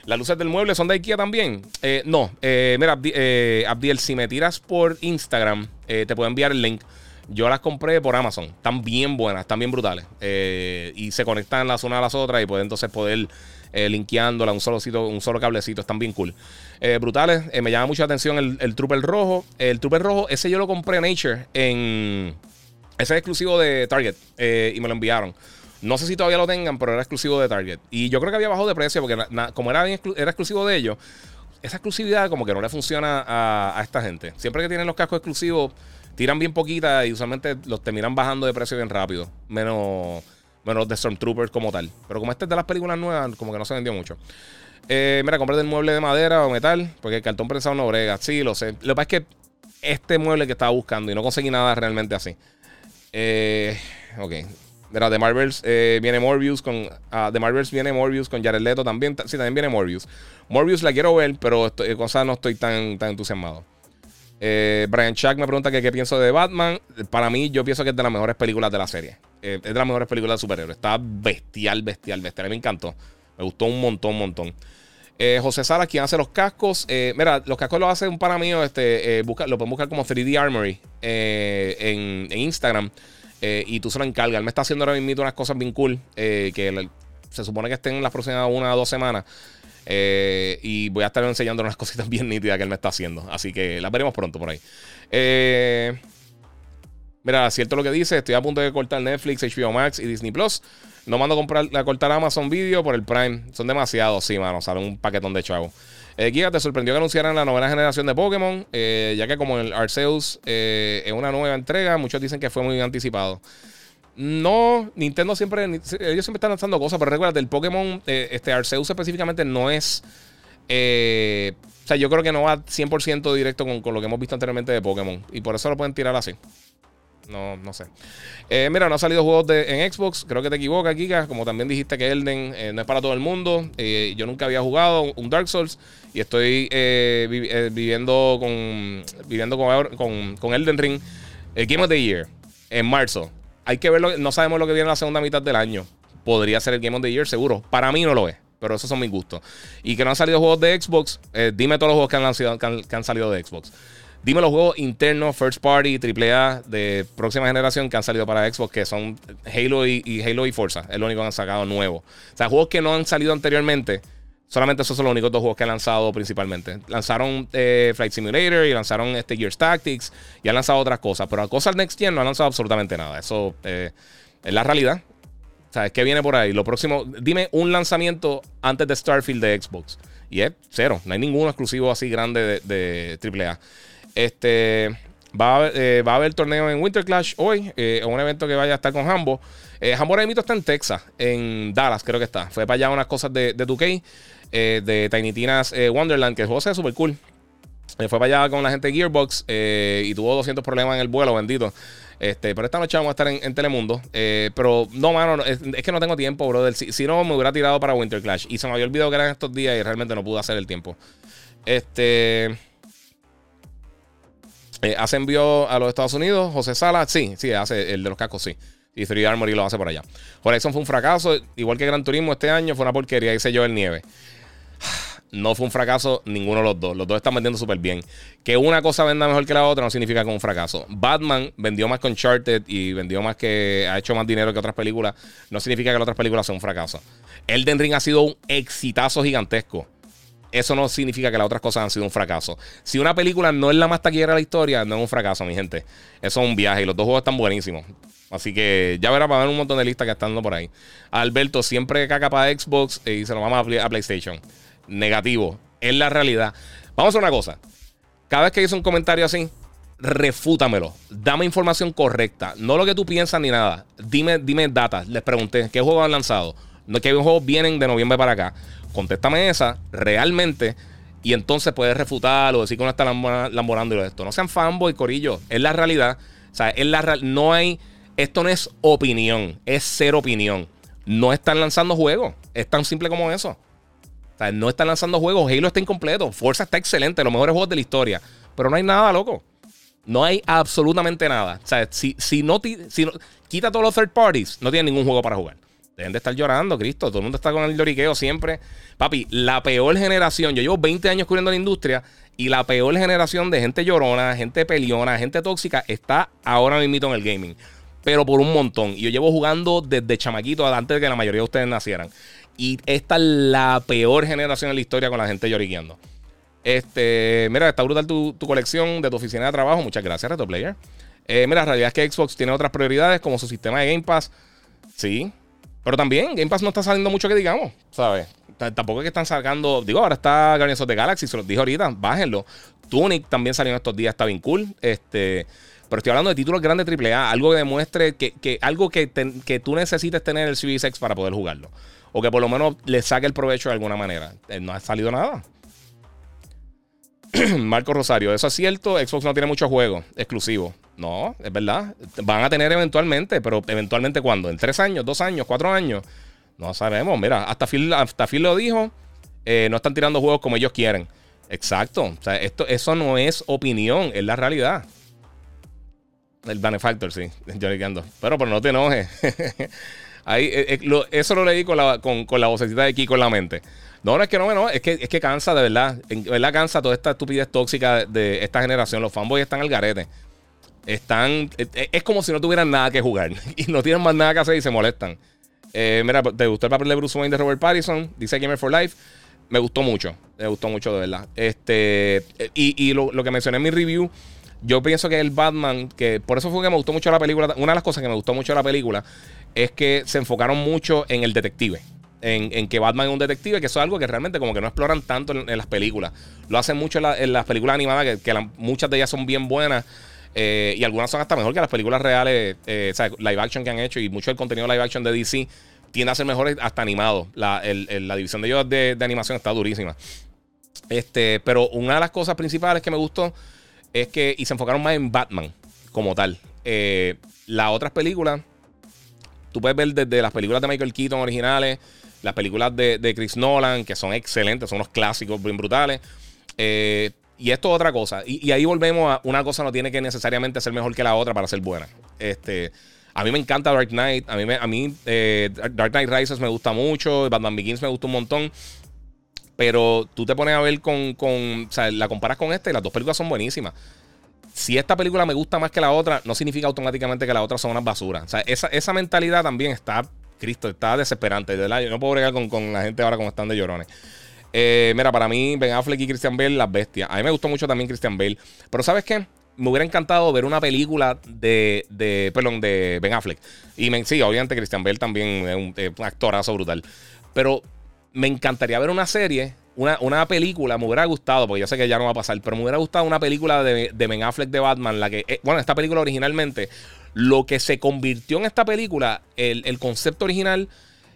¿Las luces del mueble son de IKEA también? Eh, no. Eh, mira, eh, Abdiel, si me tiras por Instagram, te puedo enviar el link. Yo las compré por Amazon. Están bien buenas, están bien brutales. y se conectan las unas a las otras y pueden entonces poder linkeándola un solo, sitio, un solo cablecito. Están bien cool. brutales. me llama mucho la atención el, el Trooper rojo. El Trooper rojo, ese yo lo compré en Nature en... Ese es exclusivo de Target y me lo enviaron. No sé si todavía lo tengan, pero era exclusivo de Target. Y yo creo que había bajado de precio porque como era, era exclusivo de ellos, esa exclusividad como que no le funciona a, esta gente. Siempre que tienen los cascos exclusivos, tiran bien poquita y usualmente los terminan bajando de precio bien rápido. Menos, menos los de Stormtroopers como tal. Pero como este es de las películas nuevas, como que no se vendió mucho. Eh, mira, compré el mueble de madera o metal, porque el cartón prensado no brega. Sí, lo sé. Lo que pasa es que este mueble que estaba buscando y no conseguí nada realmente así. Eh, ok. Mira, de Marvels eh, viene Morbius con. de ah, Marvels viene Morbius con Jared Leto también. Sí, también viene Morbius. Morbius la quiero ver, pero estoy, cosa no estoy tan, tan entusiasmado. Eh, Brian Chuck me pregunta que qué pienso de Batman. Para mí, yo pienso que es de las mejores películas de la serie. Eh, es de las mejores películas de superhéroes. Está bestial, bestial, bestial. Me encantó. Me gustó un montón, un montón. José Sara, quien hace los cascos. mira, los cascos los hace un pana mío. Este, busca, lo pueden buscar como 3D Armory en, Instagram. Eh, y tú se lo encargas. Él me está haciendo ahora mismo unas cosas bien cool eh, que se supone que estén en las próximas una o dos semanas. Eh, y voy a estar enseñando unas *laughs* cositas bien nítidas que él me está haciendo. Así que las veremos pronto por ahí. Mira, cierto lo que dice. Estoy a punto de cortar Netflix, HBO Max y Disney Plus. No mando a, comprar, a cortar Amazon Video por el Prime. Son demasiados, sí, mano. Sale un paquetón de chavo. Eh, te sorprendió que anunciaran la novena generación de Pokémon, eh, ya que como el Arceus eh, es una nueva entrega, muchos dicen que fue muy anticipado. No, Nintendo siempre, ellos siempre están lanzando cosas, pero recuerda, el Pokémon, eh, este Arceus específicamente no es... o sea, yo creo que no va 100% directo con, con, lo que hemos visto anteriormente de Pokémon. Y por eso lo pueden tirar así. No, no sé. Eh, mira, no ha salido juegos de, en Xbox. Creo que te equivocas, Kika. Como también dijiste que Elden eh, no es para todo el mundo. Eh, yo nunca había jugado un Dark Souls. Y estoy viviendo con viviendo con, con, Elden Ring. El Game of the Year. En marzo. Hay que verlo. No sabemos lo que viene en la segunda mitad del año. Podría ser el Game of the Year, seguro. Para mí no lo es. Pero esos son mis gustos. Y que no han salido juegos de Xbox. dime todos los juegos que han, que han salido de Xbox. Dime los juegos internos, first party, AAA de próxima generación que han salido para Xbox, que son Halo y, Halo y Forza. Es lo único que han sacado nuevo. O sea, juegos que no han salido anteriormente. Solamente esos son los únicos dos juegos que han lanzado principalmente. Lanzaron eh, Flight Simulator y lanzaron este Tactics y han lanzado otras cosas. Pero a cosas Next Gen no han lanzado absolutamente nada. Eso eh, es la realidad. ¿Sabes qué viene por ahí? Lo próximo, dime un lanzamiento antes de Starfield de Xbox. Y es cero. No hay ninguno exclusivo así grande de, de AAA. Este. Va a, haber, eh, va a haber torneo en Winter Clash hoy, eh, un evento que vaya a estar con Hambo. Eh, Hambo ahora está en Texas, en Dallas, creo que está. Fue para allá unas cosas de, de 2K, eh, de Tiny Tina's Wonderland, que el juego se ve súper cool. fue para allá con la gente de Gearbox y tuvo 200 problemas en el vuelo, bendito. Este, pero esta noche vamos a estar en, Telemundo. pero no, mano, es, que no tengo tiempo, brother. Si, si, no, me hubiera tirado para Winter Clash. Y se me había olvidado que eran estos días y realmente no pude hacer el tiempo. Este. Eh, hace envío a los Estados Unidos. José Sala, sí, sí, hace el de los cascos, sí. Y 3 Armory lo hace por allá. Horizon fue un fracaso, igual que Gran Turismo este año, fue una porquería, dice yo el nieve. *sighs* No fue un fracaso ninguno de los dos. Los dos están vendiendo súper bien. Que una cosa venda mejor que la otra no significa que un fracaso. Batman vendió más con Uncharted y vendió más que. ha hecho más dinero que otras películas. No significa que las otras películas sean un fracaso. Elden Ring ha sido un exitazo gigantesco eso no significa que las otras cosas han sido un fracaso. Si una película no es la más taquillera de la historia, no es un fracaso, mi gente. Eso es un viaje y los dos juegos están buenísimos. Así que ya verá para ver un montón de listas que están dando por ahí. Alberto siempre caca para Xbox y se lo vamos a, PlayStation. Negativo. Es la realidad. Vamos a hacer una cosa. Cada vez que hice un comentario así, refútamelo. Dame información correcta. No lo que tú piensas ni nada. Dime, dime datas. Les pregunté qué juegos han lanzado. No, qué juegos vienen de noviembre para acá contéstame esa realmente. Y entonces puedes refutar o decir que uno está lamborando y esto. No sean fanboy, corillo. Es la realidad. O sea, es la no hay. Esto no es opinión, es ser opinión. No están lanzando juegos. Es tan simple como eso. O sea, no están lanzando juegos. Halo está incompleto. Forza está excelente. Los mejores juegos de la historia. Pero no hay nada, loco. No hay absolutamente nada. O sea, si, si no, si no quita todos los third parties, no tiene ningún juego para jugar. Deben de estar llorando, Cristo. Todo el mundo está con el lloriqueo siempre. Papi, la peor generación. Yo llevo 20 años cubriendo la industria y la peor generación de gente llorona, gente peleona, gente tóxica está ahora mismo en el gaming. Pero por un montón. Y yo llevo jugando desde chamaquito antes de que la mayoría de ustedes nacieran. Y esta es la peor generación en la historia con la gente lloriqueando. Este, mira, está brutal tu, colección de tu oficina de trabajo. Muchas gracias, Reto Player. Eh, mira, la realidad es que Xbox tiene otras prioridades como su sistema de Game Pass. Sí, pero también Game Pass no está saliendo mucho que digamos, ¿sabes? tampoco es que están sacando. Digo, ahora está Guardians of the Galaxy, se los dije ahorita, bájenlo. Tunic también salió en estos días, está bien cool. Este. Pero estoy hablando de títulos grandes AAA, algo que demuestre que, algo que, que, tú necesites tener el Series X para poder jugarlo. O que por lo menos le saque el provecho de alguna manera. Eh, no ha salido nada. *clears throat* Marco Rosario, eso es cierto. Xbox no tiene muchos juegos exclusivos. No, es verdad. Van a tener eventualmente, pero eventualmente cuando? ¿En tres años, dos años, cuatro años? No sabemos. Mira, hasta Phil, hasta Phil lo dijo. Eh, no están tirando juegos como ellos quieren. Exacto. O sea, esto, eso no es opinión, es la realidad. El Benefactor, sí. *laughs* Yo Pero, pero no te enojes. *laughs* Ahí, eh, eh, eso lo leí con la, con, la vocecita de Kiko en la mente. No, no es que no, no, es que, es que cansa de verdad. En verdad cansa toda esta estupidez tóxica de esta generación. Los fanboys están al garete. Están. Es como si no tuvieran nada que jugar. *laughs* Y no tienen más nada que hacer y se molestan. Eh, mira, ¿te gustó el papel de Bruce Wayne de Robert Pattinson? Dice Gamer for Life. Me gustó mucho. Me gustó mucho, de verdad. Este. Y, lo, que mencioné en mi review. Yo pienso que el Batman, que por eso fue que me gustó mucho la película. Una de las cosas que me gustó mucho de la película es que se enfocaron mucho en el detective. En, que Batman es un detective, que eso es algo que realmente como que no exploran tanto en, las películas. Lo hacen mucho en, las películas animadas, que, muchas de ellas son bien buenas. Eh, y algunas son hasta mejor que las películas reales, eh, o sea, live action que han hecho. Y mucho del contenido live action de DC tiende a ser mejor hasta animado. La, división de ellos de, animación está durísima. Este, pero una de las cosas principales que me gustó es que, y se enfocaron más en Batman como tal. Eh, las otras películas, tú puedes ver desde las películas de Michael Keaton originales, las películas de, Chris Nolan, que son excelentes, son unos clásicos bien brutales. Eh, y esto es otra cosa. Y, ahí volvemos a una cosa no tiene que necesariamente ser mejor que la otra para ser buena. Este, a mí me encanta Dark Knight. A mí, a mí eh, Dark Knight Rises me gusta mucho. Batman Begins me gusta un montón. Pero tú te pones a ver con, con. O sea, la comparas con esta y las dos películas son buenísimas. Si esta película me gusta más que la otra, no significa automáticamente que la otra son unas basuras. O sea, esa, esa mentalidad también está. Cristo, está desesperante. Yo no puedo bregar con, con la gente ahora como están de llorones. Eh, mira, para mí, Ben Affleck y Christian Bale, las bestias. A mí me gustó mucho también Christian Bale. Pero ¿sabes qué? Me hubiera encantado ver una película de, de perdón, de Ben Affleck. Y me, sí, obviamente Christian Bale también es un, actorazo brutal. Pero me encantaría ver una serie, una, una, película, me hubiera gustado, porque yo sé que ya no va a pasar, pero me hubiera gustado una película de, de Ben Affleck de Batman, la que, eh, bueno, esta película originalmente, lo que se convirtió en esta película, el, el concepto original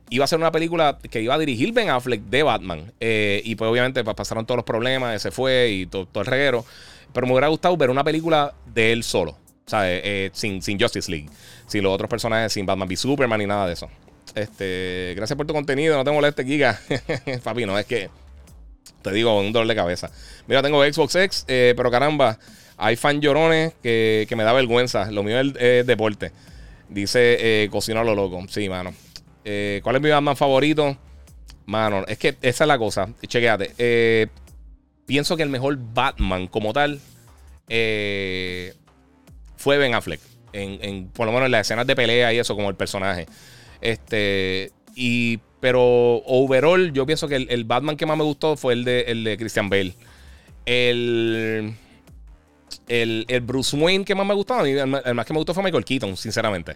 iba a ser una película que iba a dirigir Ben Affleck de Batman. Eh, y pues obviamente pues, pasaron todos los problemas, se fue y todo, el reguero. Pero me hubiera gustado ver una película de él solo. O sea, eh, eh, sin, sin Justice League. Sin los otros personajes, sin Batman v Superman ni nada de eso. Este, gracias por tu contenido. No te molestes, Giga. *laughs* Papi, no, es que Te digo, un dolor de cabeza. Mira, tengo Xbox X, eh, pero caramba, hay fan llorones que, me da vergüenza. Lo mío es, deporte. Dice eh, cocina lo loco. Sí, mano. Eh, ¿Cuál es mi Batman favorito? Mano, es que esa es la cosa. Chequéate. Eh, pienso que el mejor Batman como tal fue Ben Affleck. En, por lo menos en las escenas de pelea y eso, como el personaje. Este. Y. Pero overall, yo pienso que el, Batman que más me gustó fue el de, el de Christian Bale. El. El, Bruce Wayne que más me gustó, el, más que me gustó fue Michael Keaton, sinceramente.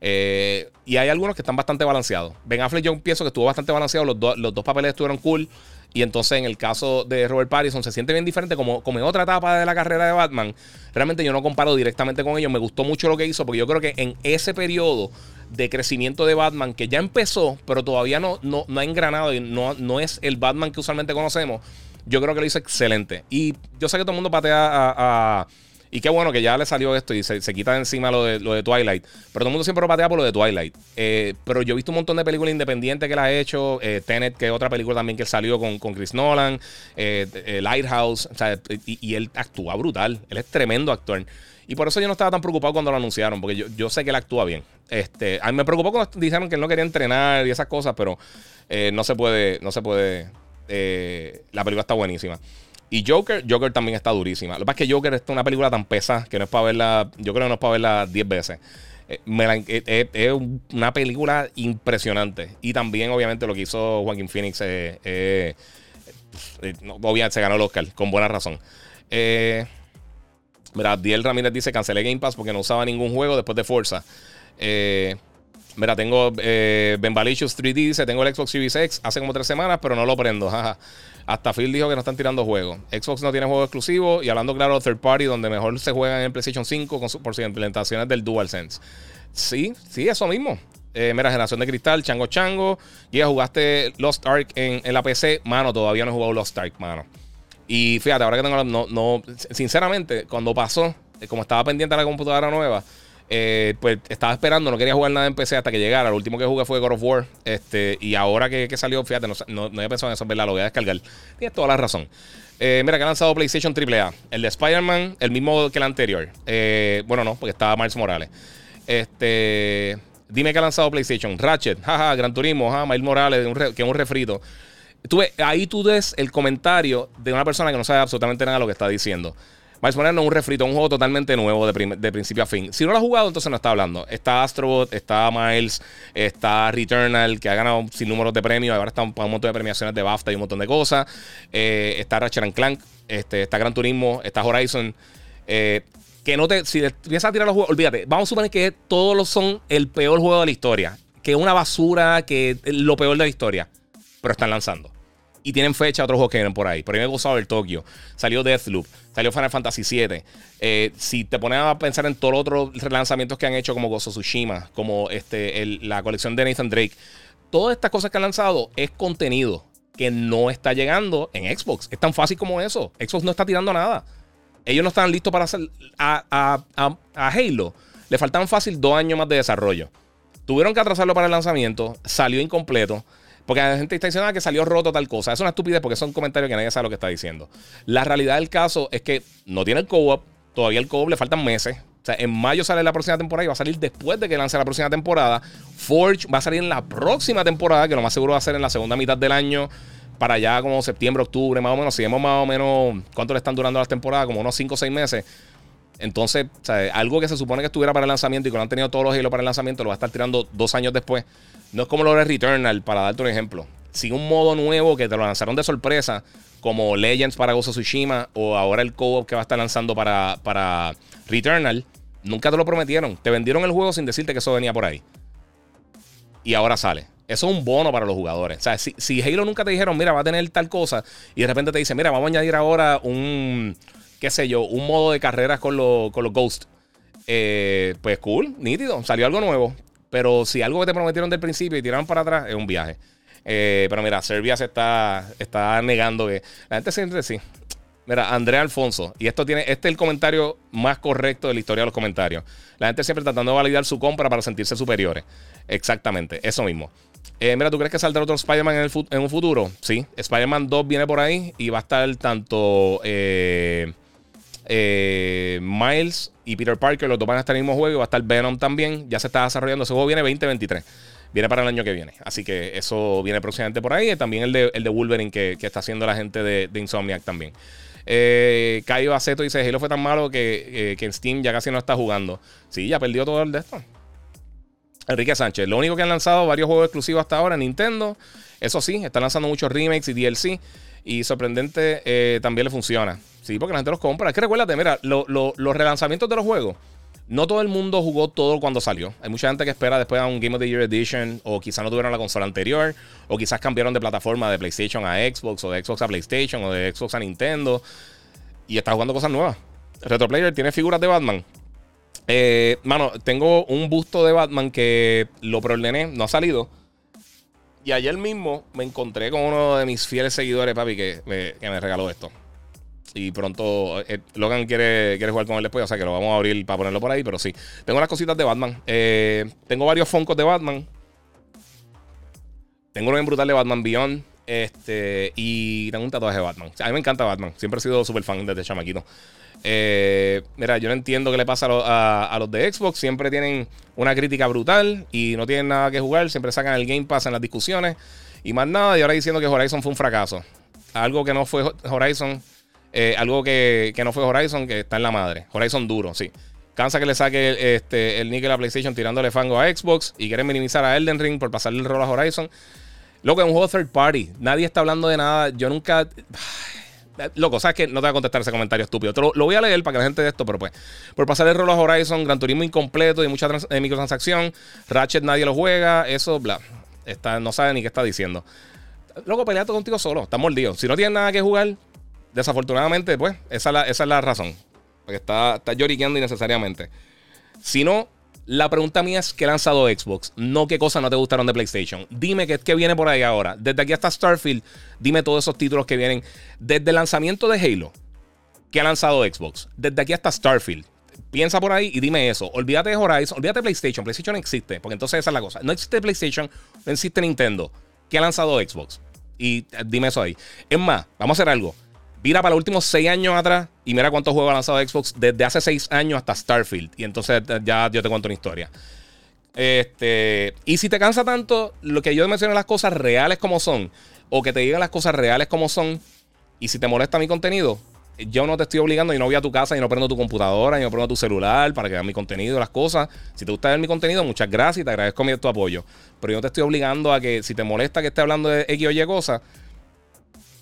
Eh, y hay algunos que están bastante balanceados. Ben Affleck yo pienso que estuvo bastante balanceado, los, los dos papeles estuvieron cool. Y entonces en el caso de Robert Pattinson se siente bien diferente como, como en otra etapa de la carrera de Batman. Realmente yo no comparo directamente con ellos. Me gustó mucho lo que hizo porque yo creo que en ese periodo de crecimiento de Batman que ya empezó, pero todavía no, no, no ha engranado y no, no es el Batman que usualmente conocemos yo creo que lo hizo excelente. Y yo sé que todo el mundo patea a, y qué bueno que ya le salió esto y se, quita de encima lo de, lo de Twilight. Pero todo el mundo siempre lo patea por lo de Twilight. Eh, pero yo he visto un montón de películas independientes que él ha hecho. Eh, Tenet, que es otra película también que salió con, Chris Nolan. Eh, Lighthouse. y, él actúa brutal. Él es tremendo actor. Y por eso yo no estaba tan preocupado cuando lo anunciaron, porque yo, sé que él actúa bien. Este, a mí me preocupó cuando dijeron que él no quería entrenar y esas cosas, pero no se puede, no se puede eh, la película está buenísima. Y Joker, Joker también está durísima. Lo que pasa es que Joker es una película tan pesada que no es para verla, yo creo que no es para verla 10 veces. Eh, eh, es una película impresionante. Y también, obviamente, lo que hizo Joaquin Phoenix, obviamente se ganó el Oscar, con buena razón. mira, Diel Ramírez dice: cancelé Game Pass porque no usaba ningún juego después de Forza. Eh, Mira, tengo eh, 3D, dice, tengo el Xbox Series X hace como tres semanas, pero no lo prendo. *laughs* Hasta Phil dijo que no están tirando juegos. Xbox no tiene juego exclusivo y hablando claro third party, donde mejor se juegan en PlayStation 5 con por sus implementaciones del DualSense. Sí, sí, eso mismo. Eh, mira, generación de cristal, chango chango. Ya jugaste Lost Ark en, la PC. Mano, todavía no he jugado Lost Ark, mano. Y fíjate, ahora que tengo la. No, no, sinceramente, cuando pasó, eh, como estaba pendiente de la computadora nueva, eh, pues estaba esperando, no quería jugar nada en PC hasta que llegara. Lo último que jugué fue God of War. Este, y ahora que, salió, fíjate, no, no, había pensado en eso, ¿verdad? Lo voy a descargar. Tienes toda la razón. Eh, mira, que ha lanzado PlayStation AAA. El de Spider-Man, el mismo que el anterior. Eh, bueno, no, porque estaba Miles Morales. Este. Dime que ha lanzado PlayStation. Ratchet, jaja, Gran Turismo, jaja, Miles Morales, que es un refrito. ahí tú des el comentario de una persona que no sabe absolutamente nada de lo que está diciendo. Miles Morales un refrito, un juego totalmente nuevo de, principio a fin. Si no lo has jugado, entonces no está hablando. Está Astrobot, está Miles, está Returnal, que ha ganado sin números de premios. Ahora está un, montón de premiaciones de BAFTA y un montón de cosas. Eh, está Ratchet Clank, este, está Gran Turismo, está Horizon. Eh, que no te. Si empiezas a tirar los juegos, olvídate. Vamos a suponer que todos son el peor juego de la historia. Que es una basura, que es lo peor de la historia. Pero están lanzando. Y tienen fecha otros juegos que vienen por ahí. Por gustado el Tokyo. Salió Deathloop. Salió Final Fantasy VII. Eh, si te pones a pensar en todos los otros relanzamientos que han hecho, como Gozo Tsushima, como este, la colección de Nathan Drake, todas estas cosas que han lanzado es contenido que no está llegando en Xbox. Es tan fácil como eso. Xbox no está tirando nada. Ellos no están listos para hacer. A, a Halo le faltan fácil dos años más de desarrollo. Tuvieron que atrasarlo para el lanzamiento. Salió incompleto. Porque la gente está diciendo que salió roto tal cosa. Es una estupidez porque son comentarios que nadie sabe lo que está diciendo. La realidad del caso es que no tiene el co-op. Todavía el co-op le faltan meses. O sea, en mayo sale la próxima temporada y va a salir después de que lance la próxima temporada. Forge va a salir en la próxima temporada, que lo más seguro va a ser en la segunda mitad del año. Para allá como septiembre, octubre, más o menos. Si vemos más o menos cuánto le están durando las temporadas, como unos 5 o 6 meses. Entonces, algo que se supone que estuviera para el lanzamiento y que no han tenido todos los hilos para el lanzamiento, lo va a estar tirando dos años después. No es como lo de Returnal, para darte un ejemplo. Sin un modo nuevo que te lo lanzaron de sorpresa, como Legends para Ghost of Tsushima o ahora el co-op que va a estar lanzando para, para Returnal, nunca te lo prometieron. Te vendieron el juego sin decirte que eso venía por ahí. Y ahora sale. Eso es un bono para los jugadores. O sea, si, Halo nunca te dijeron, mira, va a tener tal cosa, y de repente te dicen, mira, vamos a añadir ahora un, qué sé yo, un modo de carreras con, con los Ghosts. Eh, pues cool, nítido, salió algo nuevo. Pero si algo que te prometieron del principio y tiraron para atrás, es un viaje. Eh, pero mira, Serbia se está, está negando que. La gente siempre sí. Mira, Andrea Alfonso, y esto tiene, este es el comentario más correcto de la historia de los comentarios. La gente siempre tratando de validar su compra para sentirse superiores. Exactamente, eso mismo. Eh, mira, ¿tú crees que saldrá otro Spider-Man en, en, un futuro? Sí, Spider-Man 2 viene por ahí y va a estar tanto eh, eh, Miles y Peter Parker, los dos van a estar en el mismo juego y va a estar Venom también. Ya se está desarrollando, ese juego viene 2023. Viene para el año que viene. Así que eso viene próximamente por ahí. También el de, el de Wolverine que, está haciendo la gente de, Insomniac también. Eh, Caio Aceto dice: Halo fue tan malo que, que en Steam ya casi no está jugando. Sí, ya perdió todo el de esto. Enrique Sánchez. Lo único que han lanzado varios juegos exclusivos hasta ahora, Nintendo. Eso sí, están lanzando muchos remakes y DLC. Y sorprendente, eh, también le funciona. Sí, porque la gente los compra. Es que recuérdate, mira, los relanzamientos de los juegos. No todo el mundo jugó todo cuando salió. Hay mucha gente que espera después a un Game of the Year Edition. O quizás no tuvieron la consola anterior. O quizás cambiaron de plataforma de PlayStation a Xbox. O de Xbox a PlayStation. O de Xbox a Nintendo. Y está jugando cosas nuevas. Retroplayer tiene figuras de Batman. Eh, mano, tengo un busto de Batman que lo preordené, no ha salido. Y ayer mismo me encontré con uno de mis fieles seguidores, papi, que me, regaló esto. Y pronto eh, Logan quiere, quiere jugar con él después, o sea que lo vamos a abrir para ponerlo por ahí, pero sí. Tengo las cositas de Batman. Eh, tengo varios foncos de Batman. Tengo uno bien brutal de Batman Beyond. Este, y tengo un tatuaje de Batman. a mí me encanta Batman. Siempre he sido súper fan desde chamaquito. Eh, mira, yo no entiendo qué le pasa a, los de Xbox. Siempre tienen una crítica brutal y no tienen nada que jugar. Siempre sacan el Game Pass en las discusiones y más nada. Y ahora diciendo que Horizon fue un fracaso. Algo que no fue Horizon. Eh, algo que, no fue Horizon, que está en la madre. Horizon duro, sí. Cansa que le saque este, el níquel a PlayStation tirándole fango a Xbox y quieren minimizar a Elden Ring por pasarle el rol a Horizon. Loco, es un juego third party. Nadie está hablando de nada. Yo nunca. *sighs* Loco, sabes que no te voy a contestar ese comentario estúpido. lo, voy a leer para que la gente de esto, pero pues. Por pasar el rol a Horizon, Gran Turismo incompleto y mucha eh, microtransacción. Ratchet nadie lo juega. Eso, bla. Está, no sabe ni qué está diciendo. Loco, peleato contigo solo. Está mordido. Si no tienes nada que jugar, desafortunadamente, pues, esa es la, razón. Porque está, está lloriqueando innecesariamente. Si no, la pregunta mía es: ¿qué lanzado Xbox? No qué cosas no te gustaron de PlayStation. Dime qué, qué viene por ahí ahora. Desde aquí hasta Starfield, dime todos esos títulos que vienen. Desde el lanzamiento de Halo, ¿qué ha lanzado Xbox? Desde aquí hasta Starfield. Piensa por ahí y dime eso. Olvídate de Horizon, olvídate de PlayStation. PlayStation existe, porque entonces esa es la cosa. No existe PlayStation, no existe Nintendo. ¿Qué ha lanzado Xbox? Y eh, dime eso ahí. Es más, vamos a hacer algo. Mira para los últimos seis años atrás y mira cuántos juegos ha lanzado Xbox desde hace seis años hasta Starfield. Y entonces eh, ya yo te cuento una historia. Este, y si te cansa tanto, lo que yo mencioné las cosas reales como son, o que te digan las cosas reales como son, y si te molesta mi contenido, yo no te estoy obligando y no voy a tu casa y no prendo tu computadora y no prendo tu celular para que veas mi contenido, las cosas. Si te gusta ver mi contenido, muchas gracias y te agradezco tu apoyo. Pero yo no te estoy obligando a que si te molesta que esté hablando de X o Y cosas,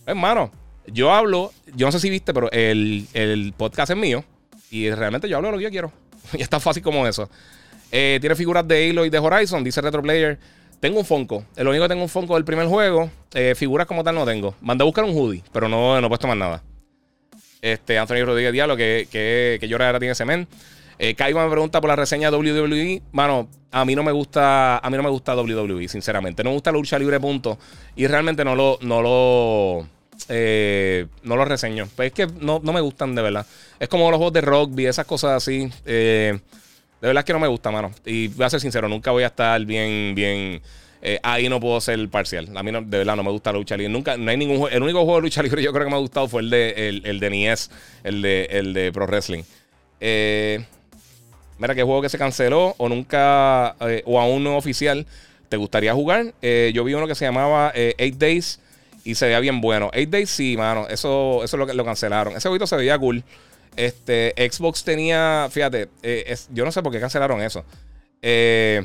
hermano, yo hablo, yo no sé si viste, pero el, podcast es mío. Y realmente yo hablo lo que yo quiero. *laughs* y es tan fácil como eso. Eh, tiene figuras de Halo y de Horizon, dice Retroplayer. Tengo un Funko. Lo único que tengo un Funko del primer juego. Eh, figuras como tal no tengo. Mandé a buscar un hoodie, pero no, no he puesto más nada. Este, Anthony Rodríguez Diablo, que, que, que llora ahora tiene semen. Eh, Kaiba me pregunta por la reseña WWE. Mano, a mí no me gusta. A mí no me gusta WWE, sinceramente. No me gusta la lucha libre, punto. Y realmente no lo. No lo eh, no los reseño. Pues es que no, me gustan de verdad. Es como los juegos de rugby, esas cosas así. Eh, de verdad es que no me gusta, mano. Y voy a ser sincero, nunca voy a estar bien, bien. Eh, ahí no puedo ser parcial. A mí de verdad no me gusta la lucha libre. Nunca, no hay ningún El único juego de lucha libre yo creo que me ha gustado fue el de, el, de NES, el de, el de Pro Wrestling. mira, ¿qué juego que se canceló o nunca, o aún no oficial, te gustaría jugar? yo vi uno que se llamaba Eight Days y se veía bien bueno. Eight Days sí, mano. Eso, eso lo cancelaron. Ese jueguito se veía cool. Este, Xbox tenía, fíjate, eh, yo no sé por qué cancelaron eso. Eh,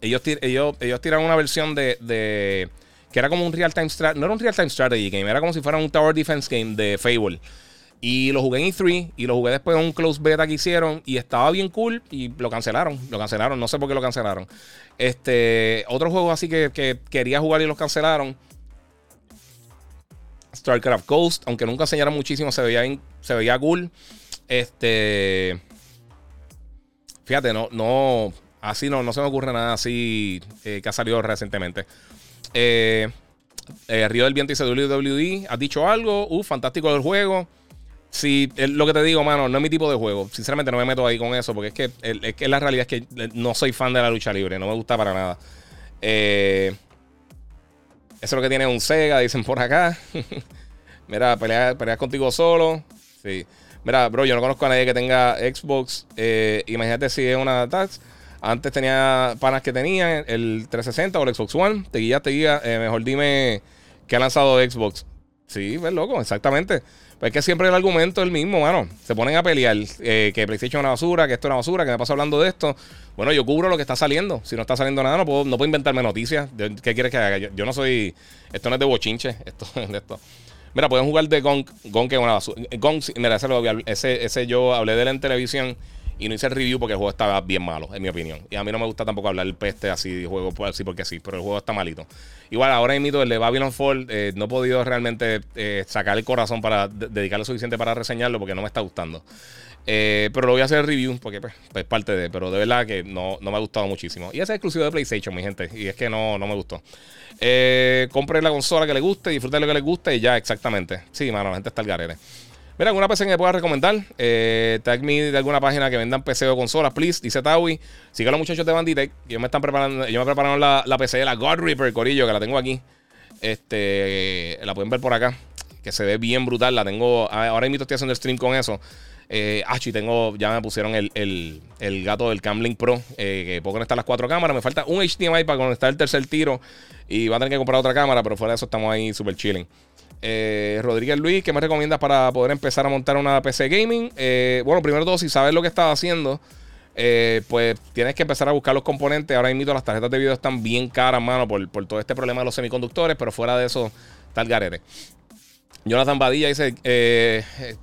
ellos, ellos, ellos tiraron una versión de, de que era como un real time strategy, no era un real time strategy game, era como si fuera un tower defense game de Fable. Y lo jugué en E3 y lo jugué después en un close beta que hicieron y estaba bien cool y lo cancelaron. Lo cancelaron, no sé por qué lo cancelaron. Este, otro juego así que, que quería jugar y los cancelaron StarCraft Ghost, aunque nunca enseñaron muchísimo, se veía, se veía cool. Este. Fíjate, no, no. Así no, no se me ocurre nada así eh, que ha salido recientemente. Eh, eh, Río del Viento dice WWE. ¿Has dicho algo? Uh, fantástico el juego. Sí, lo que te digo, mano, no es mi tipo de juego. Sinceramente no me meto ahí con eso porque es que, es que la realidad es que no soy fan de la lucha libre. No me gusta para nada. Eh, es lo que tiene un Sega, dicen por acá. *laughs* Mira, peleas contigo solo. Sí. Mira, bro, yo no conozco a nadie que tenga Xbox. Eh, imagínate si es una tax. Antes tenía panas que tenían el 360 o el Xbox One. Te guía, te guía. Eh, mejor dime qué ha lanzado Xbox. Sí, ves loco, exactamente. Pues es que siempre el argumento es el mismo, mano. Se ponen a pelear eh, que PlayStation es una basura, que esto es una basura, que me pasa hablando de esto. Bueno, yo cubro lo que está saliendo. Si no está saliendo nada, no puedo, no puedo inventarme noticias. ¿Qué quieres que haga? Yo, no soy. Esto no es de bochinche. *laughs* Esto de esto. Mira, pueden jugar de Gong. Gong que es una basura. Gong, mira, ese, ese, ese yo hablé de él en televisión. Y no hice el review porque el juego estaba bien malo, en mi opinión. Y a mí no me gusta tampoco hablar el peste así de juego así porque sí, pero el juego está malito. Igual, ahora mito el de Babylon Fall, eh, no he podido realmente eh, sacar el corazón para dedicarle suficiente para reseñarlo porque no me está gustando. Eh, pero lo voy a hacer review porque pues, es parte de. Pero de verdad que no, me ha gustado muchísimo. Y ese es exclusivo de PlayStation, mi gente. Y es que no, no me gustó. compre la consola que le guste, disfrute lo que le guste y ya, exactamente. Sí, mano, la gente está al garete. Mira, ¿alguna PC que me pueda recomendar? Eh, tag me de alguna página que vendan PC o consolas, please. Dice Tawi. Sigue a los muchachos de Banditech. Yo me están preparando. Yo me prepararon la, PC de la God Reaper, Corillo, que la tengo aquí. Este. La pueden ver por acá. Que se ve bien brutal. La tengo. Ahora mismo estoy haciendo stream con eso. Eh, ah, y tengo. Ya me pusieron el, el, gato del Camlink Pro. Eh, que puedo conectar las cuatro cámaras. Me falta un HDMI para conectar el tercer tiro. Y va a tener que comprar otra cámara. Pero fuera de eso estamos ahí super chilling. Eh, Rodríguez Luis, ¿qué me recomiendas para poder empezar a montar una PC gaming? Eh, bueno, primero todo, si sabes lo que estás haciendo, eh, pues tienes que empezar a buscar los componentes. Ahora mismo las tarjetas de video están bien caras, mano, por, todo este problema de los semiconductores, pero fuera de eso el garete. Jonathan Badilla dice,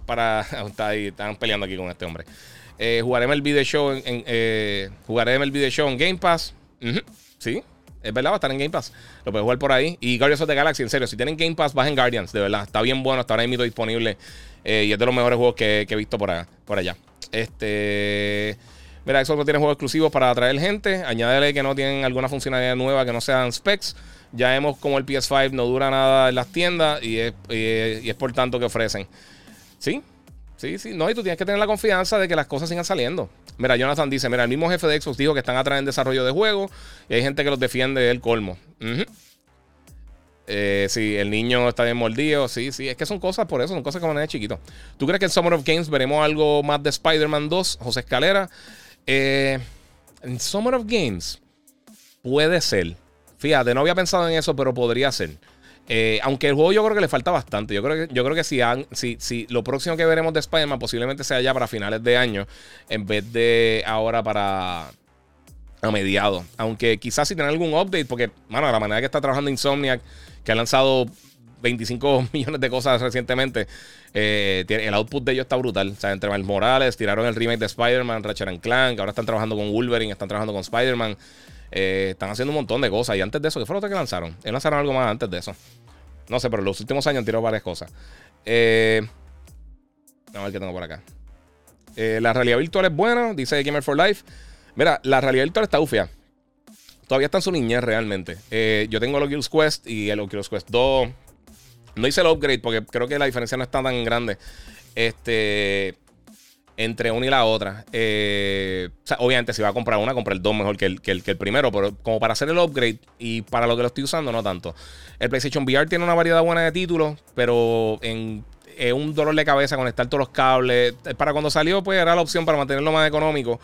para... *laughs* Está ahí, están peleando aquí con este hombre. jugaré el video show en, jugaré el video show en Game Pass. Sí, es verdad, va a estar en Game Pass. Lo puedes jugar por ahí. Y Guardians of the Galaxy, en serio, si tienen Game Pass, bajen Guardians, de verdad. Está bien bueno, está ahora mismo disponible. Eh, y es de los mejores juegos que, he visto por, allá, por allá. Este. Mira, Xbox no tiene juegos exclusivos para atraer gente. Añádele que no tienen alguna funcionalidad nueva que no sean specs. Ya vemos como el PS5 no dura nada en las tiendas y es por tanto que ofrecen. Sí, Sí, sí, no, y tú tienes que tener la confianza de que las cosas sigan saliendo. Mira, Jonathan dice, mira, el mismo jefe de Xbox dijo que están atrás en desarrollo de juegos y hay gente que los defiende el colmo. Eh, sí, el niño está bien mordido. Sí, sí, es que son cosas por eso, son cosas como de chiquito. ¿Tú crees que en Summer of Games veremos algo más de Spider-Man 2? José Escalera. Eh, en Summer of Games puede ser. Fíjate, no había pensado en eso, pero podría ser. Eh, aunque el juego yo creo que le falta bastante. Yo creo que, yo creo que si, si, si, lo próximo que veremos de Spider-Man posiblemente sea ya para finales de año, en vez de ahora para a mediados. Aunque quizás si tienen algún update, porque, mano, la manera que está trabajando Insomniac, que ha lanzado 25 *laughs* millones de cosas recientemente, eh, el output de ellos está brutal. O sea, entre Miles Morales, tiraron el remake de Spider-Man, Ratchet Clank, ahora están trabajando con Wolverine, están trabajando con Spider-Man. Eh, están haciendo un montón de cosas. Y antes de eso, ¿qué fue lo que lanzaron? Ellos lanzaron algo más antes de eso. No sé, pero en los últimos años han tirado varias cosas. Eh, vamos a ver qué tengo por acá. Eh, la realidad virtual es buena, dice Gamer for Life. Mira, la realidad virtual está ufia. Todavía está en su niñez realmente. yo tengo el Oculus Quest y el Oculus Quest 2. No hice el upgrade porque creo que la diferencia no está tan grande. Este entre una y la otra. Eh, obviamente, si va a comprar una, compra el 2 mejor que el, que, el, primero, pero como para hacer el upgrade y para lo que lo estoy usando, no tanto. El PlayStation VR tiene una variedad buena de títulos, pero en un dolor de cabeza conectar todos los cables. Para cuando salió, pues era la opción para mantenerlo más económico.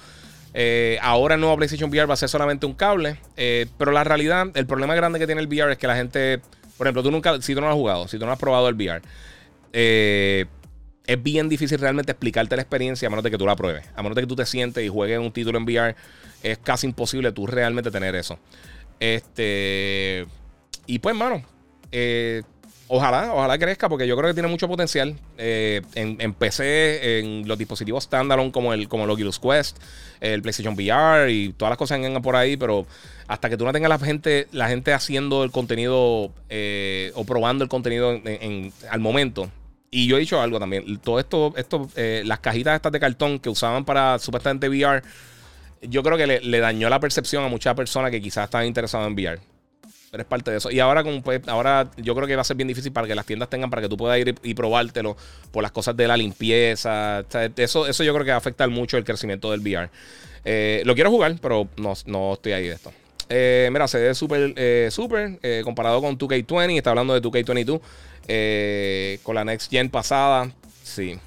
Eh, ahora el nuevo PlayStation VR va a ser solamente un cable. Eh, pero la realidad, el problema grande que tiene el VR es que la gente. Por ejemplo, tú nunca, si tú no has jugado, si tú no has probado el VR, eh, es bien difícil realmente explicarte la experiencia a menos de que tú la pruebes. A menos de que tú te sientes y juegues un título en VR, es casi imposible tú realmente tener eso. Este. Y pues, mano, eh, ojalá, ojalá crezca, porque yo creo que tiene mucho potencial eh, en, PC, en los dispositivos standalone como el, como el Oculus Quest, el PlayStation VR y todas las cosas que vengan por ahí, pero hasta que tú no tengas la gente, la gente haciendo el contenido eh, o probando el contenido al momento, y yo he dicho algo también. Todo esto, esto eh, las cajitas estas de cartón que usaban para supuestamente VR, yo creo que le, dañó la percepción a muchas personas que quizás estaban interesadas en VR. Pero es parte de eso. Y ahora, como pues, ahora yo creo que va a ser bien difícil para que las tiendas tengan, para que tú puedas ir y, probártelo por las cosas de la limpieza. eso, eso yo creo que va a afectar mucho el crecimiento del VR. Eh, lo quiero jugar, pero no, no estoy ahí de esto. Eh, mira, se ve súper, eh, súper comparado con 2K20. Está hablando de 2K22. con la Next Gen pasada. Sí.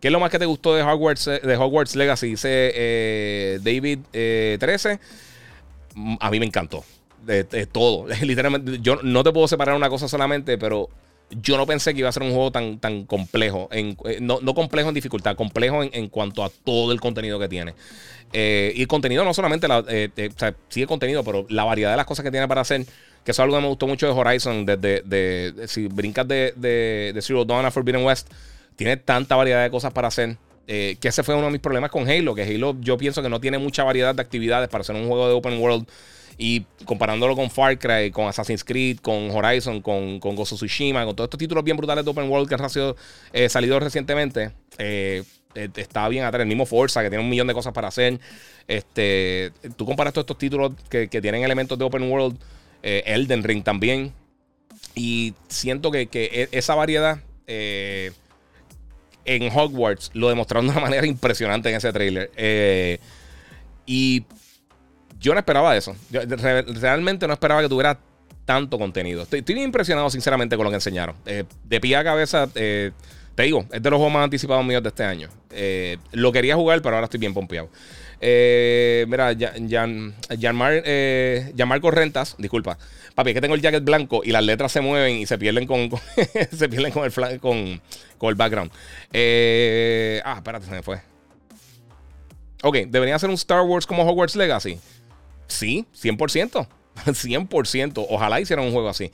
¿Qué es lo más que te gustó de Hogwarts, Legacy? Dice David 13. Mm, a mí me encantó. De, todo. *laughs* Literalmente, yo no te puedo separar una cosa solamente, pero yo no pensé que iba a ser un juego tan, tan complejo. En, eh, no, complejo en dificultad, complejo en, cuanto a todo el contenido que tiene. Eh, y el contenido no solamente, la, eh, o sea, el contenido, pero la variedad de las cosas que tiene para hacer. Que eso es algo que me gustó mucho de Horizon. Desde de, si brincas de, de, Zero Dawn a Forbidden West, tiene tanta variedad de cosas para hacer. Que ese fue uno de mis problemas con Halo. Que Halo yo pienso que no tiene mucha variedad de actividades para hacer un juego de open world y comparándolo con Far Cry, con Assassin's Creed, con Horizon, con, con of Tsushima, con todos estos títulos bien brutales de Open World que han eh, salido recientemente, eh, eh, está bien atrás. El mismo Forza, que tiene un millón de cosas para hacer. Este, tú comparas todos estos títulos que, tienen elementos de Open World, Elden Ring también. Y siento que, que e, esa variedad en Hogwarts lo demostraron de una *laughs* manera impresionante en ese trailer. y yo no esperaba eso. realmente no esperaba que tuviera tanto contenido. Estoy, impresionado, sinceramente, con lo que enseñaron. Eh, de pie a cabeza, eh, te digo, es de los juegos más anticipados míos de este año. Eh, lo quería jugar, pero ahora estoy bien pompeado. Mira, Jan, Marco Rentas, disculpa. Papi, es que tengo el jacket blanco y las letras se mueven y se pierden con, *laughs* se pierden con el, con, con el background. ah, espérate, se me fue. Ok, debería ser un Star Wars como Hogwarts Legacy. Sí, 100%. 100%. *laughs* Ojalá hicieran un juego así.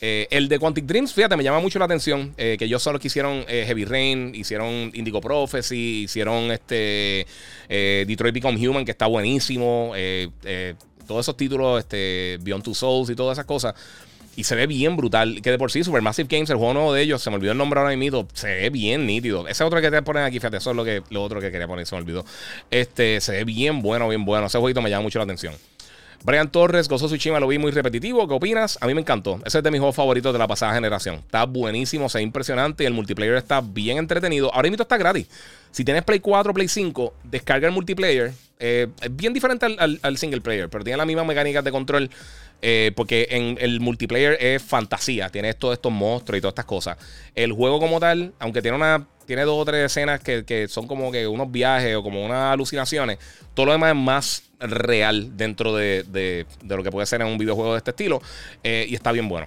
Eh, el de Quantic Dreams, fíjate, me llama mucho la atención. Eh, que ellos solo que hicieron eh, Heavy Rain, hicieron Indigo Prophecy, hicieron este Detroit Become Human, que está buenísimo. todos esos títulos, este, Beyond Two Souls y todas esas cosas. Y se ve bien brutal. Que de por sí, Supermassive Games, el juego nuevo de ellos, se me olvidó el nombre ahora mismo. Se ve bien nítido. Ese otro que te ponen aquí, fíjate, eso es lo, que, lo otro que quería poner, se me olvidó. Este, se ve bien bueno, bien bueno. Ese jueguito me llama mucho la atención. Brian Torres, Gozo Tsushima lo vi muy repetitivo. ¿Qué opinas? A mí me encantó. Ese es de mis juegos favoritos de la pasada generación. Está buenísimo, se ve impresionante y el multiplayer está bien entretenido. Ahora mismo está gratis. Si tienes Play 4 Play 5, descarga el multiplayer. Eh, es bien diferente al, single player, pero tiene las mismas mecánicas de control. Eh, porque en el multiplayer es fantasía. Tienes todos estos monstruos y todas estas cosas. El juego como tal, aunque tiene una tiene dos o tres escenas que, son como que unos viajes o como unas alucinaciones. Todo lo demás es más real dentro de, lo que puede ser en un videojuego de este estilo. Eh, y está bien bueno.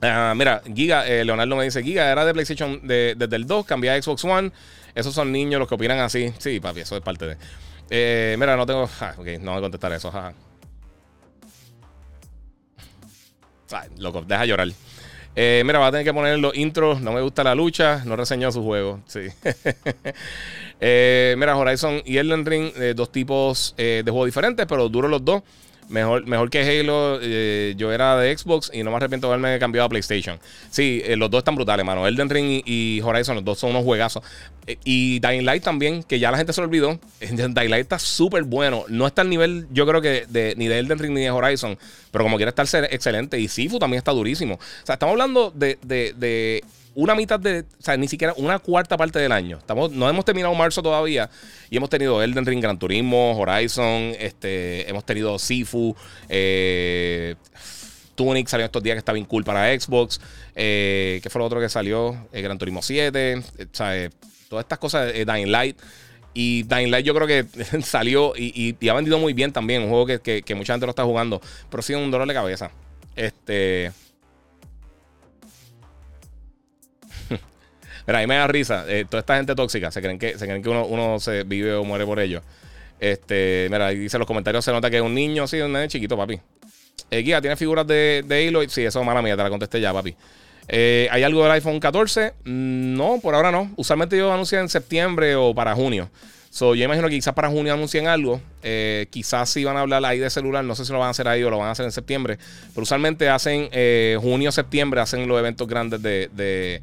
Ah, mira, Giga, eh, Leonardo me dice, Giga era de PlayStation desde el 2, cambié a Xbox One. Esos son niños los que opinan así. Sí, papi, eso es parte de... Eh, mira, no tengo... Ah, ok, no voy a contestar eso. loco, deja llorar. Eh, mira, va a tener que poner los intros. No me gusta la lucha. No reseñó su juego. Sí. *laughs* Eh, mira, Horizon y Elden Ring, eh, dos tipos de juegos diferentes, pero duros los dos. Mejor, mejor que Halo, eh, yo era de Xbox y no me arrepiento de haberme cambiado a PlayStation. Sí, eh, los dos están brutales, mano. Elden Ring y, Horizon, los dos son unos juegazos. Eh, y Dying Light también, que ya la gente se lo olvidó. *laughs* Dying Light está súper bueno. No está al nivel, yo creo que de, ni de Elden Ring ni de Horizon, pero como quiera estar excelente. Y Sifu también está durísimo. O sea, estamos hablando de, de una mitad de, o sea, ni siquiera una cuarta parte del año. Estamos, no hemos terminado marzo todavía y hemos tenido Elden Ring, Gran Turismo, Horizon, este, hemos tenido Sifu, eh, Tunic salió estos días que está bien cool para Xbox. Eh, ¿Qué fue lo otro que salió? Eh, Gran Turismo 7, o sea, todas estas cosas, Dying Light. Y Dying Light yo creo que *laughs* salió y, ha vendido muy bien también. Un juego que, que, mucha gente lo está jugando. Pero sí un dolor de cabeza. Este. Mira, ahí me da risa. Eh, toda esta gente tóxica se creen que, se creen que uno, se vive o muere por ellos. Este, mira, ahí dice en los comentarios se nota que es un niño, sí, un nene chiquito, papi. Eh, Guía, ¿tiene figuras de, de Halo? Sí, eso es mala mía, te la contesté ya, papi. Eh, ¿Hay algo del iPhone 14? Mm, no, por ahora no. Usualmente yo anuncio en septiembre o para junio. So, yo imagino que quizás para junio anuncien algo. Eh, quizás si van a hablar ahí de celular. No sé si lo van a hacer ahí o lo van a hacer en septiembre. Pero usualmente hacen junio, septiembre, hacen los eventos grandes de de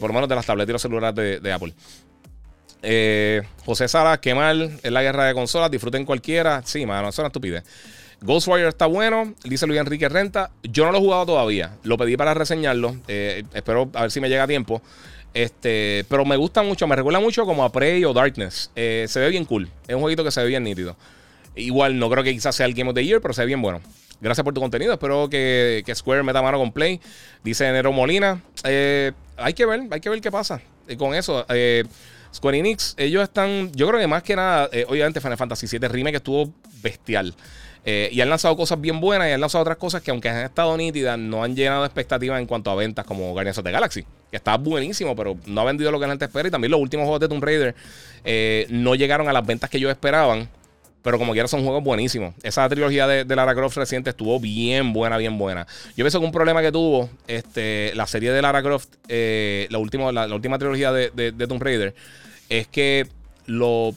por lo menos de las tabletas y los celulares de, Apple. Eh, José Sara, qué mal es la guerra de consolas, disfruten cualquiera. Sí, mano, eso es una estupidez. Ghostwire está bueno, dice Luis Enrique Renta. Yo no lo he jugado todavía, lo pedí para reseñarlo. Eh, espero a ver si me llega a tiempo. Este, pero me gusta mucho, me recuerda mucho como a Prey o Darkness. Eh, se ve bien cool. Es un jueguito que se ve bien nítido. Igual no creo que quizás sea el Game of the Year, pero sea bien bueno. Gracias por tu contenido. Espero que, que Square meta mano con Play. Dice Nero Molina. Eh, hay que ver, hay que ver qué pasa eh, con eso. Eh, Square Enix, ellos están. Yo creo que más que nada, obviamente, Final Fantasy VII Remake estuvo bestial. y han lanzado cosas bien buenas y han lanzado otras cosas que, aunque han estado nítidas, no han llenado expectativas en cuanto a ventas, como Guardians of the Galaxy, que está buenísimo, pero no ha vendido lo que la gente espera. Y también los últimos juegos de Tomb Raider no llegaron a las ventas que ellos esperaban. Pero como quiera son juegos buenísimos. Esa trilogía de, Lara Croft reciente estuvo bien buena, bien buena. Yo pienso que un problema que tuvo este, la serie de Lara Croft, eh, la, última, la, última trilogía de, Tomb Raider, es que lo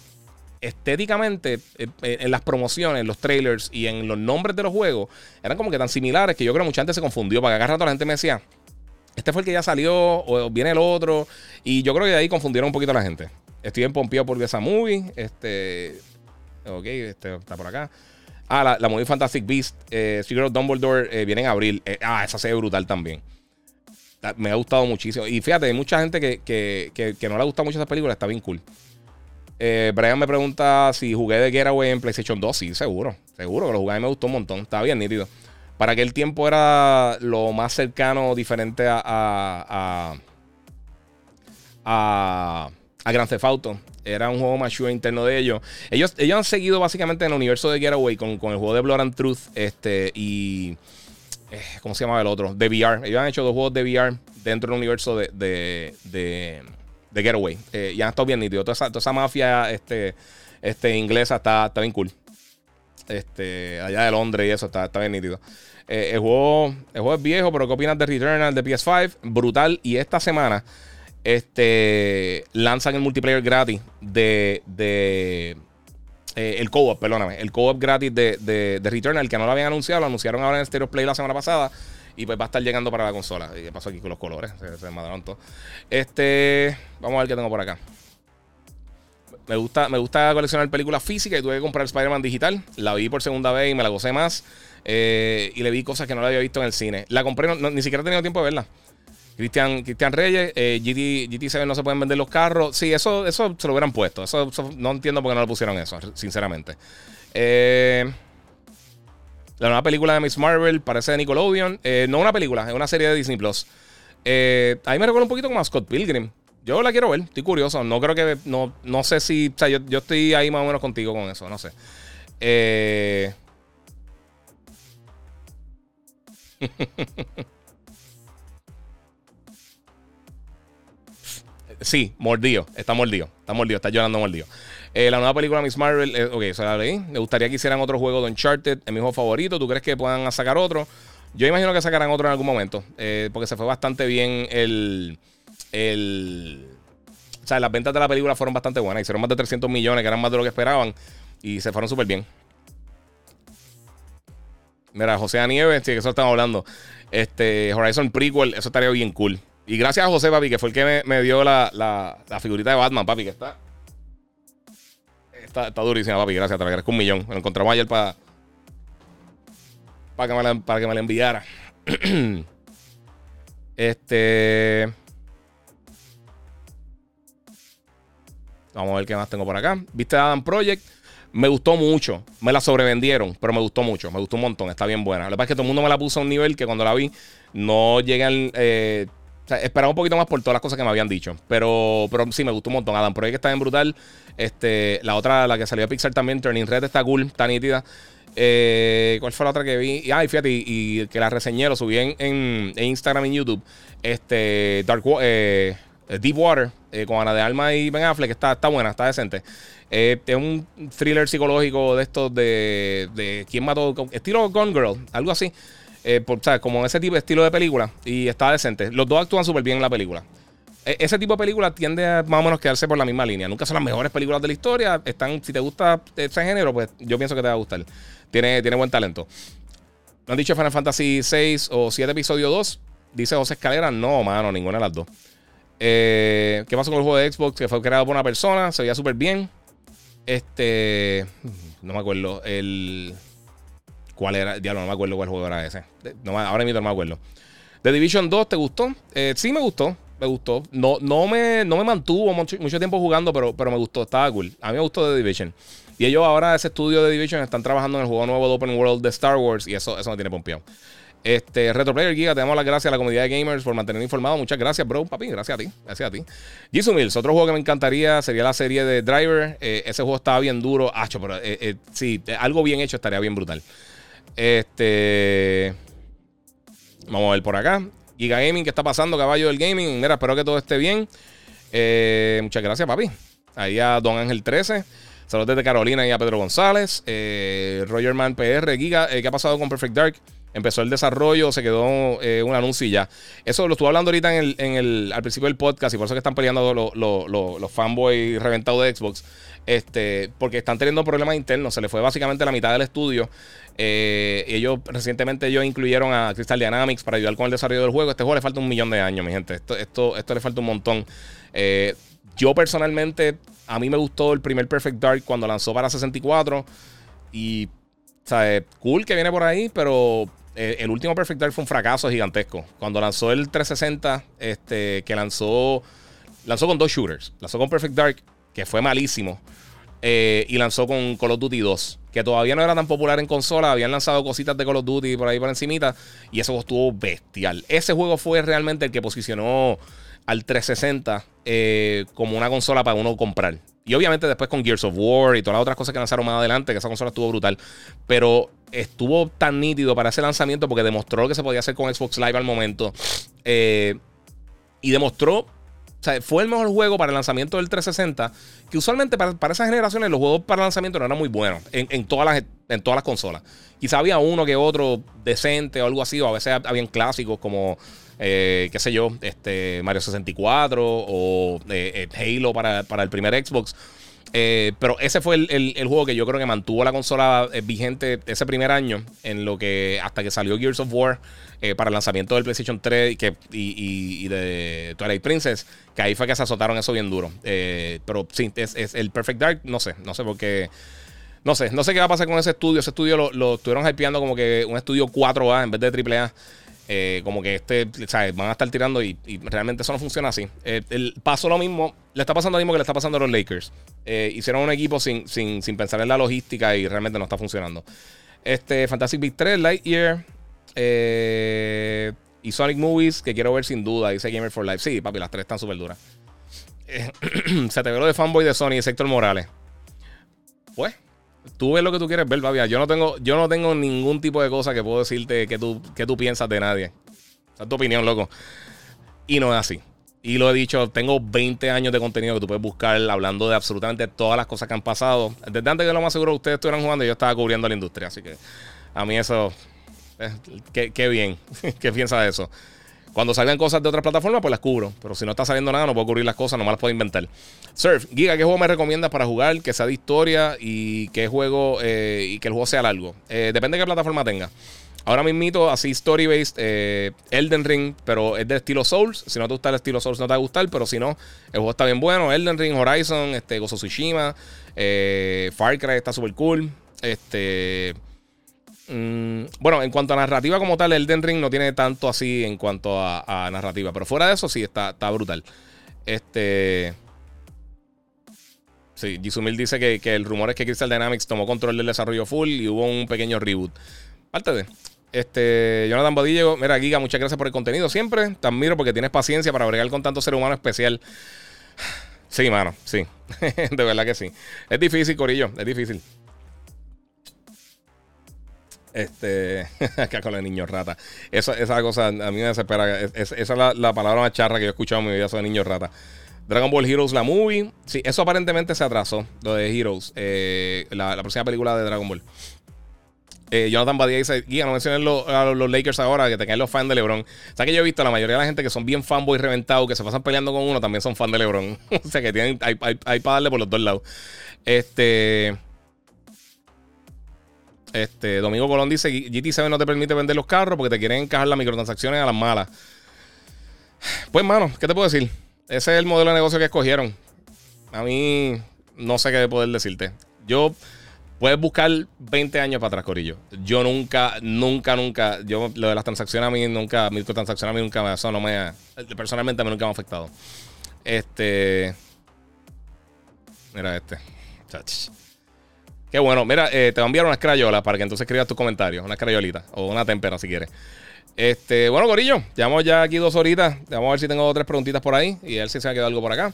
estéticamente eh, eh, en las promociones, los trailers y en los nombres de los juegos eran como que tan similares que yo creo que mucha gente se confundió. Para que rato la gente me decía, este fue el que ya salió o viene el otro. Y yo creo que de ahí confundieron un poquito a la gente. Estoy en Pompeo por esa movie. Este, Ok, este está por acá. Ah, la, Movie Fantastic Beast, eh, Secret of Dumbledore eh, viene en abril. Eh, ah, esa se ve brutal también. Me ha gustado muchísimo. Y fíjate, hay mucha gente que, que, que, no le gusta mucho esa película. Está bien cool. Eh, Brian me pregunta si jugué de Getaway en PlayStation 2. Sí, seguro. Seguro que lo jugué y me gustó un montón. Estaba bien nítido. Para aquel tiempo era lo más cercano, diferente a, a, a, a Auto. Era un juego más interno de ellos. ellos. Ellos han seguido básicamente en el universo de Getaway con, con el juego de Blood and Truth este, y... Eh, ¿Cómo se llama el otro? De VR. Ellos han hecho dos juegos de VR dentro del universo de, de, de, Getaway. Eh, y han estado bien nítidos. Toda esa, toda esa mafia este, este, inglesa está, está, bien cool. Este, allá de Londres y eso está, está bien nítido. Eh, el, juego, el juego es viejo, pero ¿qué opinas de Returnal de PS5? Brutal. Y esta semana este, lanzan el multiplayer gratis de, de eh, el co-op, perdóname, el co-op gratis de, de, de, Returnal, que no lo habían anunciado, lo anunciaron ahora en Stereo Play la semana pasada. Y pues va a estar llegando para la consola. ¿Y qué pasó aquí con los colores? Se, se todo. Este. Vamos a ver qué tengo por acá. Me gusta, me gusta coleccionar películas físicas y tuve que comprar Spider-Man digital. La vi por segunda vez y me la gocé más. Eh, y le vi cosas que no la había visto en el cine. La compré, ni siquiera he tenido tiempo de verla. Cristian, Cristian Reyes, eh, GT, GT7 no se pueden vender los carros. Sí, eso, eso se lo hubieran puesto. Eso, no entiendo por qué no lo pusieron eso, sinceramente. Eh, la nueva película de Miss Marvel parece de Nickelodeon. Eh, no una película, es una serie de Disney Plus. Eh, a mí me recuerda un poquito como a Scott Pilgrim. Yo la quiero ver, estoy curioso. No creo que. No, no sé si. O sea, yo, yo estoy ahí más o menos contigo con eso, no sé. Eh. *laughs* Sí, mordido. Está mordido. Está mordido. Está llorando mordido. Eh, la nueva película Miss Marvel, eh, ok, se la leí. Me gustaría que hicieran otro juego de Uncharted, es mi juego favorito. ¿Tú crees que puedan sacar otro? Yo imagino que sacarán otro en algún momento, eh, porque se fue bastante bien el, el... O sea, las ventas de la película fueron bastante buenas. Hicieron más de 300 millones, que eran más de lo que esperaban. Y se fueron súper bien. Mira, José Nieves, sí, que eso estamos hablando. Este, Horizon Prequel, eso estaría bien cool. Y gracias a José, papi, que fue el que me, dio la, la, figurita de Batman, papi, que está. Está, durísima, papi. Gracias, te agradezco un millón. Me lo encontramos ayer para. Para que, me la, para que me la enviara. *clears throat* este. Vamos a ver qué más tengo por acá. ¿Viste Adam Project? Me gustó mucho. Me la sobrevendieron, pero me gustó mucho. Me gustó un montón. Está bien buena. Lo que pasa es que todo el mundo me la puso a un nivel que cuando la vi no llegan. Eh, esperaba un poquito más por todas las cosas que me habían dicho. Pero, pero sí, me gustó un montón. Adam que está bien brutal. Este, la otra, la que salió a Pixar también, Turning Red, está cool, está nítida. Eh, ¿Cuál fue la otra que vi? Ah, y fíjate, y, que la reseñé, lo subí en, en, Instagram y en YouTube. Este, Dark eh, Deep Water, eh, con Ana de Alma y Ben Affleck, está, está buena, está decente. es un thriller psicológico de estos de, de quién mató, estilo Gone Girl, algo así. Eh, por, como ese tipo de estilo de película. Y está decente. Los dos actúan súper bien en la película. E, ese tipo de película tiende a más o menos quedarse por la misma línea. Nunca son las mejores películas de la historia. Están, si te gusta ese género, pues yo pienso que te va a gustar. Tiene, tiene buen talento. ¿No han dicho Final Fantasy 6 o 7 episodio 2? Dice José Escalera. No, mano, ninguna de las dos. Eh, ¿Qué pasó con el juego de Xbox que fue creado por una persona? Se veía súper bien. Este. No me acuerdo. El. ¿Cuál era? Diablo, no me acuerdo cuál juego era ese. No, ahora mismo no me acuerdo. The Division 2, ¿te gustó? Eh, sí, me gustó. Me gustó. No, no, me, no me mantuvo mucho, tiempo jugando, pero, pero me gustó. Estaba cool. A mí me gustó The Division. Y ellos ahora, ese estudio de Division, están trabajando en el juego nuevo de Open World de Star Wars. Y eso, eso me tiene pompeado. Este, Retroplayer Giga, te damos las gracias a la comunidad de gamers por mantener informado. Muchas gracias, bro, papi. Gracias a ti. Gracias a ti. Jisoo Mills, otro juego que me encantaría sería la serie de Driver. Eh, ese juego estaba bien duro. Acho, pero eh, sí, algo bien hecho estaría bien brutal. Este. Vamos a ver por acá. Giga Gaming, ¿qué está pasando, caballo del gaming? Mira, espero que todo esté bien. muchas gracias, papi. Ahí a Don Ángel 13. Saludos desde Carolina y a Pedro González. Rogerman PR, Giga, ¿qué ha pasado con Perfect Dark? empezó el desarrollo, se quedó eh, un anuncio y ya. Eso lo estuve hablando ahorita en el, al principio del podcast y por eso que están peleando los, los, fanboys reventados de Xbox. Este, porque están teniendo problemas internos. Se le fue básicamente la mitad del estudio. Eh, ellos recientemente ellos incluyeron a Crystal Dynamics para ayudar con el desarrollo del juego. Este juego le falta un millón de años, mi gente. Esto, esto, esto le falta un montón. Eh, yo personalmente, a mí me gustó el primer Perfect Dark cuando lanzó para 64. Y, sea, cool que viene por ahí, pero eh, el último Perfect Dark fue un fracaso gigantesco. Cuando lanzó el 360, este, que lanzó, lanzó con dos shooters. Lanzó con Perfect Dark, que fue malísimo. Eh, y lanzó con Call of Duty 2, que todavía no era tan popular en consola. Habían lanzado cositas de Call of Duty por ahí por encimita. Y juego estuvo bestial. Ese juego fue realmente el que posicionó al 360 eh, como una consola para uno comprar. Y obviamente después con Gears of War y todas las otras cosas que lanzaron más adelante, que esa consola estuvo brutal. Pero estuvo tan nítido para ese lanzamiento porque demostró lo que se podía hacer con Xbox Live al momento. Eh, y demostró, o sea, fue el mejor juego para el lanzamiento del 360, que usualmente para, esas generaciones los juegos para lanzamiento no eran muy buenos en, todas, las, en todas las consolas. Quizá había uno que otro decente o algo así, o a veces habían clásicos como eh, qué sé yo, este, Mario 64 o eh, eh, Halo para, para, el primer Xbox. Pero ese fue el, juego que yo creo que mantuvo la consola vigente ese primer año, en lo que hasta que salió Gears of War para el lanzamiento del PlayStation 3 y, que, y, de Twilight Princess, que ahí fue que se azotaron eso bien duro. pero sí, es, el Perfect Dark, no sé, no sé por qué. No sé, no sé qué va a pasar con ese estudio. Ese estudio lo, lo estuvieron hypeando como que un estudio 4A en vez de AAA. Eh, como que este, ¿sabes? Van a estar tirando y, realmente eso no funciona así. Eh, el, pasó lo mismo, le está pasando lo mismo que le está pasando a los Lakers. Eh, hicieron un equipo sin, sin, pensar en la logística y realmente no está funcionando. Este, Fantastic Big 3, Lightyear y Sonic Movies, que quiero ver sin duda, dice Gamer for Life. Sí, papi, las tres están súper duras. *clears throat* se te ve lo de fanboy de Sony y Sector Morales. Pues, Tú ves lo que tú quieres ver, Babia. Yo no tengo, yo no tengo ningún tipo de cosa que puedo decirte que tú, que tú piensas de nadie. Esa es tu opinión, loco. Y no es así. Y lo he dicho, tengo 20 años de contenido que tú puedes buscar hablando de absolutamente todas las cosas que han pasado. Desde antes que lo más seguro ustedes estuvieran jugando, yo estaba cubriendo la industria. Así que a mí eso, eh, qué, bien. *laughs* ¿Qué piensas de eso? Cuando salgan cosas de otras plataformas, pues las cubro. Pero si no está saliendo nada, no puedo cubrir las cosas, nomás las puedo inventar. Surf, Giga, ¿qué juego me recomiendas para jugar? Que sea de historia y que juego eh, y que el juego sea largo. Eh, depende de qué plataforma tenga. Ahora mismo, así story-based, eh, Elden Ring, pero es de estilo Souls. Si no te gusta el estilo Souls, no te va a gustar, pero si no, el juego está bien bueno. Elden Ring, Horizon, este, Gozo Tsushima, Far Cry está súper cool. Este. Mm, bueno, en cuanto a narrativa como tal, Elden Ring no tiene tanto así en cuanto a, narrativa. Pero fuera de eso, sí, está, brutal. Este. Sí, Jisumil dice que, el rumor es que Crystal Dynamics tomó control del desarrollo full y hubo un pequeño reboot. Parte de. Este, Jonathan Bodillo, mira, Giga, muchas gracias por el contenido siempre. Te admiro porque tienes paciencia para bregar con tanto ser humano especial. *sighs* Sí, mano, sí. *laughs* de verdad que sí. Es difícil, Corillo, es difícil. Este, *laughs* acá con el niño rata. Esa, esa cosa a mí me desespera. esa es la, palabra más charra que yo he escuchado en mi vida, eso de niño rata. Dragon Ball Heroes, la movie. Sí, eso aparentemente se atrasó, lo de Heroes, eh, la, próxima película de Dragon Ball. Eh, Jonathan Badía dice, guía, no menciones a los, Lakers ahora, que te caen los fans de LeBron. O sea que yo he visto la mayoría de la gente que son bien fanboys reventados, que se pasan peleando con uno, también son fans de LeBron. *laughs* o sea que tienen, hay, hay para darle por los dos lados. Este... Este, Domingo Colón dice: GT7 no te permite vender los carros porque te quieren encajar las microtransacciones a las malas. Pues, mano, ¿qué te puedo decir? Ese es el modelo de negocio que escogieron. A mí no sé qué poder decirte. Yo puedes buscar 20 años para atrás, Corillo. Yo nunca, nunca, nunca, yo lo de las transacciones a mí nunca, microtransacciones a mí nunca, eso no me, personalmente a mí nunca me ha afectado. Este, mira este. Qué bueno. Mira, te voy a enviar unas crayolas para que entonces escribas tus comentarios. Una crayolita o una tempera si quieres. Este, bueno, Corillo, llevamos ya aquí dos horitas. Vamos a ver si tengo tres preguntitas por ahí y a ver si se ha quedado algo por acá.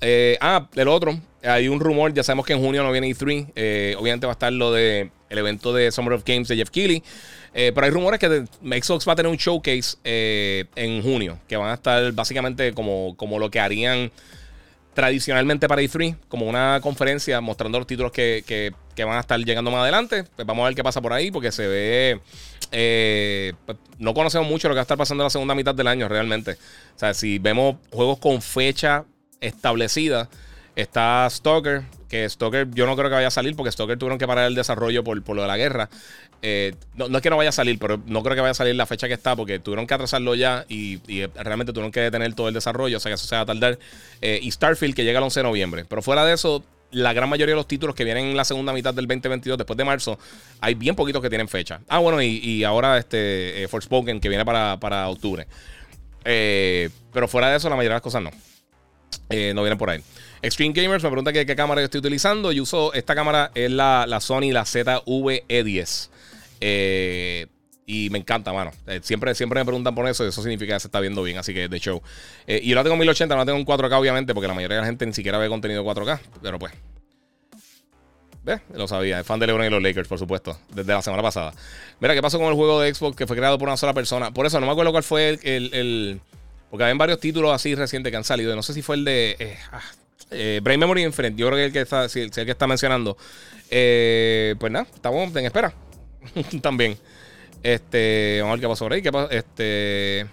Eh, ah, el otro, hay un rumor, ya sabemos que en junio no viene E3. Eh, obviamente va a estar lo de el evento de Summer of Games de Jeff Keighley. Eh, pero hay rumores que Xbox va a tener un showcase en junio, que van a estar básicamente como, como lo que harían tradicionalmente para E3, como una conferencia mostrando los títulos que, que, van a estar llegando más adelante. Pues vamos a ver qué pasa por ahí, porque se ve. Pues, no conocemos mucho lo que va a estar pasando en la segunda mitad del año realmente. O sea, si vemos juegos con fecha establecida. Está Stalker, que Stalker yo no creo que vaya a salir porque Stalker tuvieron que parar el desarrollo por, lo de la guerra. Eh, no, es que no vaya a salir, pero no creo que vaya a salir la fecha que está porque tuvieron que atrasarlo ya y, realmente tuvieron que detener todo el desarrollo, o sea que eso se va a tardar. Eh, y Starfield que llega el 11 de noviembre. Pero fuera de eso, la gran mayoría de los títulos que vienen en la segunda mitad del 2022, después de marzo, hay bien poquitos que tienen fecha. Ah, bueno, y, ahora este eh, Forspoken que viene para, para octubre. pero fuera de eso, la mayoría de las cosas no. Eh, no vienen por ahí. Extreme Gamers me pregunta qué, cámara yo estoy utilizando. Yo uso esta cámara, es la, Sony, la ZV-E10. Eh, y me encanta, mano. Eh, siempre, siempre me preguntan por eso y eso significa que se está viendo bien, así que de show. y yo la tengo en 1080, no la tengo en 4K, obviamente, porque la mayoría de la gente ni siquiera ve contenido 4K. Pero pues. ¿Ves? Lo sabía. Es fan de LeBron y los Lakers, por supuesto. Desde la semana pasada. Mira, ¿qué pasó con el juego de Xbox que fue creado por una sola persona? Por eso no me acuerdo cuál fue el porque hay varios títulos así recientes que han salido. No sé si fue el de eh, ah, eh, Brain Memory Infinite. Yo creo que el que está, el que está mencionando. Eh, pues nada, estamos en espera. *laughs* También. Este, vamos a ver qué pasó por ahí. ¿Qué pasó? Este.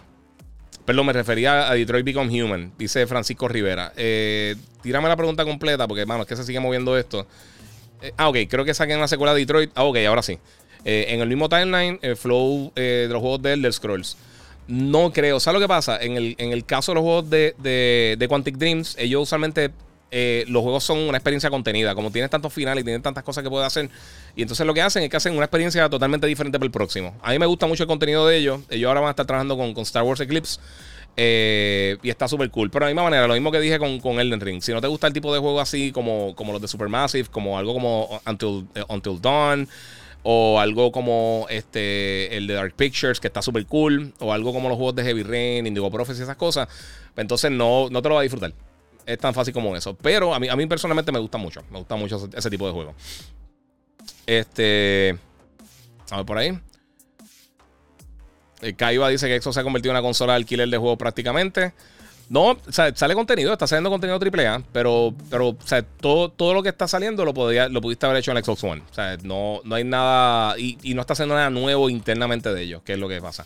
Perdón, me refería a Detroit Become Human, dice Francisco Rivera. Eh, tírame la pregunta completa, porque, mano, es que se sigue moviendo esto. ah, ok, creo que saquen una secuela de Detroit. Ah, ok, ahora sí. en el mismo timeline, el flow de los juegos de Elder Scrolls. No creo. ¿Sabes lo que pasa? En el, en el caso de los juegos de, de, Quantic Dreams, ellos usualmente eh, los juegos son una experiencia contenida. Como tienen tantos finales y tienen tantas cosas que pueden hacer. Y entonces lo que hacen es que hacen una experiencia totalmente diferente para el próximo. A mí me gusta mucho el contenido de ellos. Ellos ahora van a estar trabajando con, Star Wars Eclipse. Eh, y está súper cool. Pero de la misma manera, lo mismo que dije con, Elden Ring. Si no te gusta el tipo de juego así como, como los de Supermassive, como algo como Until, eh, Until Dawn. O algo como este el de Dark Pictures, que está súper cool. O algo como los juegos de Heavy Rain, Indigo Prophecy, esas cosas. Entonces no, no te lo vas a disfrutar. Es tan fácil como eso. Pero a mí, a mí personalmente me gusta mucho. Me gusta mucho ese, tipo de juego. Este. A ver por ahí. El Kaiba dice que eso se ha convertido en una consola de alquiler de juegos prácticamente. No, sale contenido, está saliendo contenido AAA, pero, pero todo, todo lo que está saliendo lo, podía, lo pudiste haber hecho en Xbox One. O sea, no, no hay nada, y, no está haciendo nada nuevo internamente de ellos, que es lo que pasa.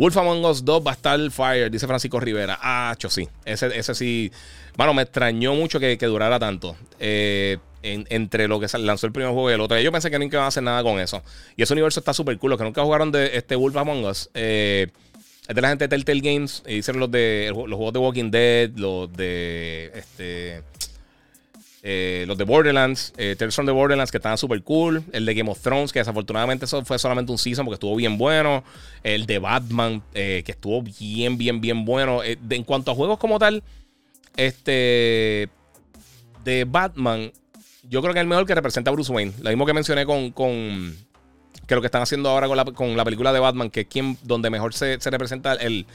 Wolf Among Us 2 va a estar Fire, dice Francisco Rivera. Ah, cho, sí. Ese, ese sí. Bueno, me extrañó mucho que, durara tanto. Eh, entre lo que lanzó el primer juego y el otro. Yo pensé que nunca iban a hacer nada con eso. Y ese universo está súper cool. Los que nunca jugaron de este Wolf Among Us. Eh, es de la gente de Telltale Games. Hicieron los de los juegos de Walking Dead, los de este. Eh, los de Borderlands, eh, Tales de Borderlands que estaban súper cool. El de Game of Thrones, que desafortunadamente eso fue solamente un season porque estuvo bien bueno. El de Batman, eh, que estuvo bien, bien, bien bueno. Eh, en cuanto a juegos como tal, este. De Batman, yo creo que es el mejor que representa a Bruce Wayne. Lo mismo que mencioné con que lo que están haciendo ahora con la, película de Batman, que es quien, donde mejor se, representa el,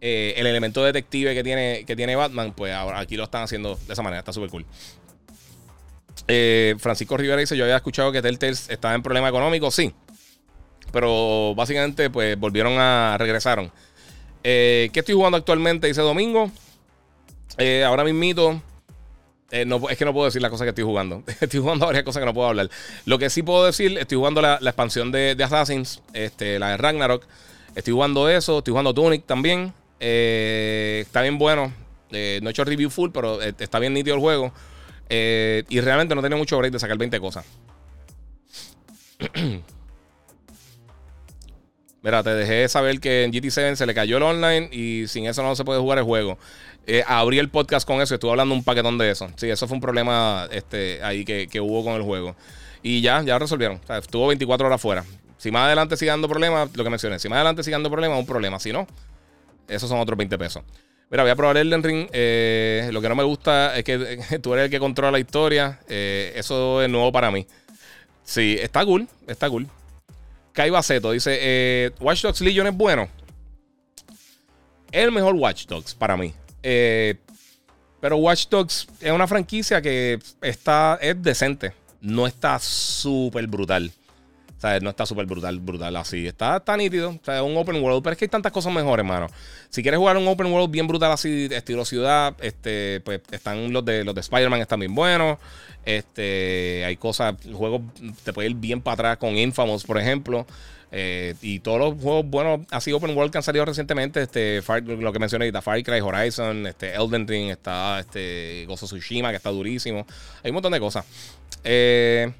el elemento detective que tiene, que tiene Batman, pues ahora aquí lo están haciendo de esa manera, está súper cool. Eh, Francisco Rivera dice: Yo había escuchado que Telltale estaba en problema económico, sí. Pero básicamente, pues volvieron a. regresaron. Eh, ¿Qué estoy jugando actualmente? Dice Domingo. ahora mismito. Eh, es que no puedo decir las cosas que estoy jugando. *laughs* estoy jugando varias cosas que no puedo hablar. Lo que sí puedo decir, estoy jugando la, expansión de, Assassins, este, la de Ragnarok. Estoy jugando eso, estoy jugando Tunic también. Eh, está bien bueno. Eh, no he hecho review full, pero está bien nítido el juego. Y realmente no tenía mucho break de sacar 20 cosas. *clears throat* Mira, te dejé saber que en GT7 se le cayó el online y sin eso no se puede jugar el juego. Eh, abrí el podcast con eso estuve hablando un paquetón de eso. Sí, eso fue un problema este, ahí que, hubo con el juego. Y ya, ya resolvieron. estuvo 24 horas fuera. Si más adelante sigue dando problemas, lo que mencioné, si más adelante sigue dando problemas, un problema. Si no, esos son otros 20 pesos. Mira, voy a probar el Ring. Eh, lo que no me gusta es que *laughs* tú eres el que controla la historia. Eh, eso es nuevo para mí. Sí, está cool, está cool. Kai Baceto dice: eh, Watch Dogs Legion es bueno. Es el mejor Watch Dogs para mí. Pero Watch Dogs es una franquicia que está, es decente. No está súper brutal. O sea, no está súper brutal, brutal así. Está, tan nítido. O sea, es un open world. Pero es que hay tantas cosas mejores, hermano. Si quieres jugar un open world bien brutal así, estilo ciudad, este, pues están los de los de Spider-Man están bien buenos. Este, hay cosas, el juego te puede ir bien para atrás con Infamous, por ejemplo. Eh, y todos los juegos buenos así open world que han salido recientemente, este, lo que mencioné ahorita, Far Cry, Horizon, este, Elden Ring, está este, Gozo Tsushima, que está durísimo. Hay un montón de cosas. Eh,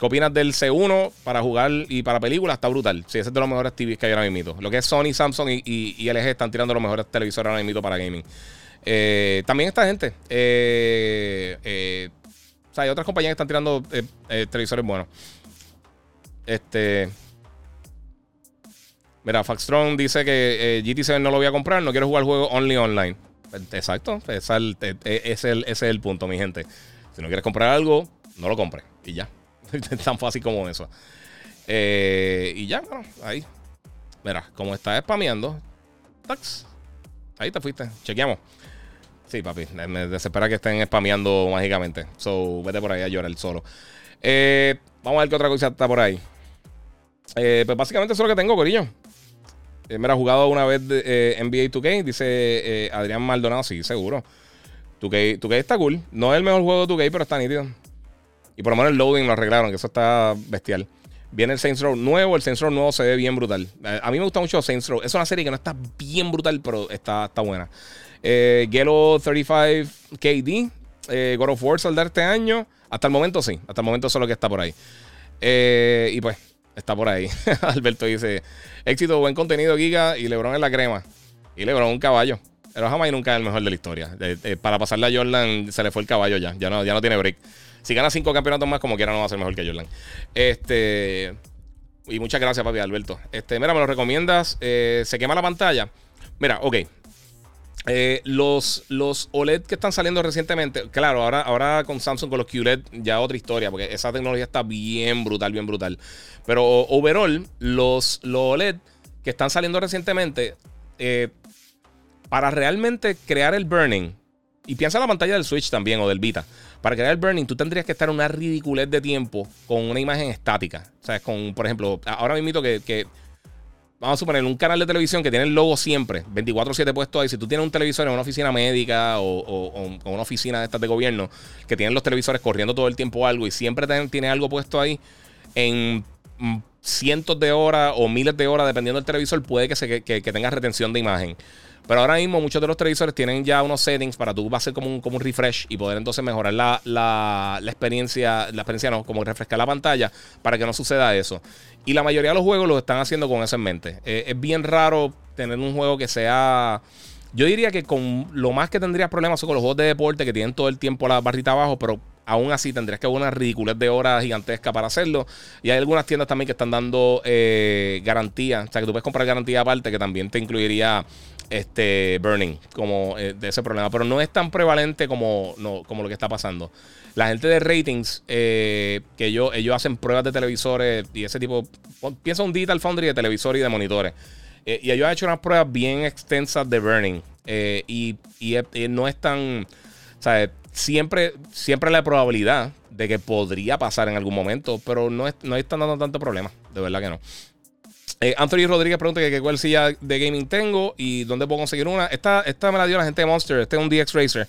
¿Qué opinas del C1 para jugar y para películas? Está brutal. Sí, ese es de los mejores TVs que hay ahora mismo. Lo que es Sony, Samsung y, LG están tirando los mejores televisores ahora mismo para gaming. Eh, también esta gente. Eh, o sea, hay otras compañías que están tirando televisores buenos. Este. Mira, Faxtron dice que eh, GT7 no lo voy a comprar, no quiero jugar juego only online. Exacto, ese es, el, ese es el punto, mi gente. Si no quieres comprar algo, no lo compres. Y ya. *laughs* Tan fácil como eso. Eh, y ya, bueno, ahí. Mira, como está spameando. Tax. Ahí te fuiste. Chequeamos. Sí, papi. Me desespera que estén spameando mágicamente. So, vete por ahí a llorar solo. Eh, vamos a ver qué otra cosa está por ahí. pues básicamente eso es lo que tengo, Corillo. Eh, me jugado una vez de, eh, NBA 2K, dice eh, Adrián Maldonado, sí, seguro. 2K, está cool. No es el mejor juego de 2K, pero está nítido. Y por lo menos el loading lo arreglaron, que eso está bestial. Viene el Saints Row nuevo, el Saints Row nuevo se ve bien brutal. a mí me gusta mucho Saints Row. Es una serie que no está bien brutal, pero está, está buena. Eh, 35 KD, God of War saldrá este año. Hasta el momento sí, hasta el momento eso es lo que está por ahí. y pues, está por ahí. *laughs* Alberto dice: Éxito, buen contenido, Giga. Y Lebron en la crema. Y Lebron un caballo. Pero jamás nunca es el mejor de la historia. para pasarle a Jordan se le fue el caballo ya. Ya no, ya no tiene break. Si gana cinco campeonatos más, como quiera, no va a ser mejor que Jordan. Este. Y muchas gracias, papi Alberto. Este, mira, me lo recomiendas. Eh, se quema la pantalla. Mira, ok. Eh, los, los OLED que están saliendo recientemente, claro, ahora, ahora con Samsung, con los QLED, ya otra historia, porque esa tecnología está bien brutal, bien brutal. Pero overall, los, los OLED que están saliendo recientemente, eh, para realmente crear el burning, y piensa en la pantalla del Switch también o del Vita, para crear el burning, tú tendrías que estar una ridiculez de tiempo con una imagen estática. O sea, con, por ejemplo, ahora mismo que, que vamos a suponer, un canal de televisión que tiene el logo siempre, 24-7 puesto ahí. Si tú tienes un televisor en una oficina médica o, una oficina de estas de gobierno que tienen los televisores corriendo todo el tiempo algo y siempre tiene algo puesto ahí, en cientos de horas o miles de horas, dependiendo del televisor, puede que, se, que, tenga retención de imagen. Pero ahora mismo muchos de los televisores tienen ya unos settings para tú hacer como un, como un refresh y poder entonces mejorar la, la, la, experiencia, la experiencia no, como refrescar la pantalla para que no suceda eso. Y la mayoría de los juegos lo están haciendo con eso en mente. Eh, es bien raro tener un juego que sea... Yo diría que con lo más que tendrías problemas son con los juegos de deporte que tienen todo el tiempo la barrita abajo, pero aún así tendrías que haber una ridiculez de horas gigantesca para hacerlo. Y hay algunas tiendas también que están dando eh, garantía, o sea que tú puedes comprar garantía aparte que también te incluiría este burning como eh, de ese problema, pero no es tan prevalente como, no, como lo que está pasando. La gente de ratings, eh, que ellos, ellos hacen pruebas de televisores y ese tipo, piensa un Digital Foundry de televisores y de monitores. Eh, y ellos han hecho unas pruebas bien extensas de burning. y, no es tan, o sea, siempre, siempre la probabilidad de que podría pasar en algún momento, pero no, es, no están dando tanto problema, de verdad que no. Eh, Anthony Rodríguez pregunta que, cuál silla de gaming tengo y dónde puedo conseguir una. Esta, me la dio la gente de Monster. Este es un DX Racer.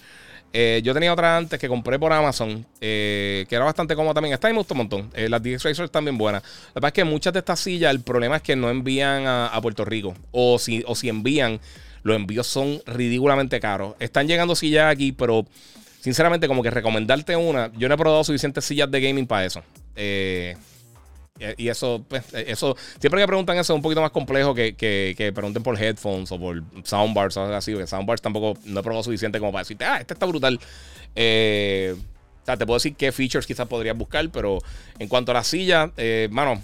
Eh, yo tenía otra antes que compré por Amazon, eh, que era bastante cómoda también. Esta me gustó un montón. las DX Racer están bien buenas. La verdad es que muchas de estas sillas, el problema es que no envían a, Puerto Rico. O si, o si envían, los envíos son ridículamente caros. Están llegando sillas aquí, pero sinceramente, como que recomendarte una, yo no he probado suficientes sillas de gaming para eso. Eh. Y eso, pues, eso, siempre que preguntan eso es un poquito más complejo que, que, pregunten por headphones o por soundbars o algo así, porque soundbars tampoco no he probado suficiente como para decirte, ah, este está brutal. Eh, o sea, te puedo decir qué features quizás podrías buscar, pero en cuanto a la silla, eh, mano,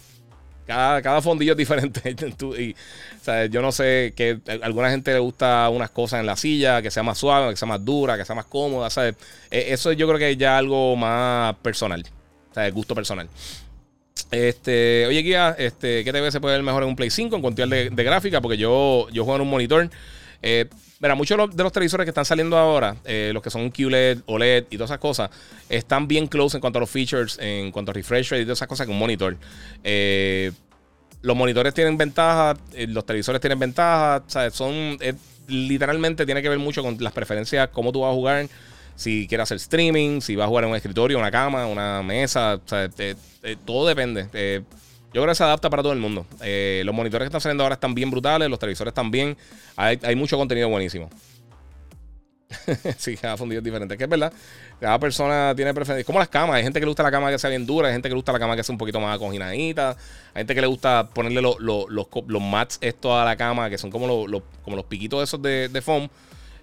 cada, cada fondillo es diferente. *laughs* y, o sea, yo no sé que a alguna gente le gusta unas cosas en la silla, que sea más suave, que sea más dura, que sea más cómoda. ¿sabes? Eso yo creo que es ya algo más personal, o sea, gusto personal. Este, oye, Guía, este, ¿qué TV se puede ver mejor en un Play 5 en cuestión de, de gráfica? Porque yo, yo juego en un monitor. Eh, mira, muchos de los televisores que están saliendo ahora, eh, los que son QLED, OLED y todas esas cosas, están bien close en cuanto a los features, en cuanto a refresh rate y todas esas cosas que un monitor. Eh, los monitores tienen ventaja, eh, los televisores tienen ventaja, o sea, son literalmente tiene que ver mucho con las preferencias, cómo tú vas a jugar, si quieres hacer streaming, si vas a jugar en un escritorio, una cama, una mesa, o sea, todo depende. Yo creo que se adapta para todo el mundo. Eh, los monitores que están saliendo ahora están bien brutales, los televisores también. Hay, hay mucho contenido buenísimo. *laughs* sí, cada fundido es diferente. Que es verdad. Cada persona tiene preferencia. como las camas. Hay gente que le gusta la cama que sea bien dura. Hay gente que le gusta la cama que sea un poquito más acoginadita. Hay gente que le gusta ponerle los, los, mats esto a la cama, que son como los, como los piquitos esos de, de foam.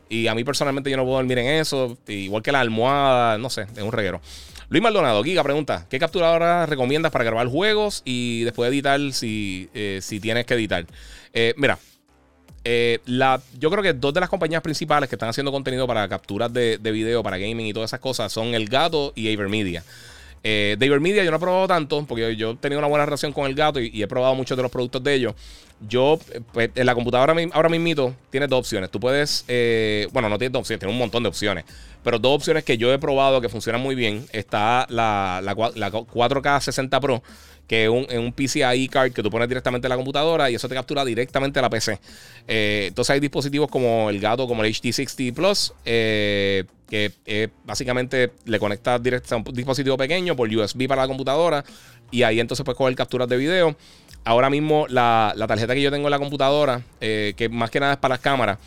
Y a mí personalmente yo no puedo dormir en eso. Igual que la almohada. No sé, es un reguero. Luis Maldonado, Giga, pregunta: ¿Qué capturadora recomiendas para grabar juegos y después editar si, eh, si tienes que editar? Eh, mira, eh, la, yo creo que dos de las compañías principales que están haciendo contenido para capturas de, video, para gaming y todas esas cosas son El Gato y Avermedia. Eh, Avermedia yo no he probado tanto porque yo he tenido una buena relación con El Gato y, he probado muchos de los productos de ellos. Yo, pues, en la computadora ahora mismo tienes dos opciones. Tú puedes, bueno, no tienes dos opciones, tienes un montón de opciones. Pero dos opciones que yo he probado que funcionan muy bien. Está la, la, 4K 60 Pro, que es un, un, PCIe card que tú pones directamente en la computadora y eso te captura directamente a la PC. Eh, entonces hay dispositivos como el gato, como el HD60 Plus, eh, que básicamente le conectas directamente a un dispositivo pequeño por USB para la computadora y ahí entonces puedes coger capturas de video. Ahora mismo la, tarjeta que yo tengo en la computadora, eh, que más que nada es para las cámaras,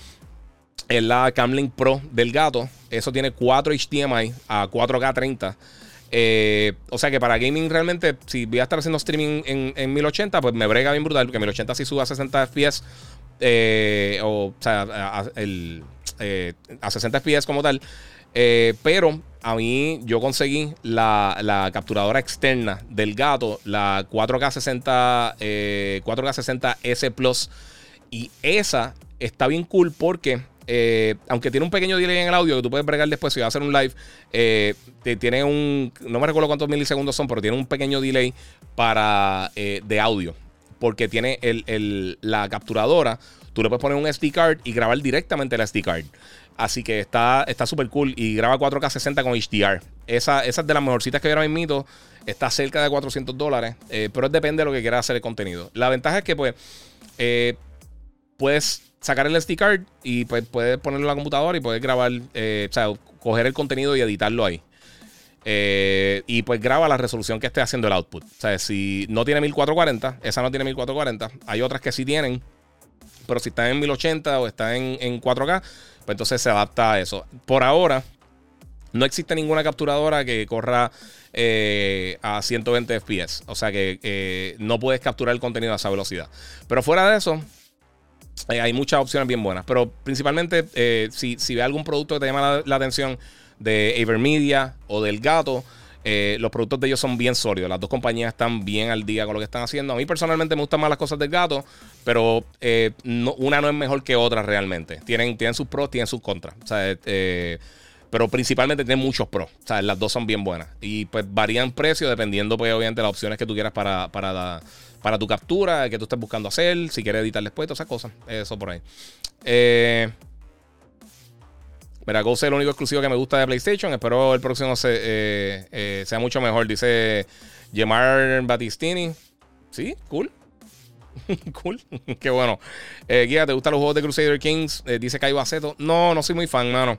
es la Camlink Pro del gato. Eso tiene 4 HDMI a 4K 30. Eh, o sea que para gaming realmente, si voy a estar haciendo streaming en, 1080, pues me brega bien brutal, porque 1080 sí sube a 60 FPS. Eh, o, sea, a, eh, a 60 FPS como tal. Pero a mí yo conseguí la, la, capturadora externa del gato, la 4K 60, 4K 60 S Plus. Y esa está bien cool porque eh, aunque tiene un pequeño delay en el audio que tú puedes bregar después si vas a hacer un live, eh, tiene un, no me recuerdo cuántos milisegundos son, pero tiene un pequeño delay para eh, de audio, porque tiene la capturadora, tú le puedes poner un SD card y grabar directamente el SD card. Así que está súper cool y graba 4K 60 con HDR. Esa, esa es de las mejorcitas que ahora mismo. Está cerca de 400 dólares, pero depende de lo que quieras hacer el contenido. La ventaja es que pues puedes sacar el SD card y pues puedes ponerlo en la computadora y puedes grabar, eh, o sea, coger el contenido y editarlo ahí. Eh, y pues graba la resolución que esté haciendo el output. O sea, si no tiene 1440, esa no tiene 1440. Hay otras que sí tienen, pero si está en 1080 o está en, 4K, pues entonces se adapta a eso. Por ahora, no existe ninguna capturadora que corra eh, a 120 FPS. O sea que no puedes capturar el contenido a esa velocidad. Pero fuera de eso, eh, hay muchas opciones bien buenas. Pero principalmente, eh, si, si ve algún producto que te llama la, atención de Avermedia o del gato, eh, los productos de ellos son bien sólidos. Las dos compañías están bien al día con lo que están haciendo. A mí personalmente me gustan más las cosas del gato, pero una no es mejor que otra realmente. Tienen, tienen sus pros, tienen sus contras. pero principalmente tienen muchos pros. O sea, las dos son bien buenas. Y pues varían precios dependiendo, pues, obviamente, las opciones que tú quieras para, para la para tu captura, que tú estés buscando hacer, si quieres editar después, todas esas cosas. Eso por ahí. Eh, mira, Ghost es el único exclusivo que me gusta de PlayStation. Espero el próximo eh, eh, sea mucho mejor. Dice Gemar Battistini. Sí, cool. *laughs* cool. *laughs* Qué bueno. Eh, Guía, ¿te gustan los juegos de Crusader Kings? dice Kai Baceto. No, no soy muy fan, mano.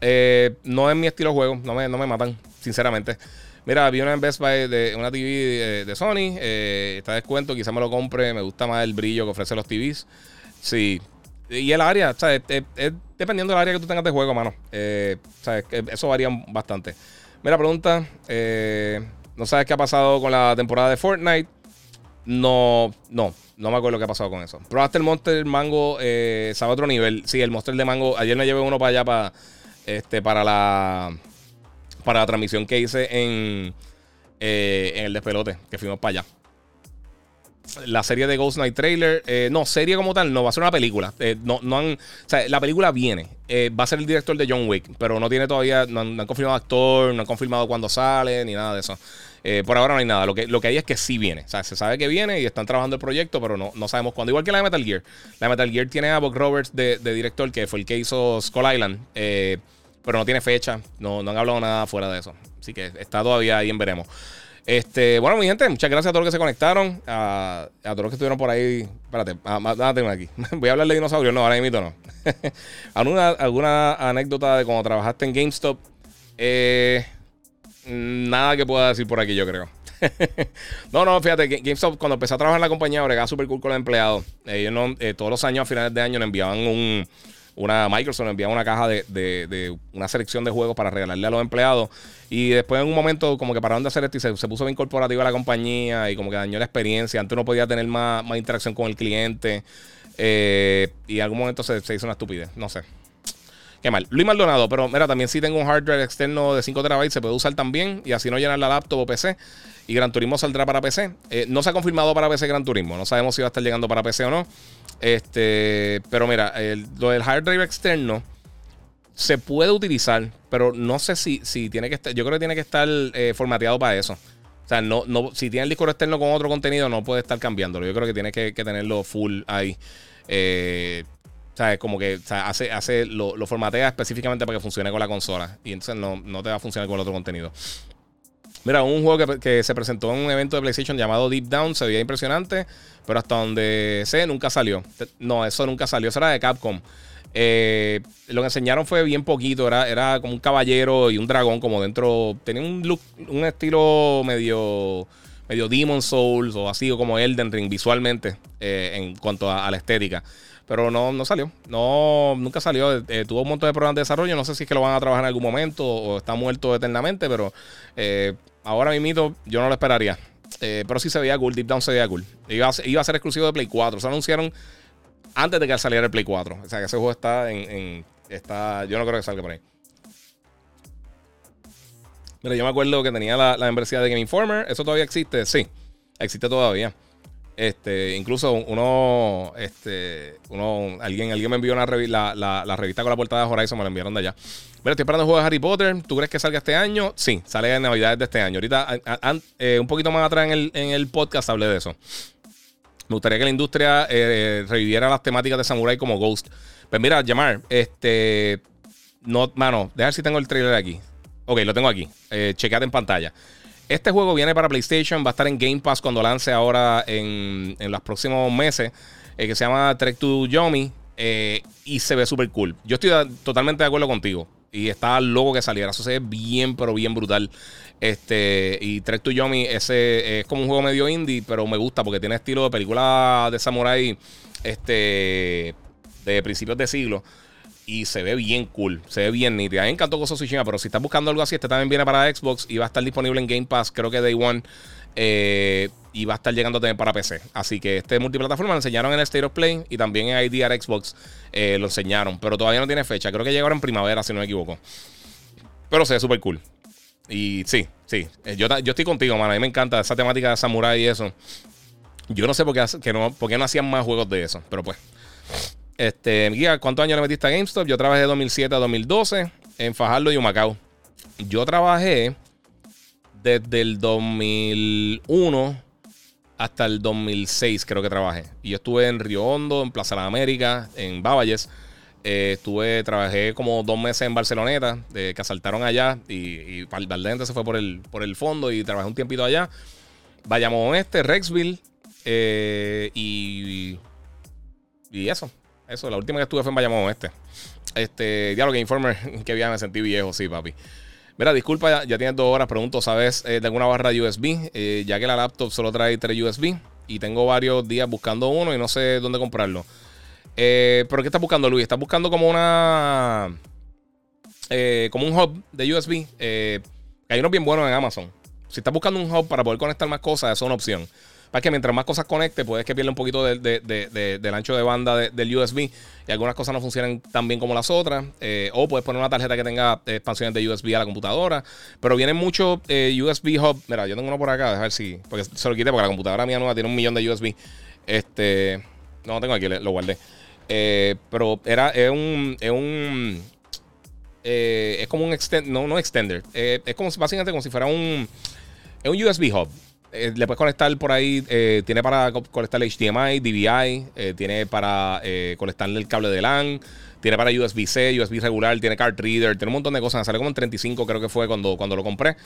no es mi estilo de juego. No me, no me matan, sinceramente. Mira, vi una en Best Buy de una TV de, Sony. Está de descuento, quizá me lo compre. Me gusta más el brillo que ofrece los TVs. Sí. Y el área, ¿sabes? Es, dependiendo del área que tú tengas de juego, mano. Eh, ¿sabes? Eso varía bastante. Mira, pregunta. Eh, ¿No sabes qué ha pasado con la temporada de Fortnite? No, no, no me acuerdo qué ha pasado con eso. Probaste el Monster Mango, eh, sabe otro nivel. Sí, el Monster de Mango. Ayer me llevé uno para allá para, este, para la para la transmisión que hice en, eh, en el despelote, que fuimos para allá. La serie de Ghost Night Trailer. Eh, no, serie como tal, no, va a ser una película. Eh, no, no han, la película viene. Eh, va a ser el director de John Wick, pero no tiene todavía, no han, confirmado actor, no han confirmado cuándo sale, ni nada de eso. por ahora no hay nada. Lo que, lo que hay es que sí viene. O sea, se sabe que viene y están trabajando el proyecto, pero no, no sabemos cuándo. Igual que la de Metal Gear. La de Metal Gear tiene a Bob Roberts de, director, que fue el que hizo Skull Island. pero no tiene fecha. No, no han hablado nada fuera de eso. Así que está todavía ahí en veremos. Este, bueno, mi gente, muchas gracias a todos los que se conectaron. A, todos los que estuvieron por ahí. Espérate, tengo aquí. *laughs* Voy a hablar de dinosaurios. No, ahora mismo no. *laughs* ¿Alguna, ¿Alguna anécdota de cuando trabajaste en GameStop? Eh, nada que pueda decir por aquí, yo creo. *laughs* no, no, fíjate, GameStop cuando empecé a trabajar en la compañía, bregaba súper cool con los empleados. Ellos no, eh, todos los años, a finales de año, nos enviaban un, una Microsoft enviaba una caja de, una selección de juegos para regalarle a los empleados. Y después en un momento como que pararon de hacer esto y se, puso bien corporativa la compañía y como que dañó la experiencia. Antes uno podía tener más, más interacción con el cliente. Eh, y en algún momento se, hizo una estupidez. No sé. Qué mal. Luis Maldonado, pero mira, también si tengo un hard drive externo de 5 terabytes, se puede usar también y así no llenar la laptop o PC. Y Gran Turismo saldrá para PC. Eh, no se ha confirmado para PC Gran Turismo. No sabemos si va a estar llegando para PC o no. Este, pero mira, el, lo del hard drive externo se puede utilizar, pero no sé si, si tiene que estar. Yo creo que tiene que estar eh, formateado para eso. O sea, no, no, si tiene el disco externo con otro contenido, no puede estar cambiándolo. Yo creo que tiene que, tenerlo full ahí. Eh, sea, como que hace, hace lo, formatea específicamente para que funcione con la consola. Y entonces no, no te va a funcionar con el otro contenido. Mira, un juego que, se presentó en un evento de PlayStation llamado Deep Down se veía impresionante, pero hasta donde sé, nunca salió. No, eso nunca salió, eso era de Capcom. Eh, lo que enseñaron fue bien poquito, era, era como un caballero y un dragón como dentro, tenía un look, un estilo medio, medio Demon Souls o así, o como Elden Ring visualmente eh, en cuanto a, la estética. Pero no, no salió, no, nunca salió. Eh, tuvo un montón de programas de desarrollo, no sé si es que lo van a trabajar en algún momento o está muerto eternamente, pero ahora mismo yo no lo esperaría. Eh, pero sí se veía cool. Deep Down se veía cool. Iba a, ser exclusivo de Play 4. Se anunciaron antes de que saliera el Play 4. O sea que ese juego está en, está, yo no creo que salga por ahí. Mira, yo me acuerdo que tenía la, la membresía de Game Informer. ¿Eso todavía existe? Sí, existe todavía. Este, incluso uno, este, alguien, me envió la, revista con la portada de Horizon, me la enviaron de allá. Pero estoy esperando el juego de Harry Potter. ¿Tú crees que salga este año? Sí, sale en Navidades de este año. Ahorita, eh, un poquito más atrás en el, podcast hablé de eso. Me gustaría que la industria eh, reviviera las temáticas de Samurai como Ghost. Pues mira, llamar, este, no, mano, dejar si tengo el trailer aquí. Ok, lo tengo aquí. Eh, en pantalla. Este juego viene para PlayStation, va a estar en Game Pass cuando lance ahora en, los próximos meses, eh, que se llama Trek to Yomi, eh, y se ve súper cool. Yo estoy totalmente de acuerdo contigo. Y está loco que saliera. Eso se ve bien, pero bien brutal. Este, y Trek to Yomi ese, es como un juego medio indie, pero me gusta porque tiene estilo de película de samurai este, de principios de siglo y se ve bien cool, se ve bien nítido. A mí me encantó Ghost Tsushima, pero si estás buscando algo así, este también viene para Xbox y va a estar disponible en Game Pass, creo que Day One. Eh, y va a estar llegando también para PC. Así que este multiplataforma lo enseñaron en el State of Play y también en IDR Xbox eh, lo enseñaron. Pero todavía no tiene fecha. Creo que llega ahora en primavera, si no me equivoco. Pero se ve súper cool. Y sí, sí. Eh, yo, yo estoy contigo, mano. A mí me encanta esa temática de samurai y eso. Yo no sé por qué, no, por qué no hacían más juegos de eso. Pero pues. Este, guía, ¿cuántos años le metiste a GameStop? Yo trabajé de 2007 a 2012 en Fajardo y Humacao. Yo trabajé desde el 2001 hasta el 2006, creo que trabajé. Y yo estuve en Río Hondo, en Plaza de la América, en Bavalles. Eh, estuve, trabajé como dos meses en Barceloneta, que asaltaron allá. Y, y Valdente se fue por el, por el fondo y trabajé un tiempito allá. Bayamón Este, Rexville. Eh, y, y eso. Eso, la última que estuve fue en Bayamón este. Este, diálogo que Informer, *laughs* que bien me sentí viejo, sí, papi. Mira, disculpa, ya, tienes dos horas. Pregunto, ¿sabes eh, de alguna barra USB? Eh, ya que la laptop solo trae tres USB y tengo varios días buscando uno y no sé dónde comprarlo. Eh, ¿Pero qué estás buscando, Luis? ¿Estás buscando como una. como un hub de USB? hay unos bien buenos en Amazon. Si estás buscando un hub para poder conectar más cosas, es una opción. Para que mientras más cosas conecte, puedes que pierda un poquito del ancho de banda del USB y algunas cosas no funcionan tan bien como las otras. Eh, o puedes poner una tarjeta que tenga expansiones de USB a la computadora. Pero vienen muchos USB hub. Mira, yo tengo uno por acá, a ver si. Porque se lo quité porque la computadora mía nueva tiene un millón de USB. Este. No lo tengo aquí, lo guardé. pero era, es un. Es un eh, es como un extender, no, no extender. Eh, es como básicamente como si fuera un, es un USB hub. Eh, le puedes conectar por ahí, tiene para conectar HDMI, DVI, tiene para conectarle el cable de LAN, tiene para USB-C, USB regular, tiene card reader, tiene un montón de cosas. Sale como en 35 creo que fue cuando, cuando lo compré.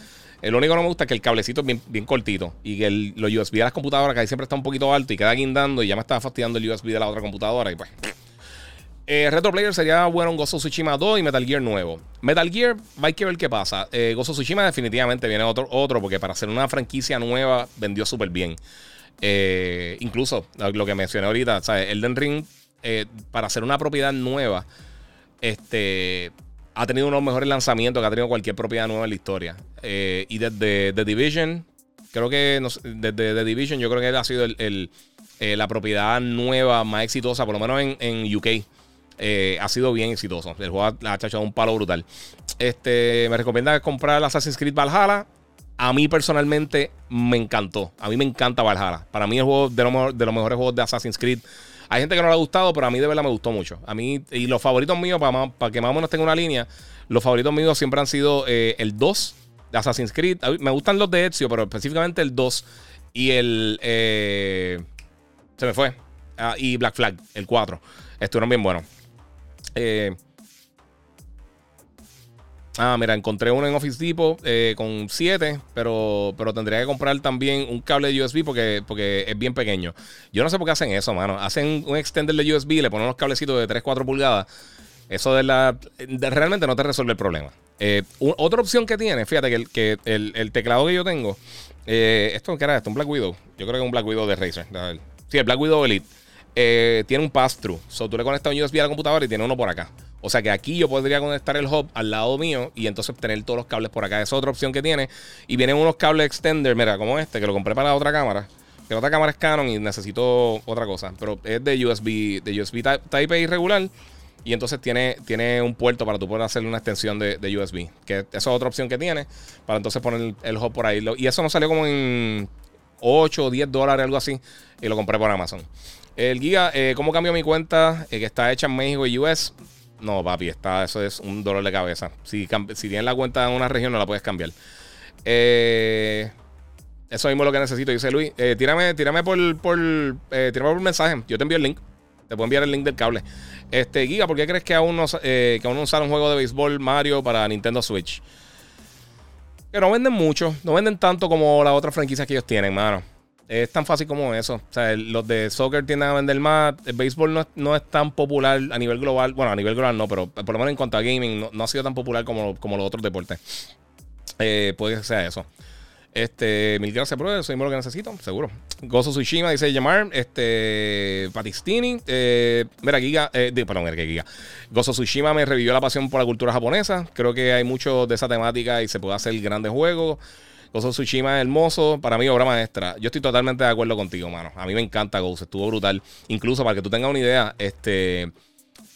lo único que no me gusta es que el cablecito es bien, bien cortito y que los USB de las computadoras que ahí siempre está un poquito alto y queda guindando y ya me estaba fastidiando el USB de la otra computadora y pues... Eh, Retro Player sería bueno un Gozo Tsushima 2 y Metal Gear nuevo. Metal Gear, hay que ver qué pasa. Eh, Gozo Tsushima definitivamente viene otro, otro, porque para hacer una franquicia nueva vendió súper bien. Eh, incluso lo que mencioné ahorita, ¿sabes? Elden Ring, eh, para hacer una propiedad nueva, este, ha tenido uno de los mejores lanzamientos que ha tenido cualquier propiedad nueva en la historia. y desde The Division, creo que desde The Division, yo creo que ha sido la propiedad nueva más exitosa, por lo menos en, en UK. Eh, ha sido bien exitoso. El juego ha, ha echado un palo brutal. Este, me recomienda comprar Assassin's Creed Valhalla. A mí personalmente me encantó. A mí me encanta Valhalla. Para mí es juego de, de los mejores juegos de Assassin's Creed. Hay gente que no le ha gustado, pero a mí de verdad me gustó mucho. A mí, y los favoritos míos, para, para que más o menos tenga una línea, los favoritos míos siempre han sido eh, el 2 de Assassin's Creed. Me gustan los de Ezio, pero específicamente el 2 y el. Eh, se me fue. Ah, y Black Flag, el 4. Estuvieron bien buenos. Eh, ah, mira, encontré uno en Office Depot eh, con 7, pero, pero tendría que comprar también un cable de USB porque, porque es bien pequeño. Yo no sé por qué hacen eso, mano. Hacen un extender de USB, le ponen unos cablecitos de 3, 4 pulgadas. Eso de la. realmente no te resuelve el problema. Eh, otra opción que tiene, fíjate que el, que el, teclado que yo tengo. ¿Esto qué era esto? ¿Un Black Widow? Yo creo que es un Black Widow de Razer. Sí, el Black Widow Elite. Eh, tiene un pass-through. So, tú le conectas un USB a la computadora y tiene uno por acá. O sea que aquí yo podría conectar el hub al lado mío y entonces tener todos los cables por acá. Esa es otra opción que tiene. Y vienen unos cables extender, mira, como este, que lo compré para la otra cámara. Que la otra cámara es Canon y necesito otra cosa. Pero es de USB, de USB Type A irregular. Y entonces tiene, tiene un puerto para tú poder hacerle una extensión de, USB. Que esa es otra opción que tiene. Para entonces poner el, hub por ahí. Y eso nos salió como en 8 o 10 dólares, algo así. Y lo compré por Amazon. El Giga, eh, ¿cómo cambio mi cuenta eh, que está hecha en México y US? No, papi, está, eso es un dolor de cabeza. Si, si tienes la cuenta en una región, no la puedes cambiar. Eh, eso mismo es lo que necesito, dice Luis. tírame, tírame por, por, tírame por mensaje. Yo te envío el link. Te puedo enviar el link del cable. Este, Giga, ¿por qué crees que aún no, que aún no usaron un juego de béisbol Mario para Nintendo Switch? Que no venden mucho. No venden tanto como las otras franquicias que ellos tienen, mano. Es tan fácil como eso. O sea, los de soccer tienden a vender más. El béisbol no es, tan popular a nivel global. Bueno, a nivel global no, pero por lo menos en cuanto a gaming no, ha sido tan popular como, como los otros deportes. Eh, puede que sea eso. Este, mil gracias, Eso es lo que necesito, seguro. Gozo Tsushima, dice Yamar. Este, Patistini. Eh, mira, Giga. Eh, perdón, mira, Giga. Gozo Tsushima me revivió la pasión por la cultura japonesa. Creo que hay mucho de esa temática y se puede hacer grandes juegos. Ghost Tsushima es hermoso. Para mí, obra maestra. Yo estoy totalmente de acuerdo contigo, mano. A mí me encanta Ghost. Estuvo brutal. Incluso para que tú tengas una idea, este,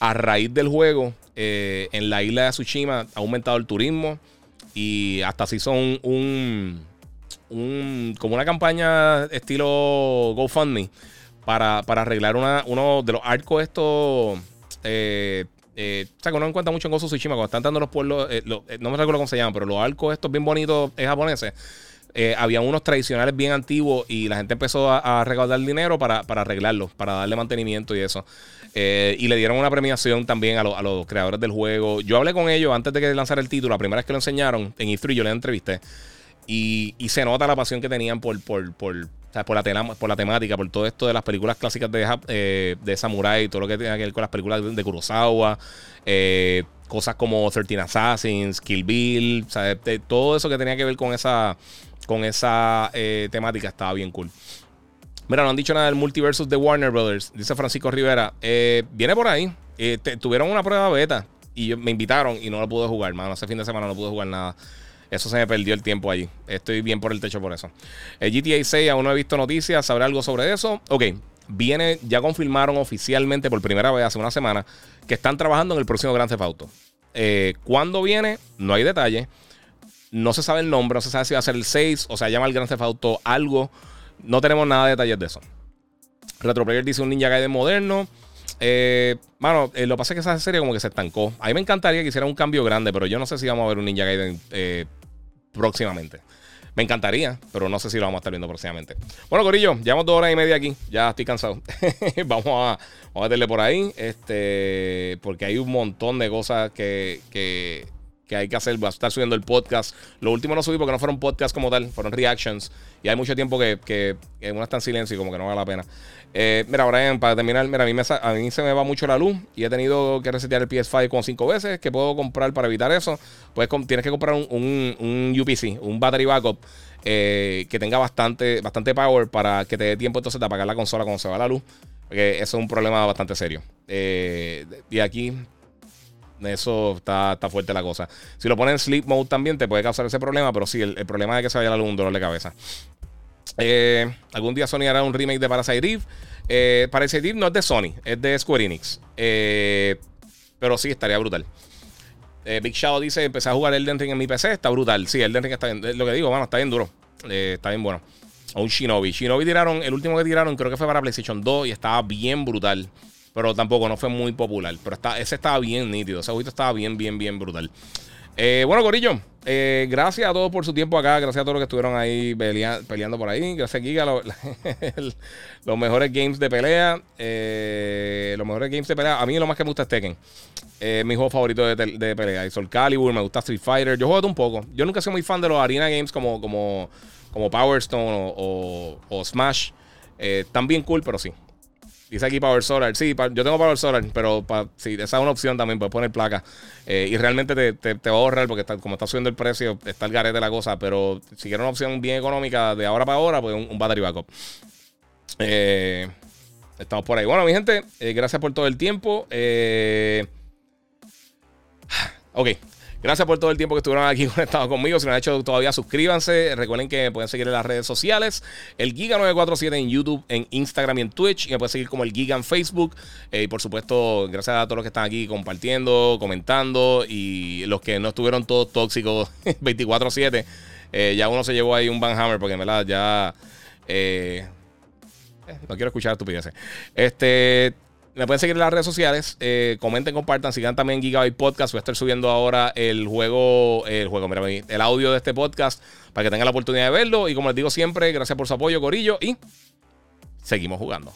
a raíz del juego, eh, en la isla de Tsushima ha aumentado el turismo. Y hasta se hizo un, un, como una campaña estilo GoFundMe para, para arreglar una, uno de los arcos estos. Eh, eh, o sea, que uno encuentra mucho en Gozo Tsushima cuando están dando los pueblos, eh, eh, no me recuerdo cómo se llaman, pero los arcos estos bien bonitos japoneses. había unos tradicionales bien antiguos y la gente empezó a, recaudar dinero para, para, arreglarlos, para darle mantenimiento y eso. y le dieron una premiación también a, los creadores del juego. Yo hablé con ellos antes de que lanzara el título, la primera vez que lo enseñaron en E3, yo les entrevisté. Y, se nota la pasión que tenían por, por, por, la por la temática, por todo esto de las películas clásicas de, eh, de Samurai, todo lo que tiene que ver con las películas de, Kurosawa, eh, cosas como 13 Assassins, Kill Bill, todo eso que tenía que ver con esa, con esa eh, temática estaba bien cool. Mira, no han dicho nada del multiversus de Warner Brothers, dice Francisco Rivera. viene por ahí. tuvieron una prueba beta y me invitaron y no lo pude jugar, mano. Ese fin de semana no pude jugar nada. Eso se me perdió el tiempo allí. Estoy bien por el techo por eso. El GTA 6 aún no he visto noticias. ¿Sabrá algo sobre eso? Ok. Viene, ya confirmaron oficialmente por primera vez hace una semana que están trabajando en el próximo Grand Theft Auto. Eh, ¿Cuándo viene? No hay detalle. No se sabe el nombre, no se sabe si va a ser el 6 o sea, llama el Grand Theft algo. No tenemos nada de detalles de eso. Retroplayer dice un Ninja Gaiden moderno. Eh, eh, lo que pasa es que esa serie como que se estancó. A mí me encantaría que hiciera un cambio grande, pero yo no sé si vamos a ver un Ninja Gaiden eh, próximamente. Me encantaría, pero no sé si lo vamos a estar viendo próximamente. Bueno, Corillo, llevamos dos horas y media aquí. Ya estoy cansado. *laughs* vamos, a, vamos meterle por ahí. Este, porque hay un montón de cosas que, que, que hay que hacer. Va a estar subiendo el podcast. Lo último no subí porque no fueron podcasts como tal, fueron reactions. Y hay mucho tiempo que, que, que uno está en silencio y como que no vale la pena. Eh, mira, Brian, para terminar, mira, a mí, me, a mí se me va mucho la luz y he tenido que resetear el PS5 con cinco veces. ¿Qué puedo comprar para evitar eso? Pues tienes que comprar un, un, UPC, un battery backup. Eh, que tenga bastante, bastante power para que te dé tiempo entonces de apagar la consola cuando se va la luz. Porque eso es un problema bastante serio. Eh, y aquí eso está, está, fuerte la cosa. Si lo pones en sleep mode también te puede causar ese problema, pero sí, el, problema es que se vaya la luz un dolor de cabeza. Eh, algún día Sony hará un remake de Parasite Eve. Eh, Parasite no es de Sony, es de Square Enix. Eh, pero sí, estaría brutal. Eh, Big Shadow dice: Empecé a jugar Elden Ring en mi PC, está brutal. Sí, Elden Ring está bien. Lo que digo, bueno, está bien duro. está bien bueno. O un Shinobi. Shinobi tiraron, el último que tiraron creo que fue para PlayStation 2 y estaba bien brutal. Pero tampoco no fue muy popular. Pero está, ese estaba bien nítido. Ese juguito estaba bien, bien, bien brutal. Eh, bueno, Corillo, eh, gracias a todos por su tiempo acá. Gracias a todos los que estuvieron ahí peleando por ahí. Gracias, Giga. *laughs* los mejores games de pelea. Eh, los mejores games de pelea. A mí lo más que me gusta es Tekken. mi juego favorito de, de pelea. Y Soul Calibur, me gusta Street Fighter. Yo juego un poco. Yo nunca soy muy fan de los Arena Games como, como, como Power Stone o, o Smash. están bien cool, pero sí. Dice aquí Power Solar. Sí, yo tengo Power Solar, pero si esa es una opción también, puedes poner placa. Eh, y realmente te, va a ahorrar porque como está subiendo el precio, está el garete la cosa. Pero si quieres una opción bien económica de ahora para ahora, pues un, battery backup. Eh, estamos por ahí. Bueno, mi gente, eh, gracias por todo el tiempo. *sighs* ok. Gracias por todo el tiempo que estuvieron aquí *laughs* conectados conmigo. Si no han hecho todavía, suscríbanse. Recuerden que me pueden seguir en las redes sociales. El Giga947 en YouTube, en Instagram y en Twitch. Y me pueden seguir como el Giga en Facebook. Eh, y por supuesto, gracias a todos los que están aquí compartiendo, comentando. Y los que no estuvieron todos tóxicos *laughs* 24-7. Eh, ya uno se llevó ahí un Van Hammer porque en verdad ya... Eh, no quiero escuchar estupideces. Este... Me pueden seguir en las redes sociales. Eh, comenten, compartan. Sigan también Gigabyte Podcast. Voy a estar subiendo ahora el juego, el juego, mira, el audio de este podcast para que tengan la oportunidad de verlo. Y como les digo siempre, gracias por su apoyo, Corillo. Y seguimos jugando.